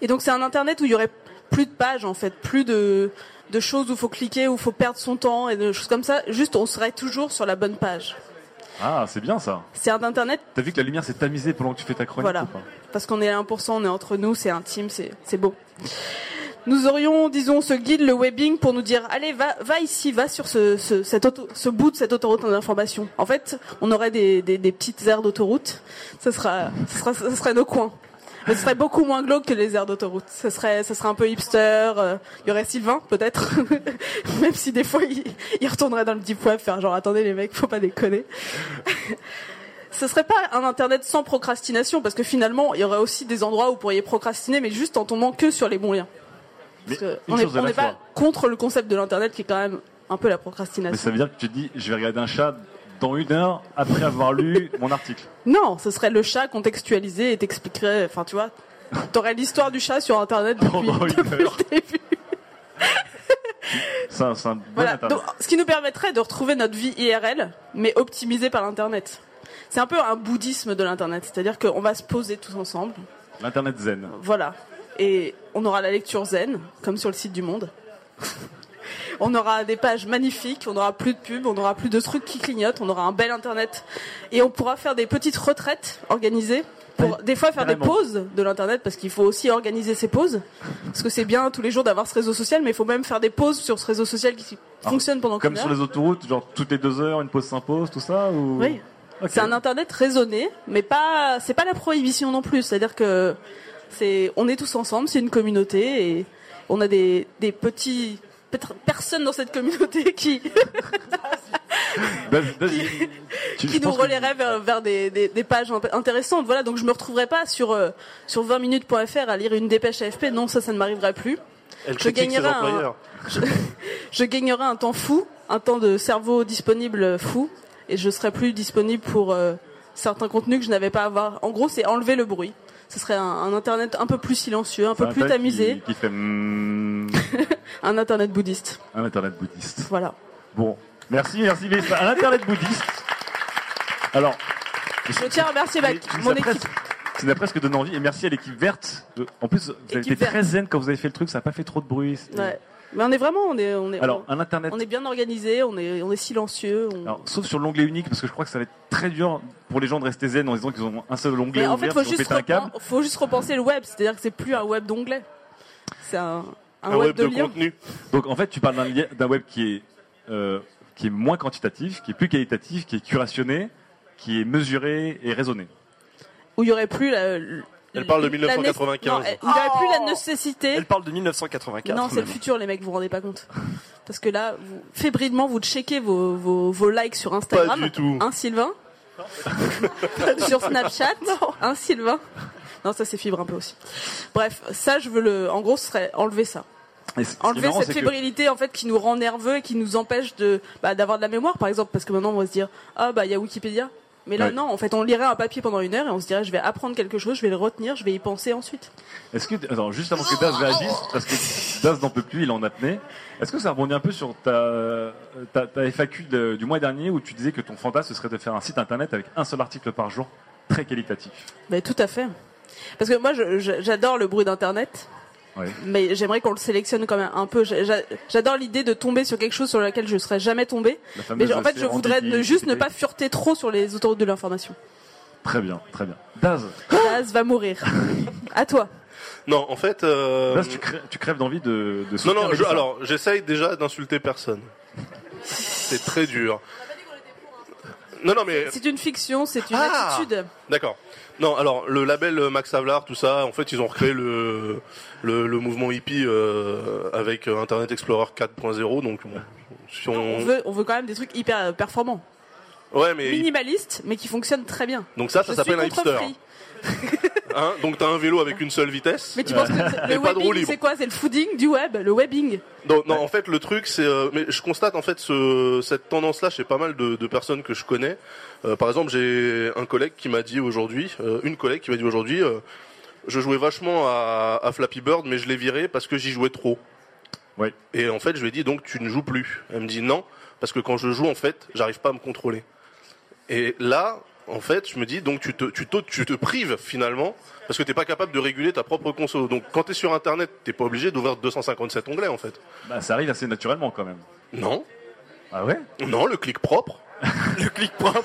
S2: Et donc c'est un internet où il y aurait plus de pages en fait, plus de, de choses où il faut cliquer, où il faut perdre son temps et de choses comme ça. Juste, on serait toujours sur la bonne page.
S1: Ah, c'est bien ça.
S2: C'est un internet
S1: T'as vu que la lumière s'est tamisée pendant que tu fais ta chronique
S2: Voilà.
S1: ou pas?
S2: Parce qu'on est à 1%, on est entre nous, c'est intime, c'est c'est beau. Nous aurions, disons, ce guide, le webbing, pour nous dire, allez, va, va ici, va sur ce, ce, auto- ce bout de cette autoroute d'information. En fait, on aurait des, des, des petites aires d'autoroute. Ce sera, ce sera, ce serait nos coins. Mais ce serait beaucoup moins glauque que les aires d'autoroute. Ce serait, ce serait un peu hipster. euh, Il y aurait Sylvain, peut-être. Même si des fois, il, il retournerait dans le deep web, faire genre, attendez les mecs, faut pas déconner. ce serait pas un internet sans procrastination parce que finalement il y aurait aussi des endroits où vous pourriez procrastiner mais juste en tombant que sur les bons liens. Parce que on n'est pas contre le concept de l'internet qui est quand même un peu la procrastination.
S1: Mais ça veut dire que tu te dis, je vais regarder un chat dans une heure après avoir lu mon article.
S2: Non, ce serait le chat contextualisé et t'expliquerait, enfin tu vois, t'aurais l'histoire du chat sur internet depuis,
S1: Pendant une
S2: depuis le début.
S1: C'est un, c'est un bon
S2: Voilà. Donc, ce qui nous permettrait de retrouver notre vie IRL, mais optimisée par l'internet. C'est un peu un bouddhisme de l'internet, c'est-à-dire qu'on va se poser tous ensemble,
S1: L'internet zen.
S2: voilà, et on aura la lecture zen, comme sur le site du Monde. on aura des pages magnifiques, on aura plus de pubs, on aura plus de trucs qui clignotent, on aura un bel internet, et on pourra faire des petites retraites organisées. Pour des fois faire des pauses de l'internet parce qu'il faut aussi organiser ses pauses parce que c'est bien tous les jours d'avoir ce réseau social mais il faut même faire des pauses sur ce réseau social qui fonctionne pendant
S1: Comme sur
S2: heure.
S1: les autoroutes, genre toutes les deux heures, une pause s'impose, tout ça ou...
S2: Oui. C'est un internet raisonné, mais pas, c'est pas la prohibition non plus. C'est-à-dire que c'est, on est tous ensemble, c'est une communauté et on a des, des petits, peut-être personnes dans cette communauté qui.
S1: Tu-
S2: nous
S1: que-
S2: relaieraient vers, vers des, des, des pages intéressantes. Voilà, donc je me retrouverai pas sur, euh, sur 20minutes.fr à lire une dépêche AFP. Non, ça, ça ne m'arriverait plus.
S5: Elle
S2: je
S5: critique ses
S2: gagnerai un,
S5: employeurs.
S2: je, je gagnerai un temps fou, un temps de cerveau disponible fou, et je serai plus disponible pour euh, certains contenus que je n'avais pas à avoir. En gros, c'est enlever le bruit. Ce serait un, un internet un peu plus silencieux, un peu plus tamisé,
S1: Qui, qui fait mm,
S2: un internet bouddhiste.
S1: un internet bouddhiste.
S2: Voilà.
S1: Bon, merci, merci. Un internet bouddhiste. Alors,
S2: Je tiens à remercier ma- mon équipe.
S1: Tu nous presque donné envie. Et merci à l'équipe verte. En plus, vous avez été très zen quand vous avez fait le truc. Ça n'a pas fait trop de bruit.
S2: Ouais. Mais on est vraiment, on est, on est,
S1: Alors, un internet.
S2: on est bien organisé, on est, on est silencieux. on-
S1: Alors, sauf sur l'onglet unique, parce que je crois que ça va être très dur pour les gens de rester zen en disant qu'ils ont un seul onglet
S2: Mais en
S1: ouvert,
S2: fait, faut juste,
S1: un câble.
S2: faut juste repenser le web, c'est-à-dire que c'est plus un web d'onglet. C'est un, un,
S1: Un
S2: web,
S1: web
S2: de,
S1: de contenu. Donc en fait, tu parles d'un web qui est euh, qui est moins quantitatif, qui est plus qualitatif, qui est curationné, qui est mesuré et raisonné.
S2: Où il y aurait plus la.
S5: Elle parle de
S2: la né-
S5: 1995.
S2: non, elle- où il n'y aurait plus la nécessité.
S3: Elle parle de 1984.
S2: Non, c'est le
S3: même.
S2: futur, les mecs, vous vous rendez pas compte. Parce que là, vous, fébrilement, vous checkez vos, vos, vos likes sur Instagram.
S5: Pas du tout.
S2: Un Sylvain. sur Snapchat. Un Sylvain. Non, ça c'est fibre un peu aussi. Bref, ça, je veux le. En gros, ce serait enlever ça.
S1: Et c- ce qui est
S2: Enlever
S1: marrant,
S2: cette
S1: c'est que-
S2: fébrilité en fait qui nous rend nerveux et qui nous empêche de bah, d'avoir de la mémoire par exemple parce que maintenant on va se dire ah bah il y a Wikipédia mais là
S1: Ouais.
S2: non en fait on lirait un papier pendant une heure et on se dirait je vais apprendre quelque chose je vais le retenir je vais y penser ensuite
S1: Est-ce que attends, juste avant que Daz réagisse, parce que Daz n'en peut plus, il en a tenu. Est-ce que ça rebondit un peu sur ta ta, ta FAQ de- du mois dernier où tu disais que ton fantasme ce serait de faire un site internet avec un seul article par jour, très qualitatif?
S2: bah, tout à fait parce que moi j'adore le bruit d'internet Mais j'aimerais qu'on le sélectionne quand même un peu J'a- j'a- j'adore l'idée de tomber sur quelque chose sur lequel je serais jamais tombé mais en fait je voudrais ne, juste ne pas fureter trop sur les autoroutes de l'information
S1: Très bien, très bien. Daz,
S2: Daz va mourir à toi
S5: Non, en fait. euh,
S1: Daz, tu, crèves, tu crèves d'envie de, de
S5: Non, non, je- alors, j'essaye déjà d'insulter personne. C'est très dur. Non, non, mais.
S2: c'est une fiction c'est une
S5: Ah
S2: attitude
S5: D'accord. Non, alors, le label euh, Max Havelaar, tout ça, en fait, ils ont recréé le, le, le mouvement hippie euh, avec euh, Internet Explorer 4.0, donc bon, si on...
S2: on veut, on veut quand même des trucs hyper performants.
S5: Ouais, mais...
S2: Minimalistes, mais qui fonctionnent très bien.
S5: Donc ça, ça s'appelle un hipster. Hein donc t'as un vélo avec une seule vitesse.
S2: Mais tu penses que le webbing, c'est quoi? C'est le fooding du web, le webbing?
S5: Donc, non, en fait, le truc, c'est, euh, mais je constate en fait ce, cette tendance-là chez pas mal de, de personnes que je connais. Euh, par exemple, j'ai un collègue qui m'a dit aujourd'hui, euh, une collègue qui m'a dit aujourd'hui, euh, je jouais vachement à, à Flappy Bird, mais je l'ai viré parce que j'y jouais trop.
S1: Ouais.
S5: Et en fait, je lui ai dit donc tu ne joues plus. Elle me dit non parce que quand je joue, en fait, j'arrive pas à me contrôler. Et là, en fait, je me dis donc tu te, tu te, tu te prives finalement parce que t'es pas capable de réguler ta propre console. Donc quand tu es sur Internet, t'es pas obligé d'ouvrir 257 onglets en fait.
S1: Bah, ça arrive assez naturellement quand même.
S5: Non.
S1: Ah ouais?
S5: Non, le clic propre.
S3: le clic propre.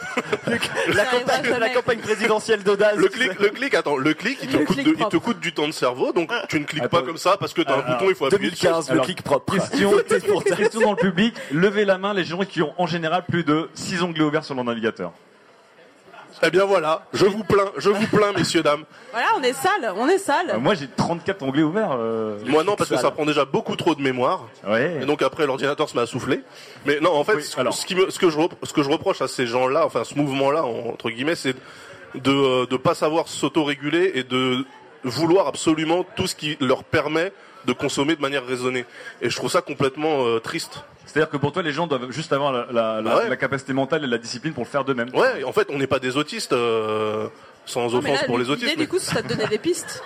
S3: la, campagne, la campagne présidentielle d'Audace.
S5: Le clic, le clic, attends, le clic, il te,
S3: Le
S5: coûte,
S3: clic
S5: de- il
S3: propre.
S5: te coûte du temps de cerveau, donc tu ne cliques pas comme ça parce que t'as un
S1: Alors,
S5: bouton, il faut appuyer dessus.
S3: 2015, le
S1: Alors,
S3: clic propre.
S1: Question, question dans le public. Levez la main les gens qui ont en général plus de 6 onglets ouverts sur leur navigateur.
S5: Eh bien voilà, je vous plains, je vous plains, messieurs, dames.
S2: Voilà, on est sale, on est sale.
S1: Euh, moi j'ai 34 onglets ouverts. euh,
S5: Moi non, parce que ça prend déjà beaucoup trop de mémoire.
S1: Ouais.
S5: Et donc après, l'ordinateur se met à souffler. Mais non, en fait, ce,
S1: alors.
S5: ce qui me, ce, que je, rep- ce que je reproche à ces gens-là, enfin ce mouvement-là, en- entre guillemets, c'est de ne pas savoir s'autoréguler et de vouloir absolument tout ce qui leur permet de consommer de manière raisonnée. Et je trouve ça complètement euh, triste.
S1: C'est-à-dire que pour toi, les gens doivent juste avoir la, la- la-
S5: Ah ouais.
S1: la capacité mentale et la discipline pour le faire d'eux-mêmes.
S5: Ouais, en fait, on n'est pas des autistes, euh, sans
S2: Non, mais
S5: offense
S2: là,
S5: pour les autistes.
S2: du coup, serait de donner des pistes.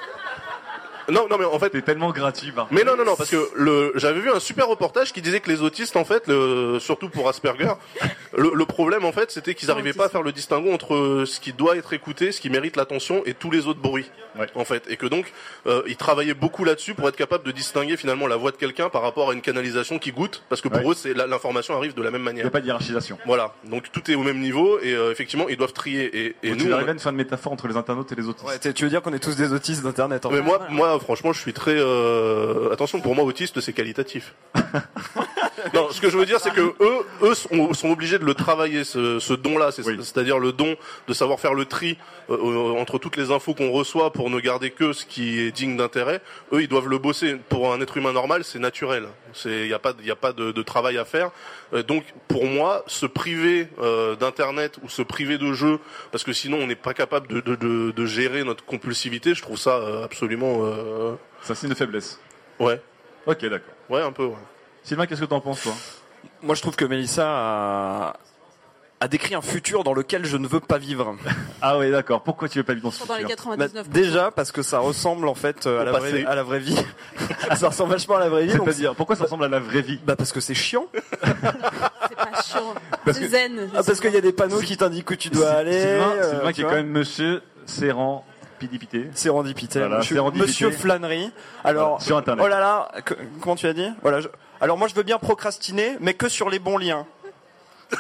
S5: Non, non, mais en fait.
S1: C'est tellement gratuit, par
S5: Mais non, non, non, parce que le, j'avais vu un super reportage qui disait que les autistes, en fait, le, surtout pour Asperger, le, le problème, en fait, c'était qu'ils n'arrivaient pas à faire le distinguo entre ce qui doit être écouté, ce qui mérite l'attention et tous les autres bruits, en fait. Et que donc, euh, ils travaillaient beaucoup là-dessus pour être capable de distinguer finalement la voix de quelqu'un par rapport à une canalisation qui goûte, parce que pour
S1: Ouais.
S5: eux, c'est l'information arrive de la même manière.
S1: Il n'y a pas de hiérarchisation.
S5: Voilà. Donc tout est au même niveau et euh, effectivement, ils doivent trier. Et, et nous,
S1: tu
S5: on-
S1: arrives à une fin de métaphore entre les internautes et les autistes.
S3: Ouais, tu veux dire qu'on est tous des autistes d'internet en
S5: mais
S3: fait.
S5: moi, moi, franchement, je suis très. euh, Attention, pour moi, autiste, c'est qualitatif. non, ce que je veux dire, c'est que eux, eux sont, sont obligés de le travailler, ce, ce don-là, c'est- c'est-à-dire le don de savoir faire le tri euh, euh, entre toutes les infos qu'on reçoit pour ne garder que ce qui est digne d'intérêt. Eux, ils doivent le bosser. Pour un être humain normal, c'est naturel. C'est, il n'y a pas, y a pas de, de travail à faire. Euh, donc, pour moi, se priver euh, d'internet ou se priver de jeux, parce que sinon, on n'est pas capable de, de, de, de gérer notre compulsivité. Je trouve ça euh, absolument. Euh...
S1: C'est une faiblesse.
S5: Ouais.
S1: Ok, d'accord.
S5: Ouais, un peu. Ouais.
S1: Sylvain, qu'est-ce que t'en penses, toi?
S3: Moi, je trouve que Mélissa a, a décrit un futur dans lequel je ne veux pas vivre.
S1: Ah oui, d'accord. Pourquoi tu veux pas vivre dans ce
S2: Dans les
S1: futur?
S2: 99%.
S3: Bah, Déjà, parce que ça ressemble en fait euh, à, la vraie, à la vraie vie. ça ressemble vachement à la vraie vie. donc-
S1: C'est-à-dire, pourquoi ça ressemble à la vraie vie?
S3: Bah parce que c'est chiant.
S2: C'est pas chiant.
S3: Parce
S2: C'est
S3: que-
S2: zen.
S3: Ah, parce qu'il y a des panneaux qui t'indiquent où tu dois aller.
S1: Sylvain,
S3: euh,
S1: Sylvain qui est quand même monsieur Serrand Pidipité.
S3: Sérendipité.
S1: Voilà,
S3: monsieur,
S1: sérendipité.
S3: monsieur Flânerie. Alors,
S1: Voilà, sur Internet.
S3: Oh là là, que- comment tu as dit? Voilà. je- alors moi je veux bien procrastiner, mais que sur les bons liens.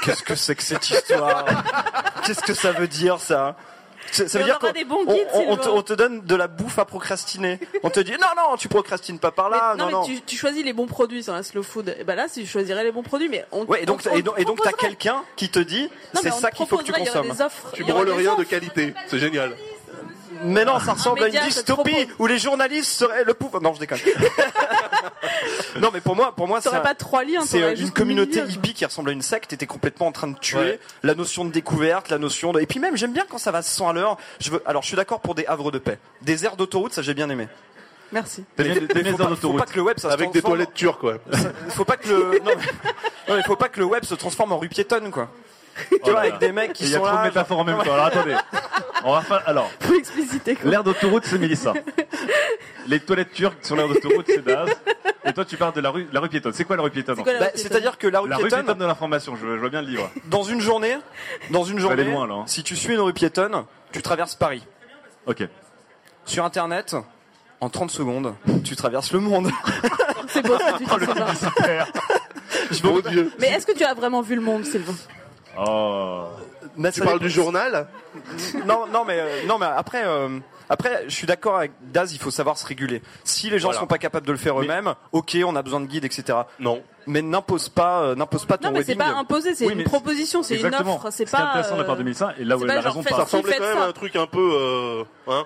S3: Qu'est-ce que c'est que cette histoire? Qu'est-ce que ça veut dire ça? Ça ça veut dire qu'on on-
S2: guides,
S3: on, on te,
S2: Sylvain.
S3: on te donne de la bouffe à procrastiner. On te dit non non, tu procrastines pas par là.
S2: non,
S3: non non.
S2: mais tu, tu choisis les bons produits sur la slow food. Et ben là, si je choisirais les bons produits, mais on.
S3: Ouais, et donc
S2: on-
S3: et donc, et donc
S2: on
S3: t'as quelqu'un qui te dit c'est ça qu'il faut que tu consommes.
S2: des offres,
S5: Tu brûles rien de qualité. C'est génial.
S3: Mais non, ça ressemble à une dystopie où les journalistes seraient le pouvoir. Non, je déconne. non, mais pour moi, pour moi, ça-
S2: pas trois liens,
S3: C'est une communauté
S2: milieu.
S3: hippie qui ressemble à une secte. Était complètement en train de tuer
S5: Ouais.
S3: la notion de découverte, la notion de. Et puis même, j'aime bien quand ça va 100 à l'heure. Je veux. Alors, je suis d'accord pour des havres de paix, des aires d'autoroute, ça j'ai bien aimé.
S2: Merci.
S3: Mais, mais faut,
S1: aires
S3: pas, faut
S1: d'autoroute.
S3: pas que le web ça se
S5: Avec des toilettes turques, quoi.
S3: faut pas que le non, mais- non, mais faut pas que le web se transforme en rue piétonne quoi. tu vois
S1: là
S3: avec
S1: là.
S3: des mecs qui
S1: Et Il y a
S3: sont
S1: trop de
S3: là.
S1: métaphores en même temps. Alors attendez. On va faire. Alors,
S2: Faut expliciter quoi.
S1: l'air d'autoroute, c'est Mélissa. Les toilettes turques sur l'air d'autoroute, c'est Daz. Et toi, tu parles de la rue, la rue piétonne. C'est quoi la rue piétonne
S2: C'est quoi la
S3: Bah,
S2: rue piétonne
S3: C'est-à-dire que la rue
S1: La rue
S3: piétonne,
S1: piétonne de l'information. Je, je vois bien le livre.
S3: dans une journée, dans une
S1: aller
S3: journée,
S1: loin, là, hein.
S3: si tu suis une rue piétonne, tu traverses Paris.
S1: Ok.
S3: Sur Internet, en 30 secondes, tu traverses le monde.
S2: C'est beau ce que tu dis, Sylvain.
S1: Super.
S5: Mon Dieu.
S2: Mais est-ce que tu as vraiment vu le monde, Sylvain?
S1: Oh.
S3: Mais
S5: Tu parles du journal
S3: non, non, mais euh, non, mais après, euh, après, je suis d'accord avec Daz. Il faut savoir se réguler. Si les gens
S5: Voilà.
S3: sont pas capables de le faire eux-mêmes, ok, on a besoin de guides, etc.
S5: Non.
S3: Mais n'impose pas, euh, n'impose pas ton
S2: Non, mais c'est
S3: wedding.
S2: pas imposé, c'est
S1: Oui,
S2: une
S1: mais
S2: proposition, c'est une
S1: Exactement.
S2: offre, c'est
S1: C'est
S2: pas.
S1: intéressant de la part de
S2: euh,
S1: Mélissa. Et là où
S2: c'est
S1: elle a
S2: pas genre
S1: raison
S2: faites.
S5: Ça ressemblait quand même
S2: ça
S5: à un truc un peu. Euh, hein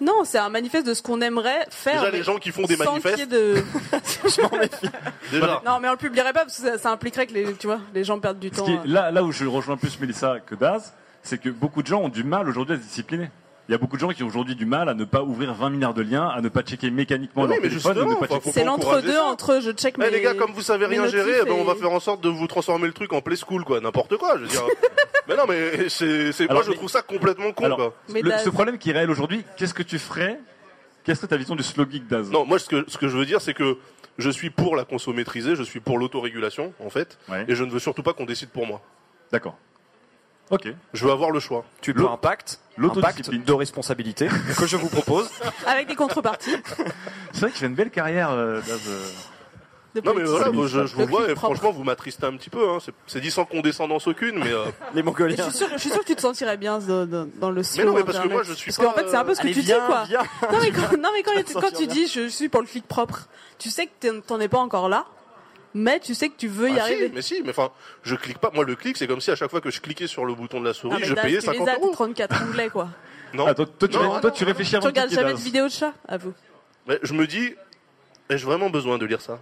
S2: Non, c'est un manifeste de ce qu'on aimerait faire.
S5: Déjà,
S2: mais
S5: les gens qui font des manifestes-
S2: de...
S5: Déjà.
S2: Non, mais on le publierait pas parce que ça, ça impliquerait que les, tu vois, les gens perdent du
S1: Ce
S2: temps.
S1: qui est-
S2: euh.
S1: là, là où je rejoins plus Mélissa que Daz, c'est que beaucoup de gens ont du mal aujourd'hui à se discipliner. Il y a beaucoup de gens qui ont aujourd'hui du mal à ne pas ouvrir 20 milliards de liens, à ne pas checker mécaniquement
S5: Mais
S1: leur
S5: oui, mais
S1: téléphone, à ne pas checker.
S2: C'est l'entre-deux entre je check
S5: Eh
S2: mes.
S5: les gars, comme vous savez rien gérer, ben, on va faire en sorte de vous transformer le truc en play school, quoi. N'importe quoi, je veux dire. mais non, mais c'est, c'est, moi je
S1: mais-
S5: trouve ça complètement con,
S1: Alors,
S5: quoi.
S2: Mais
S1: le- ce problème qui est réel aujourd'hui, qu'est-ce que tu ferais? Qu'est-ce que ta vision du slow geek Daz?
S5: Non, moi ce que, ce que je veux dire, c'est que je suis pour la conso maîtrisée, je suis pour l'autorégulation, en fait,
S1: Ouais.
S5: et je ne veux surtout pas qu'on décide pour moi.
S1: D'accord. Ok.
S5: Je veux avoir le choix.
S3: Tu veux un pacte, un pacte de responsabilité que je vous propose.
S2: Avec des contreparties.
S1: C'est vrai que tu fais une belle carrière, euh, Daz. euh.
S2: de
S5: Non mais voilà, moi, je, je vous vois et
S2: propre.
S5: franchement vous m'attristez un petit peu. Hein. C'est, dit sans condescendance aucune, mais euh,
S3: Les Mongoliens.
S2: Je suis, sûr, je suis sûr que tu te sentirais bien dans, dans- dans le slow
S5: non, mais parce que moi, je suis
S2: Parce qu'en fait, c'est un peu ce que tu
S3: viens,
S2: dis, quoi.
S3: viens.
S2: Non, mais quand, non, mais quand, quand tu
S3: bien.
S2: dis je suis pour le clic propre, tu sais que t'en- t'en es pas encore là, mais tu sais que tu veux y
S5: Ah, si,
S2: arriver.
S5: mais si, mais enfin, je clique pas. Moi, le clic, c'est comme si à chaque fois que je cliquais sur le bouton de la souris,
S2: Ah,
S5: je payais
S2: tu
S5: 50
S2: les as,
S5: euros.
S2: 34 onglets, quoi.
S5: Non,
S1: Ah, toi, toi, tu,
S5: Non,
S1: ré- toi, tu réfléchis
S2: Tu
S1: avant
S2: regardes jamais de vidéos de chat, à vous.
S5: Mais je me dis, ai-je vraiment besoin de lire ça?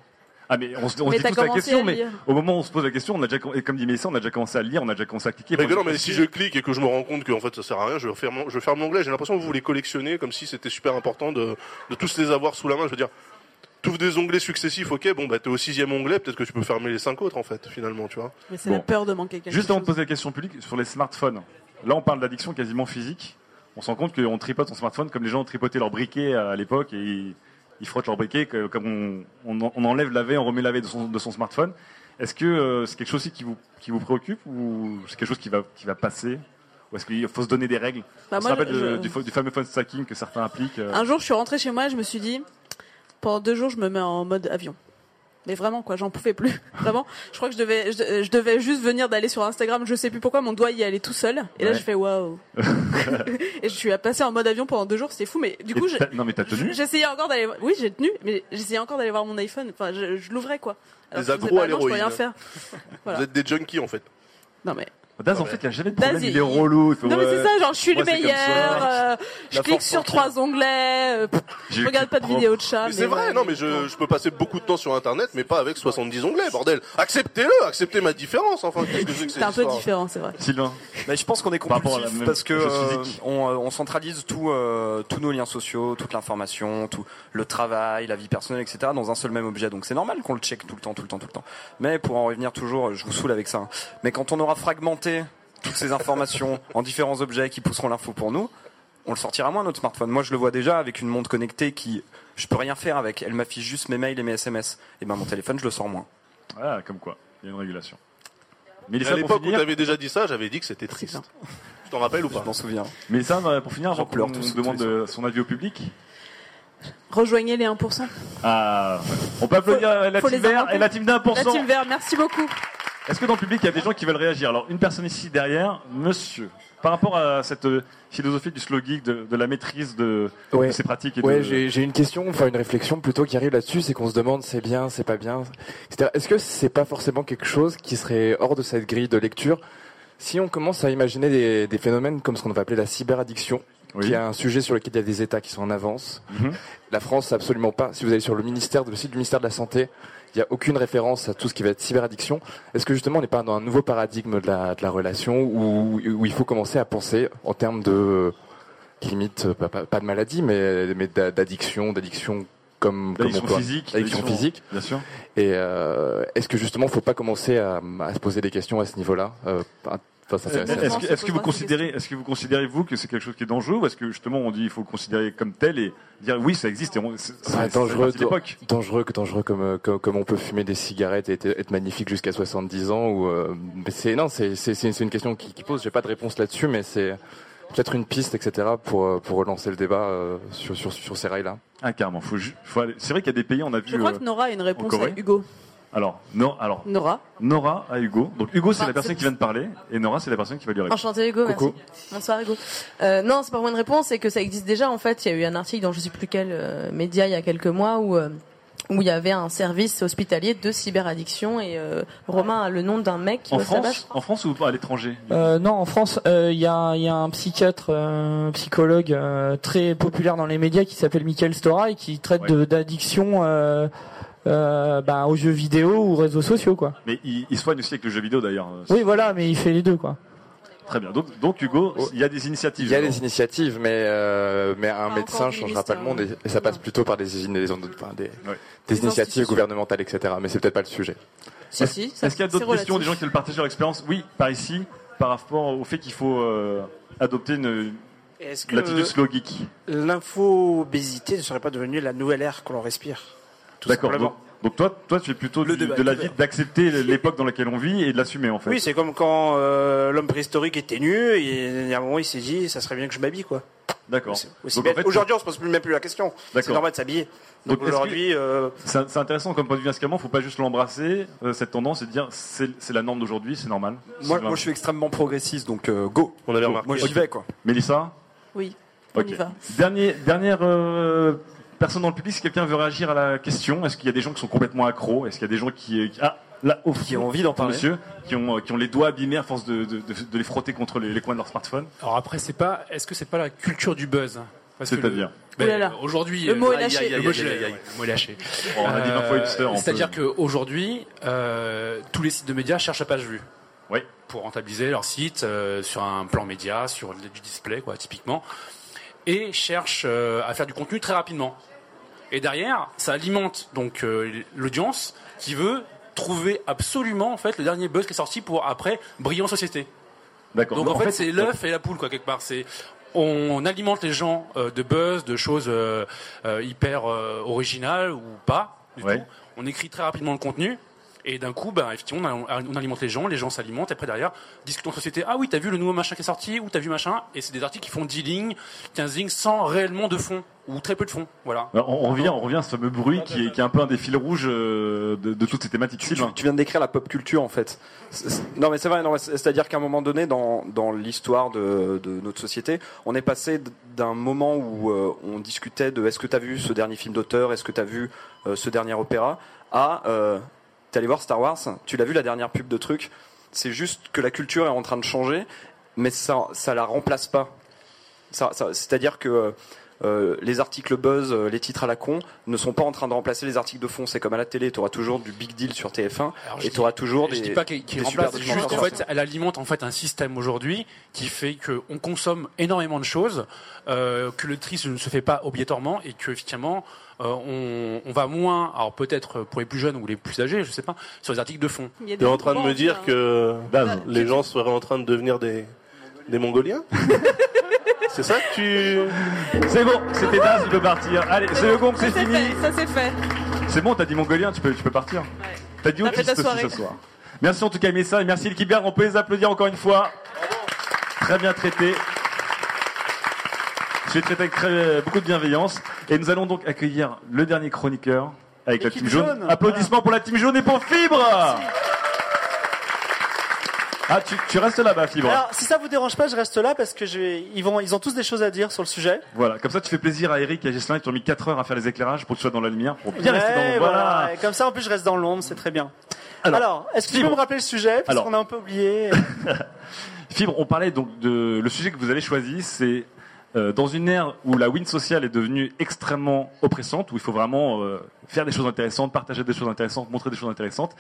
S1: Ah mais on se, on se
S2: Mais
S1: dit
S2: t'as
S1: tous la question, mais au moment où on se pose la question, on a déjà, comme dit Mélissa, on a déjà commencé à lire, on a déjà commencé à cliquer.
S5: Mais non, mais si je clique et que je me rends compte qu'en fait ça sert à rien, je ferme, je ferme l'onglet. J'ai l'impression que vous les collectionnez comme si c'était super important de, de tous les avoir sous la main. Je veux dire, tu des onglets successifs, ok, bon bah t'es au sixième onglet, peut-être que tu peux fermer les cinq autres en fait, finalement, tu vois.
S2: Mais c'est
S1: Bon.
S2: la peur de manquer quelque
S1: Juste avant de poser la question publique, sur les smartphones, là on parle d'addiction quasiment physique. on se rend compte qu'on tripote son smartphone comme les gens ont tripoté leur briquet à l'époque et ils, ils frottent leur briquet que- comme on, on, en- on enlève la V, on remet la V de son, de son smartphone. Est-ce que euh, c'est quelque chose aussi qui vous, qui vous préoccupe ou c'est quelque chose qui va, qui va passer? Ou est-ce qu'il faut se donner des règles?
S2: Bah,
S1: On se
S2: moi,
S1: rappelle
S2: je-
S1: de- du, fa- du fameux phone stacking que certains appliquent. euh.
S2: Un jour, je suis rentrée chez moi et je me suis dit, pendant deux jours, je me mets en mode avion. Mais vraiment, quoi, j'en pouvais plus. Vraiment. Je crois que je devais, je, je devais juste venir d'aller sur Instagram. Je sais plus pourquoi mon doigt y allait tout seul. Et là, je fais waouh. et je suis passée en mode avion pendant deux jours. C'était fou. Mais du
S1: Et
S2: coup,
S1: t'as- non mais t'as tenu?
S2: j'essayais encore d'aller. Oui, j'ai tenu. Mais j'essayais encore d'aller voir mon iPhone. Enfin, je, je l'ouvrais, quoi. Alors
S5: Des agros à l'héroïne.
S2: rien faire. Voilà.
S5: Vous êtes des junkies en fait.
S2: Non mais.
S1: Daz, en fait, il n'y a jamais de problème,
S2: Daz,
S1: il
S2: il-
S1: est relou. il fait,
S2: Non mais c'est ça, genre je suis le meilleur, euh, je clique sur trois onglets, euh, je regarde pas de
S5: cul
S2: vidéos de chat.
S5: Mais c'est vrai,
S2: ouais.
S5: non, mais je, je peux passer beaucoup de temps sur Internet, mais pas avec 70 onglets, bordel. Acceptez-le, acceptez ma différence, enfin. Qu'est-ce que c'est que
S2: C'est
S5: cette
S2: un peu différent, c'est vrai.
S1: Sylvain
S3: Mais je pense qu'on est compulsif parce que euh, on, euh, on centralise tout, euh, tous nos liens sociaux, toute l'information, tout le travail, la vie personnelle, etc. dans un seul même objet. Donc c'est normal qu'on le check tout le temps, tout le temps, tout le temps. Mais pour en revenir toujours, je vous saoule avec ça. hein. Mais quand on aura fragmenté toutes ces informations en différents objets qui pousseront l'info pour nous, on le sortira moins notre smartphone. Moi, je le vois déjà avec une montre connectée qui, je peux rien faire avec. Elle m'affiche juste mes mails et mes SMS. Et ben mon téléphone, je le sors moins.
S1: Ah, comme quoi, il y a une régulation.
S5: Mais à l'époque où
S1: finir-
S5: t'avais déjà dit ça, j'avais dit que c'était triste. Tu t'en rappelles ou pas
S3: Je m'en souviens.
S1: Mais ça, euh, pour finir,
S3: J'en pleure tous-
S1: demande son avis au public.
S2: Rejoignez les 1%.
S1: Ah, on peut applaudir la
S2: Faut
S1: team vert et la team d'un pour
S2: La
S1: cent.
S2: team vert, merci beaucoup.
S1: Est-ce que dans le public, il y a des gens qui veulent réagir? Alors, une personne ici derrière, monsieur, par rapport à cette euh, philosophie du slow geek, de, de la maîtrise de, ces pratiques et
S17: Ouais,
S1: de...
S17: j'ai une question, enfin une réflexion plutôt qui arrive là-dessus, c'est qu'on se demande c'est bien, c'est pas bien. C'est-à-dire, Est-ce que c'est pas forcément quelque chose qui serait hors de cette grille de lecture? Si on commence à imaginer des, des phénomènes comme ce qu'on va appeler la cyberaddiction, qui est un sujet sur lequel il y a des États qui sont en avance.
S1: Mhm.
S17: La France, absolument pas. Si vous allez sur le ministère, le site du ministère de la Santé, il n'y a aucune référence à tout ce qui va être cyberaddiction. Est-ce que justement on n'est pas dans un nouveau paradigme de la, de la relation où, où il faut commencer à penser en termes de limite, pas, pas- pas de maladie, mais, mais d'a- d'addiction, d'addiction comme, comme on
S1: physique,
S17: d'addiction- physique.
S1: bien sûr.
S17: Et euh, est-ce que justement, faut pas commencer à, à se poser des questions à ce niveau-là Euh, Enfin, c'est-
S1: Est-ce que, vous considérez, est-ce que vous considérez vous que c'est quelque chose qui est dangereux, ou est-ce que justement on dit il faut le considérer comme tel et dire oui ça existe et on- c'est
S17: dangereux, dangereux, que dangereux comme, euh, comme comme on peut fumer des cigarettes et être, être magnifique jusqu'à 70 ans ou euh, c'est non c'est c'est c'est c'est une question qui, qui pose j'ai pas de réponse là-dessus mais c'est peut-être une piste etc pour euh, pour relancer le débat euh, sur sur sur ces rails là.
S1: Ah carrément, faut, faut C'est vrai qu'il y a des pays, on a vu.
S2: Je crois
S1: euh,
S2: que Nora a une réponse à Hugo.
S1: Alors, non, alors.
S2: Nora.
S1: Nora à Hugo. Donc Hugo c'est
S11: Enfin,
S1: la personne
S11: c'est-
S1: qui vient de parler et Nora c'est la personne qui va lui répondre.
S11: Enchanté Hugo,
S1: Coucou.
S11: merci. Bonsoir Hugo. Euh, non, c'est pas vraiment une réponse, c'est que ça existe déjà. En fait, il y a eu un article dans je sais plus quel euh, média il y a quelques mois où euh, où il y avait un service hospitalier de cyberaddiction et euh, Romain a le nom d'un mec qui
S1: En. France, en France ou à l'étranger
S18: Euh, non, en France, euh, il y, a, il y a un psychiatre, euh, psychologue euh, très populaire dans les médias qui s'appelle Michael Stora et qui traite d'addiction euh, bah, aux jeux vidéo ou aux réseaux sociaux, quoi.
S1: Mais il, il soigne aussi avec le jeu vidéo d'ailleurs.
S18: Oui, voilà, mais il fait les deux, quoi.
S1: Très bien. Donc, donc Hugo, il y a des initiatives.
S17: Il y a des initiatives mais euh, mais un médecin changera pas le monde et, et ça passe plutôt par des des, des, enfin, des, des
S1: Des
S17: initiatives gouvernementales etc. Mais c'est peut-être pas le sujet.
S2: Si, si,
S1: Est-ce qu'il y a d'autres questions, des gens qui veulent partager leur expérience Oui, par ici, par rapport au fait qu'il faut euh, adopter une, l'attitude slow geek.
S9: l'infobésité ne serait pas devenue la nouvelle ère que l'on respire? Tout
S1: D'accord.
S9: simplement
S1: Donc, donc toi, toi, tu es plutôt du-
S9: débat
S1: de l'avis
S9: ouvert.
S1: d'accepter l'époque dans laquelle on vit et de l'assumer en fait.
S9: Oui, c'est comme quand euh, l'homme préhistorique était nu et il y a un moment il s'est dit ça serait bien que je m'habille quoi.
S1: D'accord.
S9: Aussi
S1: Donc,
S9: bête.
S1: en fait,
S9: Aujourd'hui on se pose plus- même plus la question. C'est
S1: D'accord.
S9: normal de s'habiller. Donc,
S1: Donc, est-ce
S9: aujourd'hui
S1: que-
S9: euh,
S1: c'est c'est intéressant comme point de vue inscalement, faut pas juste l'embrasser, euh, cette tendance et dire c'est c'est la norme d'aujourd'hui, c'est normal.
S3: Moi,
S1: C'est
S3: moi, je suis extrêmement progressiste, donc euh, go.
S5: On avait
S3: Moi, j'y vais, quoi.
S1: Mélissa?
S2: Oui, on
S1: Ok.
S2: y va.
S1: Dernier, dernière euh, personne dans le public, si quelqu'un veut réagir à la question, est-ce qu'il y a des gens qui sont complètement accros? Est-ce qu'il y a des gens qui, qui- ah, là, au
S3: Qui ont envie d'en parler.
S1: Monsieur, qui ont, euh, qui ont les doigts abîmés à force de, de, de- de les frotter contre les, les coins de leur smartphone?
S19: Alors après, c'est pas. Est-ce que c'est pas la culture du buzz?
S1: C'est-à-dire?
S19: Ben, Aujourd'hui,
S2: Le mot est lâché.
S19: aïe, aïe, aïe,
S2: Le mot
S19: aïe,
S2: est
S19: aïe,
S2: lâché.
S19: aïe, le mot est lâché.
S1: Bon, on a dit 20 fois hipster, on
S19: C'est-à-dire qu'aujourd'hui, euh, tous les sites de médias cherchent la page vue.
S1: Oui.
S19: Pour rentabiliser leur site euh, sur un plan média, sur du display, quoi, typiquement, et cherchent euh, à faire du contenu très rapidement. Et derrière, ça alimente donc euh, l'audience qui veut trouver absolument en fait le dernier buzz qui est sorti pour après briller en société.
S1: D'accord.
S19: Donc en, fait,
S1: fait,
S19: c'est l'œuf et la poule quoi quelque part. C'est on alimente les gens euh, de buzz, de choses euh, euh, hyper originales ou pas. du
S1: Ouais.
S19: tout. On écrit très rapidement le contenu. Et d'un coup, ben, effectivement, on, on alimente les gens, les gens s'alimentent, et après derrière, discutons en société. Ah oui, t'as vu le nouveau machin qui est sorti, ou t'as vu machin, et c'est des articles qui font 10 lignes, 15 lignes, sans réellement de fond, ou très peu de fond. Voilà.
S1: Alors, on, revient, on revient à ce fameux bruit qui est, qui est un peu un des fils rouges euh, de, de toutes ces thématiques.
S3: tu, tu viens de décrire la pop culture en fait. Non mais c'est vrai, c'est-à-dire qu'à un moment donné dans, dans l'histoire de, de notre société, on est passé d'un moment où euh, on discutait de est-ce que tu as vu ce dernier film d'auteur, est-ce que tu as vu euh, ce dernier opéra, à euh, t'es allé voir Star Wars, tu l'as vu la dernière pub de truc. C'est juste que la culture est en train de changer, mais ça ça la remplace pas. Ça, ça- c'est-à-dire que euh, les articles buzz, euh, les titres à la con, ne sont pas en train de remplacer les articles de fond. C'est comme à la télé, tu auras toujours du big deal sur TF1
S19: Alors, je
S3: et tu auras toujours des.
S19: Je dis pas qu'il qu'il
S3: des super
S19: remplace, juste en fait, elle alimente en fait un système aujourd'hui qui fait qu'on consomme énormément de choses, euh, que le tri ne se fait pas obligatoirement et que effectivement on, on va moins, alors peut-être pour les plus jeunes ou les plus âgés, je sais pas, sur les articles de fond.
S5: Tu es en train de me dire que les gens seraient en train de devenir des, des Mongoliens C'est ça que tu...
S1: C'est bon, c'était Daz, il peut partir. Allez, c'est le gong, c'est fini.
S2: fait, ça c'est fait.
S1: C'est bon, t'as dit mongolien, tu peux, tu peux partir. T'as dit autiste
S2: ta
S1: aussi ce soir. Merci en tout cas, Messa, et merci l'équipe on peut les applaudir encore une fois. Très bien traité. Je suis traité avec très- beaucoup de bienveillance. Et nous allons donc accueillir le dernier chroniqueur avec la team jaune.
S6: jaune.
S1: Applaudissements pour la team jaune et pour Fibre Ah, tu, tu restes là-bas, Fibre.
S6: Alors, si ça vous dérange pas, je reste là parce que je ils vont, ils ont tous des choses à dire sur le sujet.
S1: Voilà, comme ça tu fais plaisir à Eric et à Gislain qui ont mis 4 heures à faire les éclairages pour que tu sois dans la lumière, pour bien
S6: Ouais,
S1: rester dans l'ombre. Voilà.
S6: voilà. Et comme ça, en plus, je reste dans l'ombre, c'est très bien.
S1: Alors,
S6: Alors, est-ce que tu
S1: Fibre.
S6: peux me rappeler le sujet? Parce qu'on a un peu oublié.
S1: Fibre, on parlait donc de le sujet que vous avez choisi, c'est euh, dans une ère où la win sociale est devenue extrêmement oppressante, où il faut vraiment euh, faire des choses intéressantes, partager des choses intéressantes, montrer des choses intéressantes.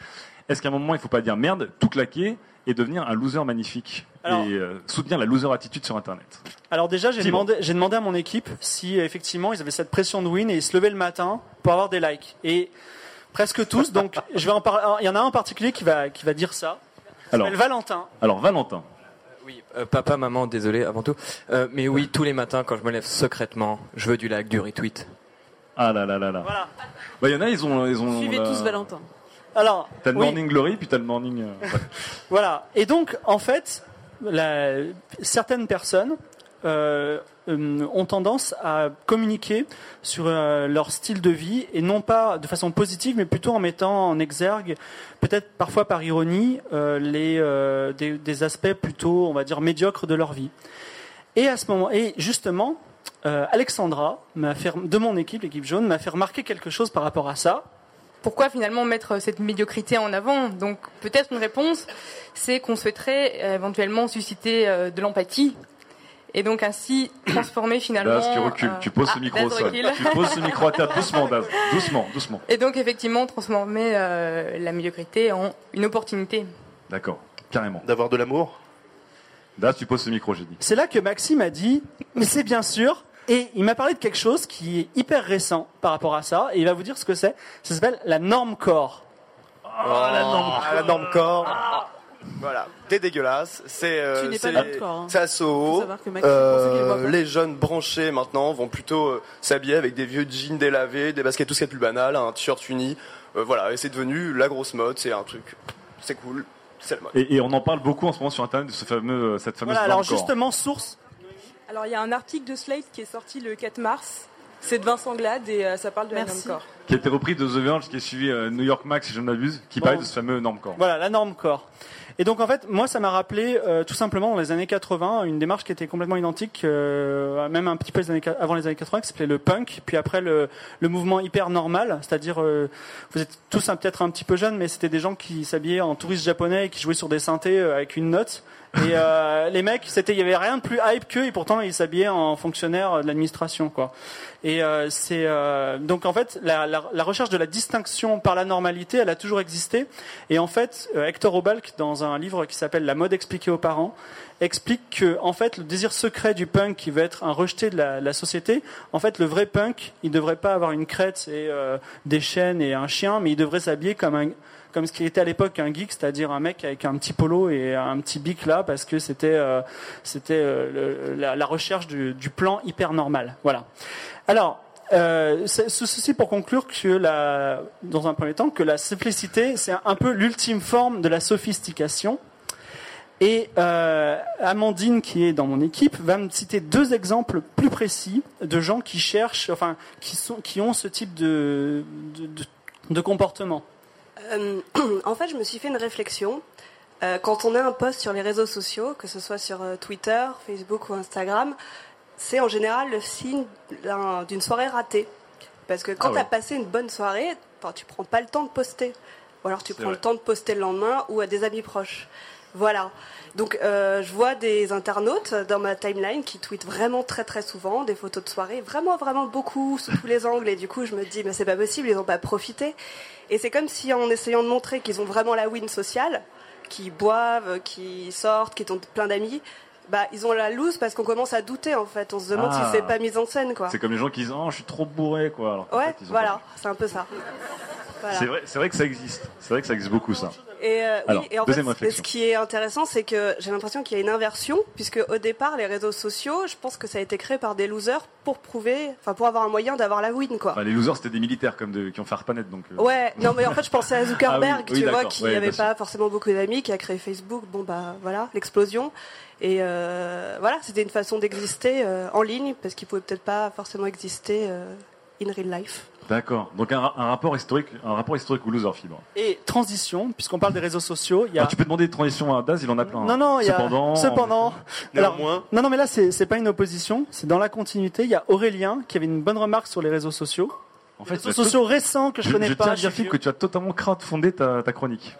S1: Est-ce qu'à un moment il ne faut pas dire merde, tout claquer et devenir un loser magnifique
S6: Alors-
S1: et euh, soutenir la loser attitude sur Internet?
S6: Alors déjà, j'ai demandé, j'ai demandé à mon équipe si effectivement ils avaient cette pression de win et ils se levaient le matin pour avoir des likes. Et presque tous. Donc, je vais en parler. Il y en a un en particulier qui va, qui va dire ça.
S1: Alors,
S6: Valentin.
S1: alors Valentin.
S15: Oui, euh, papa, maman, désolé avant tout. Euh, mais oui, tous les matins quand je me lève secrètement, je veux du like, du retweet.
S1: Ah là là là là.
S6: Voilà.
S1: Bah, il y en a, ils ont. Ils ont
S2: Suivez
S1: la-
S2: tous Valentin.
S6: Alors,
S1: T'as le
S6: oui.
S1: morning glory, puis t'as le morning. euh, ouais.
S6: Voilà. Et donc, en fait, la- certaines personnes euh, euh, ont tendance à communiquer sur euh, leur style de vie et non pas de façon positive, mais plutôt en mettant en exergue, peut-être parfois par ironie, les, des, aspects plutôt, on va dire, médiocres de leur vie. Et à ce moment, et justement, Alexandra fait, de mon équipe, l'équipe jaune, m'a fait remarquer quelque chose par rapport à ça.
S20: Pourquoi finalement mettre cette médiocrité en avant? Donc peut-être une réponse, c'est qu'on souhaiterait éventuellement susciter de l'empathie et donc ainsi transformer finalement.
S1: Daz, tu recules,
S20: euh,
S1: tu poses ce
S20: ah,
S1: micro
S20: Daz
S1: au sol.
S20: recule.
S1: Tu poses ce micro à terre doucement, Daz. Doucement, doucement.
S20: Et donc effectivement transformer euh, la médiocrité en une opportunité.
S1: D'accord, carrément.
S5: D'avoir de l'amour?
S1: Daz, tu poses ce micro, j'ai dit.
S6: C'est là que Maxime a dit, mais c'est bien sûr, et il m'a parlé de quelque chose qui est hyper récent par rapport à ça, et il va vous dire ce que c'est. Ça s'appelle la norme corps.
S16: Oh, la norme, la norme corps. Voilà, t'es dégueulasse. C'est euh,
S2: Tu n'es
S16: c'est
S2: pas
S16: les-
S2: norme corps, hein.
S16: c'est à Soho. Euh, les jeunes branchés maintenant vont plutôt euh, s'habiller avec des vieux jeans délavés, des baskets tout ce qui est plus banal, un t-shirt uni. Euh, voilà, et c'est devenu la grosse mode. C'est un truc, c'est cool, c'est le mode.
S1: Et, et on en parle beaucoup en ce moment sur Internet de ce fameux, cette fameuse
S6: Voilà, alors
S1: norme corps.
S6: justement, source.
S21: Alors il y a un article de Slate qui est sorti le 4 mars. C'est de Vincent Glade et euh, ça parle de la norme corps.
S1: qui a été repris de The Verge, qui est suivi euh, New York Max, si je ne m'abuse, qui
S6: Bon.
S1: parlait de ce fameux norme corps.
S6: Voilà, la norme corps. Et donc en fait, moi, ça m'a rappelé euh, tout simplement dans les années 80 une démarche qui était complètement identique, euh, même un petit peu avant les années 80, qui s'appelait le punk, puis après le, le mouvement hyper normal, c'est-à-dire, euh, vous êtes tous peut-être un petit peu jeunes, mais c'était des gens qui s'habillaient en touristes japonais et qui jouaient sur des synthés euh, avec une note. Et euh, les mecs, c'était, il y avait rien de plus hype qu'eux, et pourtant ils s'habillaient en fonctionnaires de l'administration, quoi. Et euh, c'est euh, donc en fait la, recherche de la distinction par la normalité, elle a toujours existé. Et en fait, euh, Hector Obalk, dans un livre qui s'appelle La mode expliquée aux parents, explique que en fait le désir secret du punk qui veut être un rejeté de la, la société, en fait le vrai punk, il devrait pas avoir une crête et euh, des chaînes et un chien, mais il devrait s'habiller comme un comme ce qui était à l'époque un geek, c'est-à-dire un mec avec un petit polo et un petit bic là, parce que c'était euh, c'était euh, la, recherche du, plan hyper normal. Voilà. Alors, euh, ceci pour conclure que la, dans un premier temps, que la simplicité, c'est un peu l'ultime forme de la sophistication. Et Amandine, qui est dans mon équipe, va me citer deux exemples plus précis de gens qui cherchent, enfin, qui, sont, qui ont ce type de- de comportement.
S8: Euh, en fait, je me suis fait une réflexion. Euh, quand on a un post sur les réseaux sociaux, que ce soit sur euh, Twitter, Facebook ou Instagram, c'est en général le signe d'un- d'une soirée ratée. Parce que quand
S22: Ah
S8: tu as passé une bonne soirée, tu prends pas le temps de poster. Ou alors tu prends le temps de poster le lendemain ou à des amis proches. Voilà. Donc euh, je vois des internautes dans ma timeline qui tweetent vraiment très très souvent des photos de soirée, vraiment vraiment beaucoup sous tous les angles et du coup je me dis mais c'est pas possible, ils n'ont pas profité. Et c'est comme si en essayant de montrer qu'ils ont vraiment la win sociale, qui boivent, qui sortent, qui ont plein d'amis, bah ils ont la loose parce qu'on commence à douter en fait, on se demande
S1: Ah.
S8: si c'est pas mise en scène quoi.
S1: C'est comme les gens qui disent Oh, je suis trop bourré, quoi. Alors
S8: Ouais,
S1: fait, ils ont
S8: voilà, c'est un peu ça. Voilà.
S1: C'est vrai, c'est vrai que ça existe. C'est vrai que ça existe beaucoup, ça.
S8: Et, euh, oui,
S1: Alors,
S8: et en
S1: deuxième réflexion.
S8: ce qui est intéressant, c'est que j'ai l'impression qu'il y a une inversion, puisque au départ, les réseaux sociaux, je pense que ça a été créé par des losers pour prouver, enfin pour avoir un moyen d'avoir la win, quoi.
S1: Enfin, les losers, c'était des militaires comme de, qui ont fait ARPANET, donc. euh,
S8: Ouais, non mais en fait je pensais à Zuckerberg,
S1: Ah oui, oui,
S8: tu vois, qui n'avait
S1: sûr.
S8: pas forcément beaucoup d'amis, qui a créé Facebook, bon bah voilà, l'explosion. Et euh, voilà, c'était une façon d'exister en ligne, parce qu'il pouvait peut-être pas forcément exister in real life.
S1: D'accord. Donc un, ra- un rapport historique, un rapport historique au loser fibre.
S6: Et transition, puisqu'on parle des réseaux sociaux, il y a...
S1: Alors, tu peux demander des transitions à Daz, il en a plein.
S6: Non, non, il y a...
S1: Cependant.
S6: Cependant.
S1: Néanmoins.
S6: Alors, non, non, mais là, c'est c'est pas une opposition, c'est dans la continuité. Il y a Aurélien qui avait une bonne remarque sur les réseaux sociaux.
S1: En fait,
S6: les réseaux sociaux récents que je, connais
S1: je
S6: pas.
S1: tiens à
S6: je
S1: dire, Philippe, que tu as totalement crowdfondé ta, ta chronique.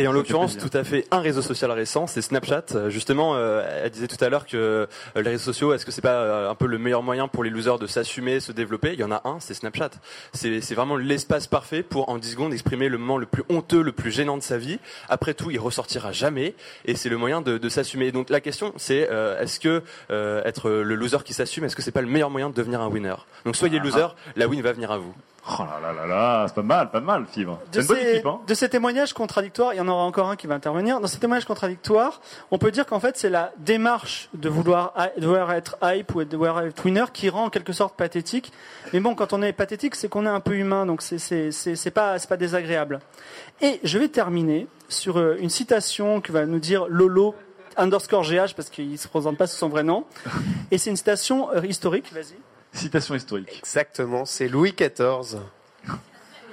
S23: Et en l'occurrence, tout à fait un réseau social récent, c'est Snapchat. Euh, Justement, euh, elle disait tout à l'heure que euh, les réseaux sociaux, est-ce que c'est pas euh, un peu le meilleur moyen pour les losers de s'assumer, se développer? Il y en a un, c'est Snapchat. C'est vraiment l'espace parfait pour en 10 secondes exprimer le moment le plus honteux, le plus gênant de sa vie. Après tout, il ressortira jamais, et c'est le moyen de, de s'assumer. Donc la question, c'est est-ce que être le loser qui s'assume, est-ce que c'est pas le meilleur moyen de devenir un winner? Donc soyez
S1: Ah.
S23: loser, la win va venir à vous.
S1: Oh là là là là, c'est pas mal, pas mal, Fibre. C'est
S6: de
S1: une bonne
S6: ces,
S1: équipe, hein.
S6: de ces témoignages contradictoires, il y en aura encore un qui va intervenir. Dans ces témoignages contradictoires, on peut dire qu'en fait, c'est la démarche de vouloir, de vouloir être hype ou de vouloir être winner qui rend en quelque sorte pathétique. Mais bon, quand on est pathétique, c'est qu'on est un peu humain, donc c'est, pas, pas désagréable. Et je vais terminer sur euh, une citation que va nous dire Lolo underscore GH parce qu'il se présente pas sous son vrai nom. Et c'est une citation euh, historique, vas-y.
S1: Citation historique.
S24: Exactement, c'est Louis XIV,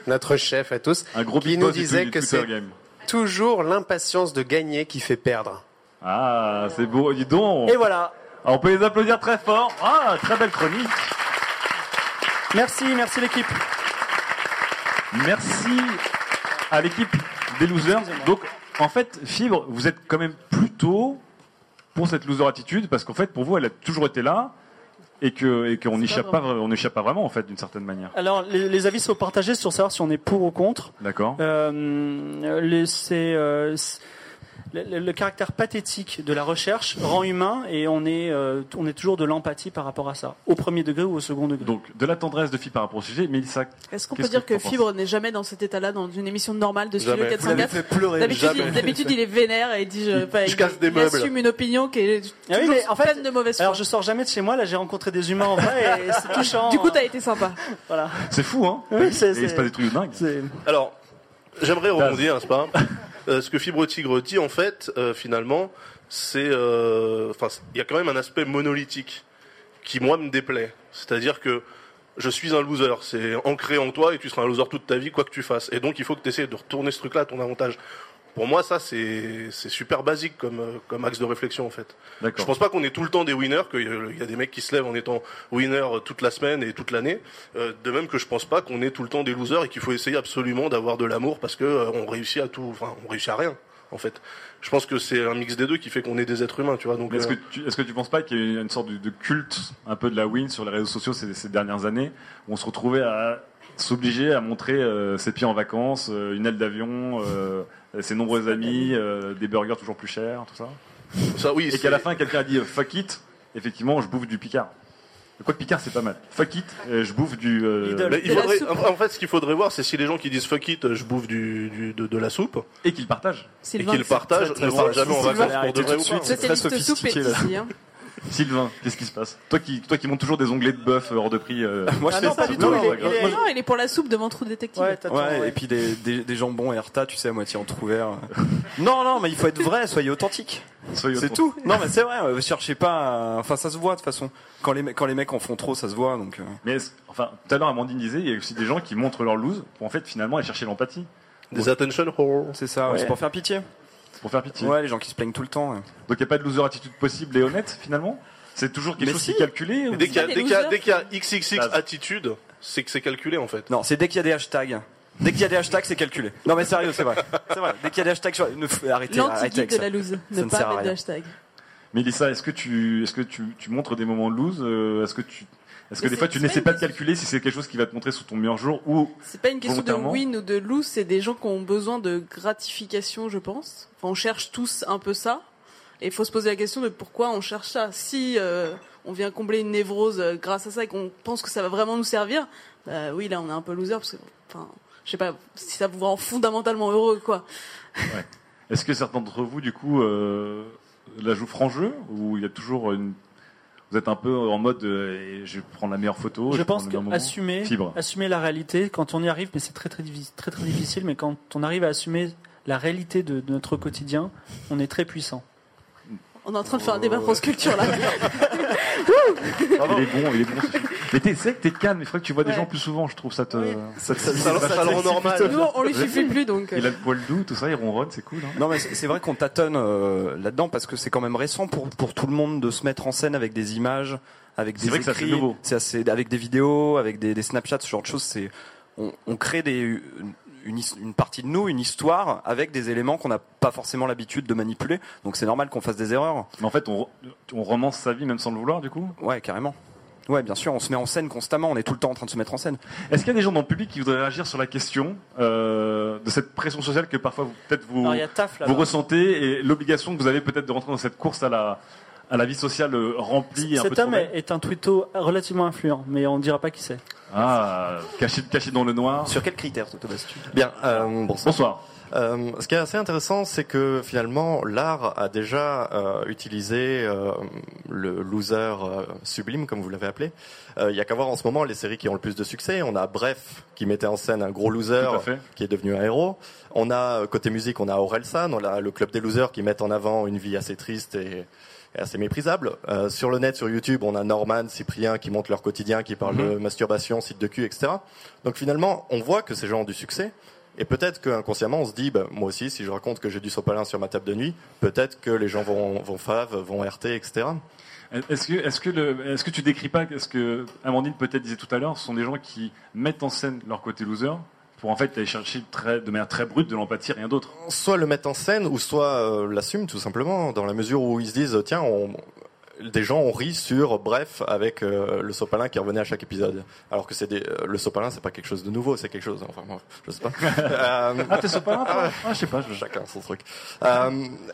S24: notre chef à tous,
S1: Un gros
S24: qui nous disait que c'est
S1: game.
S24: toujours l'impatience de gagner qui fait perdre.
S1: Ah, c'est beau, dis donc.
S6: Et voilà.
S1: Alors, on peut les applaudir très fort. Ah, très belle chronique.
S6: Merci, merci l'équipe.
S1: Merci à l'équipe des losers. Donc, en fait, Fibre, vous êtes quand même plutôt pour cette loser attitude, parce qu'en fait, pour vous, elle a toujours été là, et que et qu'on n'échappe pas, on n'échappe pas vraiment, en fait, d'une certaine manière.
S6: Alors, les, les avis sont partagés sur savoir si on est pour ou contre.
S1: D'accord.
S6: Euh, c'est, euh, le, caractère pathétique de la recherche rend humain et on est, euh, on est toujours de l'empathie par rapport à ça, au premier degré ou au second degré.
S1: Donc, de la tendresse de Fibre par rapport au sujet, mais ça.
S2: Est-ce qu'on peut dire que Fibre n'est jamais dans cet état-là dans une émission normale de Studio
S1: Jamais. Vous
S2: 404
S1: l'avez fait pleurer,
S2: D'habitude, il- D'habitude, il est vénère et il dit je, enfin,
S1: Je
S2: il-
S1: casse des
S2: il
S1: meubles.
S2: assume une opinion qui est
S6: Ah oui,
S2: toujours
S6: mais en fait,
S2: pleine de mauvaise foi.
S6: Alors, je sors jamais de chez moi. Là, j'ai rencontré des humains en vrai et c'est touchant.
S2: Du coup, t'as été sympa.
S6: Voilà.
S1: C'est fou, hein
S6: Oui, c'est-
S1: il passe des trucs de dingue.
S5: Alors, j'aimerais rebondir, n'est-ce pas? Euh, Ce que Fibre Tigre dit, en fait, euh, finalement, c'est, euh, enfin, il y a quand même un aspect monolithique qui moi me déplaît. C'est-à-dire que je suis un loser, c'est ancré en toi et tu seras un loser toute ta vie, quoi que tu fasses. Et donc, il faut que tu essaies de retourner ce truc-là à ton avantage. Pour moi, ça, c'est super basique comme, euh, comme axe de réflexion, en fait. Je pense pas qu'on est tout le temps des winners, qu'il y a- des mecs qui se lèvent en étant winners toute la semaine et toute l'année. Euh, de même que je pense pas qu'on est tout le temps des losers et qu'il faut essayer absolument d'avoir de l'amour parce que euh, on réussit à tout, enfin, on réussit à rien, en fait. Je pense que c'est un mix des deux qui fait qu'on est des êtres humains, tu vois. Donc,
S1: Est-ce
S5: euh,
S1: que tu est-ce que tu penses pas qu'il y a une sorte de, de culte un peu de la win sur les réseaux sociaux ces, ces dernières années où on se retrouvait à s'obliger à montrer euh, ses pieds en vacances, euh, une aile d'avion, euh, ses nombreux amis, euh, des burgers toujours plus chers, tout ça.
S5: Ça, oui,
S1: Et qu'à la fin quelqu'un a dit euh, fuck it, effectivement je bouffe du picard. Quoi que Picard, c'est pas mal. Fuck it, euh, je bouffe du. euh,
S5: Mais il faudrait- en fait, ce qu'il faudrait voir, c'est si les gens qui disent fuck it, je bouffe du, du- de, de la soupe.
S1: Et qu'ils partagent.
S5: Et qu'ils partagent, ne
S2: fort.
S5: jamais en vacances pour de vrai ou
S2: de
S5: pas.
S2: sophistiqué, soupe ici, hein.
S1: Sylvain, qu'est-ce qui se passe toi qui, toi qui montes toujours des onglets de bœuf hors de prix. euh,
S3: Moi, je
S2: Ah
S3: fais
S2: non,
S3: ça
S2: pas du
S3: tout
S2: Il est, il est- non, il est pour la soupe devant Trou Détective.
S3: Ouais, et puis des, des, des jambons et Herta, tu sais, à moitié entrouvert. non, non, mais il faut être vrai, soyez authentique.
S1: Soyez
S3: C'est tout. Non, mais c'est vrai, euh, cherchez pas. à- Enfin, ça se voit de toute façon. Quand les, me- quand les mecs en font trop, ça se voit. Donc, euh.
S1: Mais est-ce- enfin, tout à l'heure, Amandine disait, il y a aussi des gens qui montrent leur loose pour en fait finalement aller chercher l'empathie.
S5: Des attention whores.
S3: C'est ça,
S1: Ouais.
S3: c'est pour faire pitié.
S1: C'est pour faire pitié.
S3: Ouais, les gens qui se plaignent tout le temps. ouais.
S1: Donc il n'y a pas de loser attitude possible et honnête finalement? C'est toujours quelque
S3: Mais
S1: chose
S3: si.
S1: qui est calculé ou-
S5: Dès qu'il y a, dès qu'il y a- dès qu'il y a XXX attitude, c'est que c'est calculé en fait.
S3: Non, c'est dès qu'il y a des hashtags. Dès qu'il y a des hashtags, c'est calculé. Non, mais sérieux, c'est vrai. C'est vrai. Dès qu'il y a des hashtags, sur- ne f- arrêtez, arrêtez
S2: L'anti-guide
S3: avec
S2: de
S3: ça.
S2: la loose. Ne
S3: ne
S2: pas
S3: sert à
S2: mettre de
S3: rien.
S2: hashtag.
S1: Mélissa, est-ce que tu, est-ce que tu, tu montres des moments de lose euh, Est-ce que tu, est-ce que des fois tu n'essaies
S2: pas
S1: de calculer si c'est quelque chose qui va te montrer sur ton meilleur jour ou
S2: C'est pas une question de win ou de lose, c'est des gens qui ont besoin de gratification, je pense. Enfin, on cherche tous un peu ça. Et il faut se poser la question de pourquoi on cherche ça. Si euh, on vient combler une névrose euh, grâce à ça et qu'on pense que ça va vraiment nous servir, bah oui, là on est un peu loser parce que, enfin, je sais pas si ça vous rend fondamentalement heureux, quoi.
S1: Ouais. Est-ce que certains d'entre vous, du coup, euh, la jouent franc jeu ou il y a toujours une... Vous êtes un peu en mode euh, je vais prendre la meilleure photo.
S6: Je pense qu'assumer,
S1: Fibre.
S6: assumer la réalité, quand on y arrive, mais c'est très très, très très difficile, mais quand on arrive à assumer la réalité de, de notre quotidien, on est très puissant.
S2: On est en train de faire un débat France Culture là.
S1: Il est bon, il est bon. Mais t'es, c'est que t'es calme, il faudrait que tu vois des gens plus souvent, je trouve ça te. Ça, te-
S3: Ça-
S1: le rend normal.
S2: Nous, on lui suffit plus donc. euh.
S1: Il a le poil doux, tout ça, il ronronne, c'est cool. hein.
S3: Non mais c'est vrai qu'on tâtonne euh, là-dedans parce que c'est quand même récent pour pour tout le monde de se mettre en scène avec des images, avec
S1: C'est
S3: des
S1: vrai que ça, c'est
S3: écrits,
S1: nouveau.
S3: c'est assez- avec des vidéos, avec des, des Snapchats, ce genre de choses. C'est on, on crée des une, une partie de nous, une histoire avec des éléments qu'on n'a pas forcément l'habitude de manipuler. Donc c'est normal qu'on fasse des erreurs.
S1: Mais en fait, on, on romance sa vie même sans le vouloir, du coup?
S3: Ouais, carrément. Ouais, bien sûr, on se met en scène constamment. On est tout le temps en train de se mettre en scène.
S1: Est-ce qu'il y a des gens dans le public qui voudraient réagir sur la question euh, de cette pression sociale que parfois vous peut-être vous,
S6: Alors, Taf,
S1: ressentez et l'obligation que vous avez peut-être de rentrer dans cette course à la à la vie sociale euh, remplie et un peu
S6: Cet homme est, est un twitto relativement influent, mais on ne dira pas qui c'est.
S1: Ah, caché, caché dans le noir.
S3: Sur quels critères, Toto Bastu?
S25: Bien, euh, bonsoir.
S1: Bonsoir.
S25: Euh, ce qui est assez intéressant, c'est que finalement, l'art a déjà euh, utilisé euh, le loser euh, sublime, comme vous l'avez appelé. Euh, Il y a qu'à voir en ce moment les séries qui ont le plus de succès. On a Bref, qui mettait en scène un gros loser, qui est devenu un héros. On a, euh, côté musique, on a Orelsan, on a le Club des Losers, qui met en avant une vie assez triste et et assez méprisable. Euh, sur le net, sur YouTube, on a Norman, Cyprien qui montrent leur quotidien, qui parlent
S1: Mhm.
S25: de masturbation, site de cul, etc. Donc finalement, on voit que ces gens ont du succès. Et peut-être qu'inconsciemment, on se dit, bah, moi aussi, si je raconte que j'ai du sopalin sur ma table de nuit, peut-être que les gens vont, vont fave, vont RT, etc.
S1: Est-ce que, est-ce que, le, est-ce que tu décris pas ce que Amandine peut-être disait tout à l'heure, ce sont des gens qui mettent en scène leur côté loser pour en fait aller chercher très, de manière très brute de l'empathie, rien d'autre?
S25: Soit le mettent en scène, ou soit euh, l'assument tout simplement, dans la mesure où ils se disent, tiens, on, des gens ont ri sur Bref avec euh, le sopalin qui revenait à chaque épisode. Alors que c'est des, euh, le sopalin, c'est pas quelque chose de nouveau, c'est quelque chose. Enfin, moi, je sais pas. Euh,
S1: Ah, t'es sopalin, toi? Ah, je sais pas. je-
S25: Chacun son truc. Euh,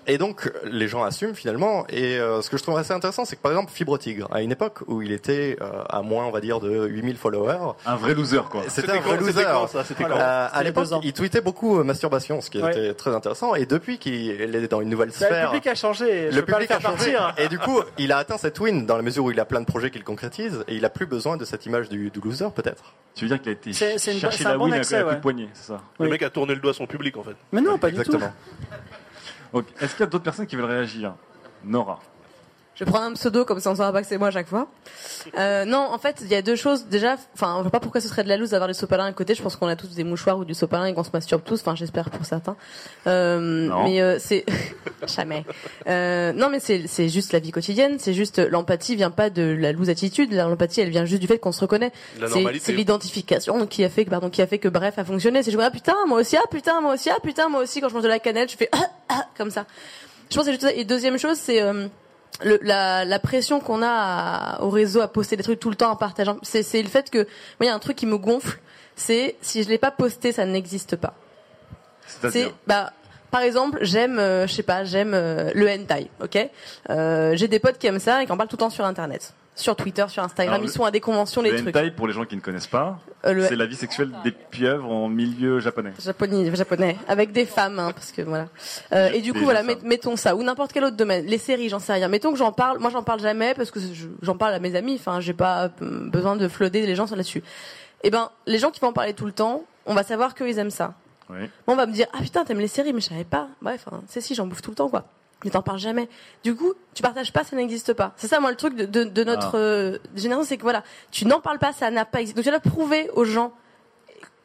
S25: et donc, les gens assument finalement. Et euh, ce que je trouve assez intéressant, c'est que par exemple, Fibre Tigre, à une époque où il était euh, à moins, on va dire, de 8000 followers.
S1: Un vrai loser, quoi.
S25: C'était
S5: C'était
S25: un vrai loser.
S5: c'était quand, ça C'était quand
S25: Euh, à l'époque, il tweetait beaucoup euh, masturbation, ce qui
S6: Ouais.
S25: était très intéressant. Et depuis qu'il est dans une nouvelle
S6: Bah, le
S25: sphère,
S6: public a changé, je
S25: le
S6: pas le
S25: public a changé.
S6: partir.
S25: Et du coup, il a atteint cette win dans la mesure où il a plein de projets qu'il concrétise et il a plus besoin de cette image du, du loser, peut-être.
S1: Tu veux dire qu'il a été
S6: C'est- c'est une-
S1: chercher
S6: c'est un
S1: la
S6: bon
S1: win
S6: accès,
S1: à, à coup
S6: ouais.
S1: de poignet, c'est ça
S5: Le mec a tourné le doigt à son public en fait.
S6: Mais non, pas du
S25: Exactement.
S6: tout.
S1: Ok. Est-ce qu'il y a d'autres personnes qui veulent réagir? Nora.
S11: Je prendre un pseudo comme ça on saura pas que c'est moi à chaque fois. Euh, non, en fait, il y a deux choses. Déjà, enfin, on voit pas pourquoi ce serait de la loose d'avoir du sopalin à côté. Je pense qu'on a tous des mouchoirs ou du sopalin et qu'on se masturbe tous. Enfin, j'espère pour certains. Euh,
S1: Non.
S11: mais euh, c'est jamais. Euh, non, mais c'est c'est juste la vie quotidienne. C'est juste l'empathie vient pas de la loose attitude. L'empathie, elle vient juste du fait qu'on se reconnaît. C'est l'identification qui a fait que pardon, qui a fait que bref a fonctionné. C'est je vois ah putain moi aussi ah putain moi aussi ah putain moi aussi quand je mange de la canette je fais ah, ah, comme ça. Je pense que c'est juste ça. Et deuxième chose, c'est euh, le, la, la pression qu'on a à- au réseau à poster des trucs tout le temps en partageant. C'est c'est le fait que, moi, il y a un truc qui me gonfle, c'est si je l'ai pas posté, ça n'existe pas.
S1: C'est-à-dire
S11: C'est bah par exemple, j'aime, euh, je sais pas, j'aime euh, le hentai, ok? Euh, J'ai des potes qui aiment ça et qui en parlent tout le temps sur internet. Sur Twitter, sur Instagram.
S1: Alors,
S11: Ils sont à des conventions, les
S1: Le
S11: trucs.
S1: hentai, pour les gens qui ne connaissent pas,
S11: Euh, le-
S1: c'est la vie sexuelle des pieuvres en milieu japonais.
S11: Japonais, japonais, avec des femmes, hein, parce que voilà. Euh, et du coup, voilà, met- mettons ça, ou n'importe quel autre domaine. Les séries, j'en sais rien. Mettons que j'en parle, moi j'en parle jamais parce que je- j'en parle à mes amis. Enfin, j'ai pas euh, besoin de flooder les gens sur là-dessus. Eh ben, les gens qui vont en parler tout le temps, on va savoir qu'ils aiment ça.
S1: Oui.
S11: Bon, on va me dire, ah putain, t'aimes les séries, mais je savais pas. Bref, hein, c'est si, j'en bouffe tout le temps, quoi. Mais t'en parles jamais. Du coup, tu partages pas, ça n'existe pas. C'est ça, moi, le truc de, de, de notre
S1: Ah.
S11: euh, génération, c'est que voilà, tu n'en parles pas, ça n'a pas existé. Donc, tu dois prouver aux gens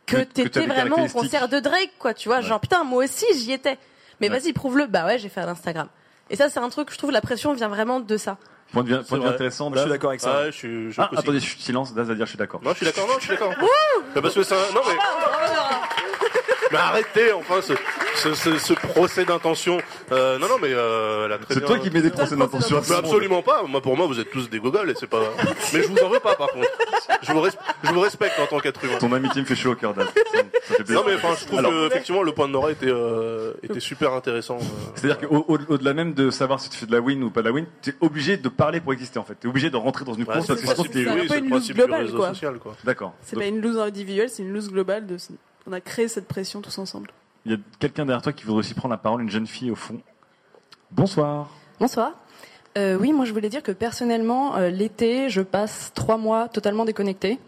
S11: que,
S1: Que-
S11: t'étais vraiment au concert de Drake, quoi, tu vois. Genre, putain, moi aussi, j'y étais. Mais
S1: Ouais.
S11: vas-y, prouve-le. Bah ouais, j'ai fait à l'Instagram. Et ça, c'est un truc, je trouve, la pression vient vraiment de ça.
S1: Point de vue, point de vue
S5: vrai.
S1: intéressant.
S5: Moi, je suis d'accord avec ça. Ouais, je suis- je
S1: ah, silence. Daz va dire je suis d'accord.
S5: Non, je suis d'accord, non, je suis d'accord. Mais parce que c'est un- Non, mais. Mais arrêtez, enfin, ce, ce, ce, ce procès d'intention. Euh, non, non, mais euh,
S1: C'est toi qui mets des procès d'intention
S5: absolument pas. Moi, pour moi, vous êtes tous des gogoles et c'est pas. Mais je vous en veux pas, par contre. Je vous, res- je vous respecte en tant qu'être humain.
S1: Ton amitié me fait chaud au cœur.
S5: Non, mais enfin, je trouve
S1: Alors,
S5: que effectivement, le point de Nora était, euh, était super intéressant. euh.
S1: C'est-à-dire qu'au-delà même de savoir si tu fais de la win ou pas de la win, tu es obligé de parler pour exister en fait. Tu es obligé de rentrer dans une course
S5: c'est
S1: parce que sinon
S5: c'est
S2: une loose globale, quoi.
S1: D'accord.
S2: C'est pas une loose individuelle, c'est une loose globale. De... On a créé cette pression tous ensemble.
S1: Il y a quelqu'un derrière toi qui voudrait aussi prendre la parole, une jeune fille au fond. Bonsoir.
S26: Bonsoir. Euh, oui, moi je voulais dire que personnellement, euh, l'été, je passe trois mois totalement déconnecté.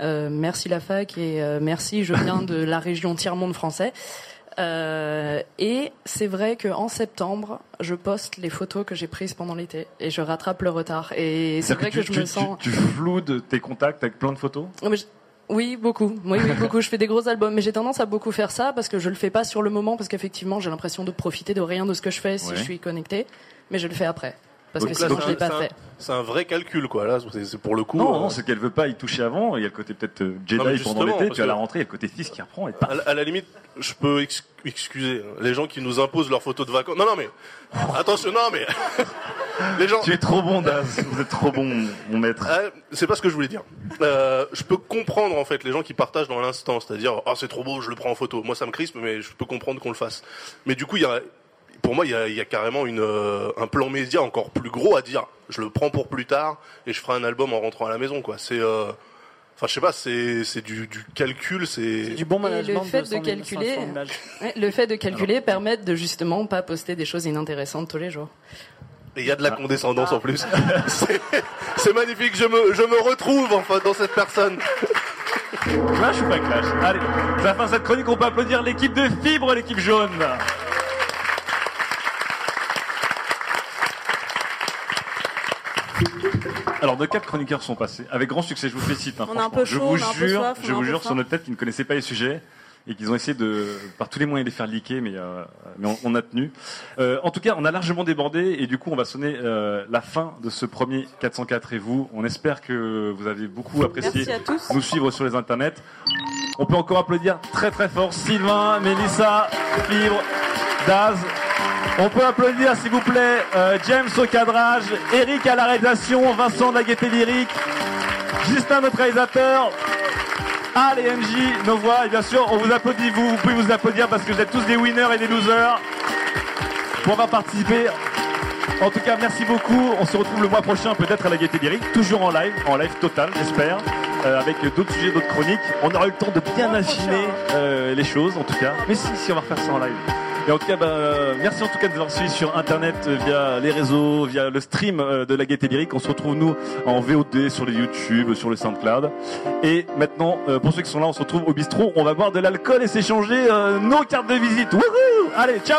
S26: Euh, merci la fac et euh, merci, je viens de la région tiers-monde français. Euh, et c'est vrai qu'en septembre, je poste les photos que j'ai prises pendant l'été et je rattrape le retard. Et c'est vrai que,
S1: tu,
S26: je me
S1: tu-
S26: sens.
S1: tu- tu floudes tes contacts avec plein de photos?
S26: Non, mais je- Oui, beaucoup. Oui, oui, beaucoup. Je fais des gros albums, mais j'ai tendance à beaucoup faire ça parce que je le fais pas sur le moment parce qu'effectivement, j'ai l'impression de profiter de rien de ce que je fais si
S5: Ouais.
S26: je suis connecté, mais je le fais après parce
S5: Donc
S26: que
S5: là,
S26: sinon
S5: c'est
S26: je l'ai pas
S5: c'est un-
S26: fait.
S5: C'est un vrai calcul, quoi. Là, c'est pour le coup.
S1: Non,
S5: euh,
S1: non, c'est qu'elle veut pas y toucher avant. Il y a le côté peut-être euh, Jedi pendant
S5: justement,
S1: l'été, puis à la rentrée, il y a le côté fils qui reprend et.
S5: À la, à la limite, je peux ex- excuser hein, les gens qui nous imposent leurs photos de vacances. Non, non, mais attention, non, mais les gens.
S1: Tu es trop bon, Daz. Vous êtes trop bon, mon maître.
S5: Ah, c'est pas ce que je voulais dire. Euh, je peux comprendre en fait les gens qui partagent dans l'instant, c'est-à-dire ah c'est trop beau, je le prends en photo. Moi ça me crispe, mais je peux comprendre qu'on le fasse. Mais du coup il y a, pour moi il y a, il y a carrément une, euh, un plan média encore plus gros à dire. Je le prends pour plus tard et je ferai un album en rentrant à la maison quoi. C'est, euh, enfin je sais pas, c'est du, du calcul, c'est
S6: Du bon
S26: Et
S6: management.
S26: le fait de
S6: 200 000,
S26: calculer,
S6: 500 images.
S26: ouais, le fait de calculer permet de justement pas poster des choses inintéressantes tous les jours.
S5: Et il y a de la condescendance en plus. C'est- C'est magnifique, je me, je me retrouve enfin dans cette personne.
S1: Clash ou pas clash Allez, c'est la fin de cette chronique, on peut applaudir l'équipe de Fibre, l'équipe jaune. Alors, de quatre chroniqueurs sont passés, avec grand succès, je vous félicite. hein,
S2: On a un
S1: franchement.
S2: peu
S1: je
S2: chaud,
S1: vous
S2: on un peu
S1: jure,
S2: soif,
S1: je vous jure sur notre tête qu'ils ne connaissaient pas les sujets et qu'ils ont essayé de, par tous les moyens, de les faire liquer, mais, euh, mais on, on a tenu. Euh, en tout cas, on a largement débordé et du coup, on va sonner euh, la fin de ce premier 404 et vous. On espère que vous avez beaucoup apprécié
S2: Merci à tous.
S1: nous suivre sur les internets. On peut encore applaudir très très fort Sylvain, Mélissa, Fibre, Daz. On peut applaudir s'il vous plaît euh, James au cadrage, Eric à la réalisation, Vincent de la gaieté lyrique, Justin notre réalisateur, Al et MJ, nos voix, et bien sûr on vous applaudit vous, vous pouvez vous applaudir parce que vous êtes tous des winners et des losers pour avoir participé. En tout cas, merci beaucoup. On se retrouve le mois prochain, peut-être à la Gaieté Lyrique, toujours en live, en live total, j'espère, euh, avec d'autres sujets, d'autres chroniques. On aura eu le temps de bien affiner euh, les choses, en tout cas. Mais si, si, on va refaire ça en live. Et en tout cas, bah, euh, merci en tout cas de nous avoir suivis sur Internet, euh, via les réseaux, via le stream euh, de la Gaieté Lyrique. On se retrouve, nous, en VOD, sur les YouTube, sur le SoundCloud. Et maintenant, pour ceux qui sont là, on se retrouve au bistrot. On va boire de l'alcool et s'échanger nos cartes de visite. Wouhou Allez, ciao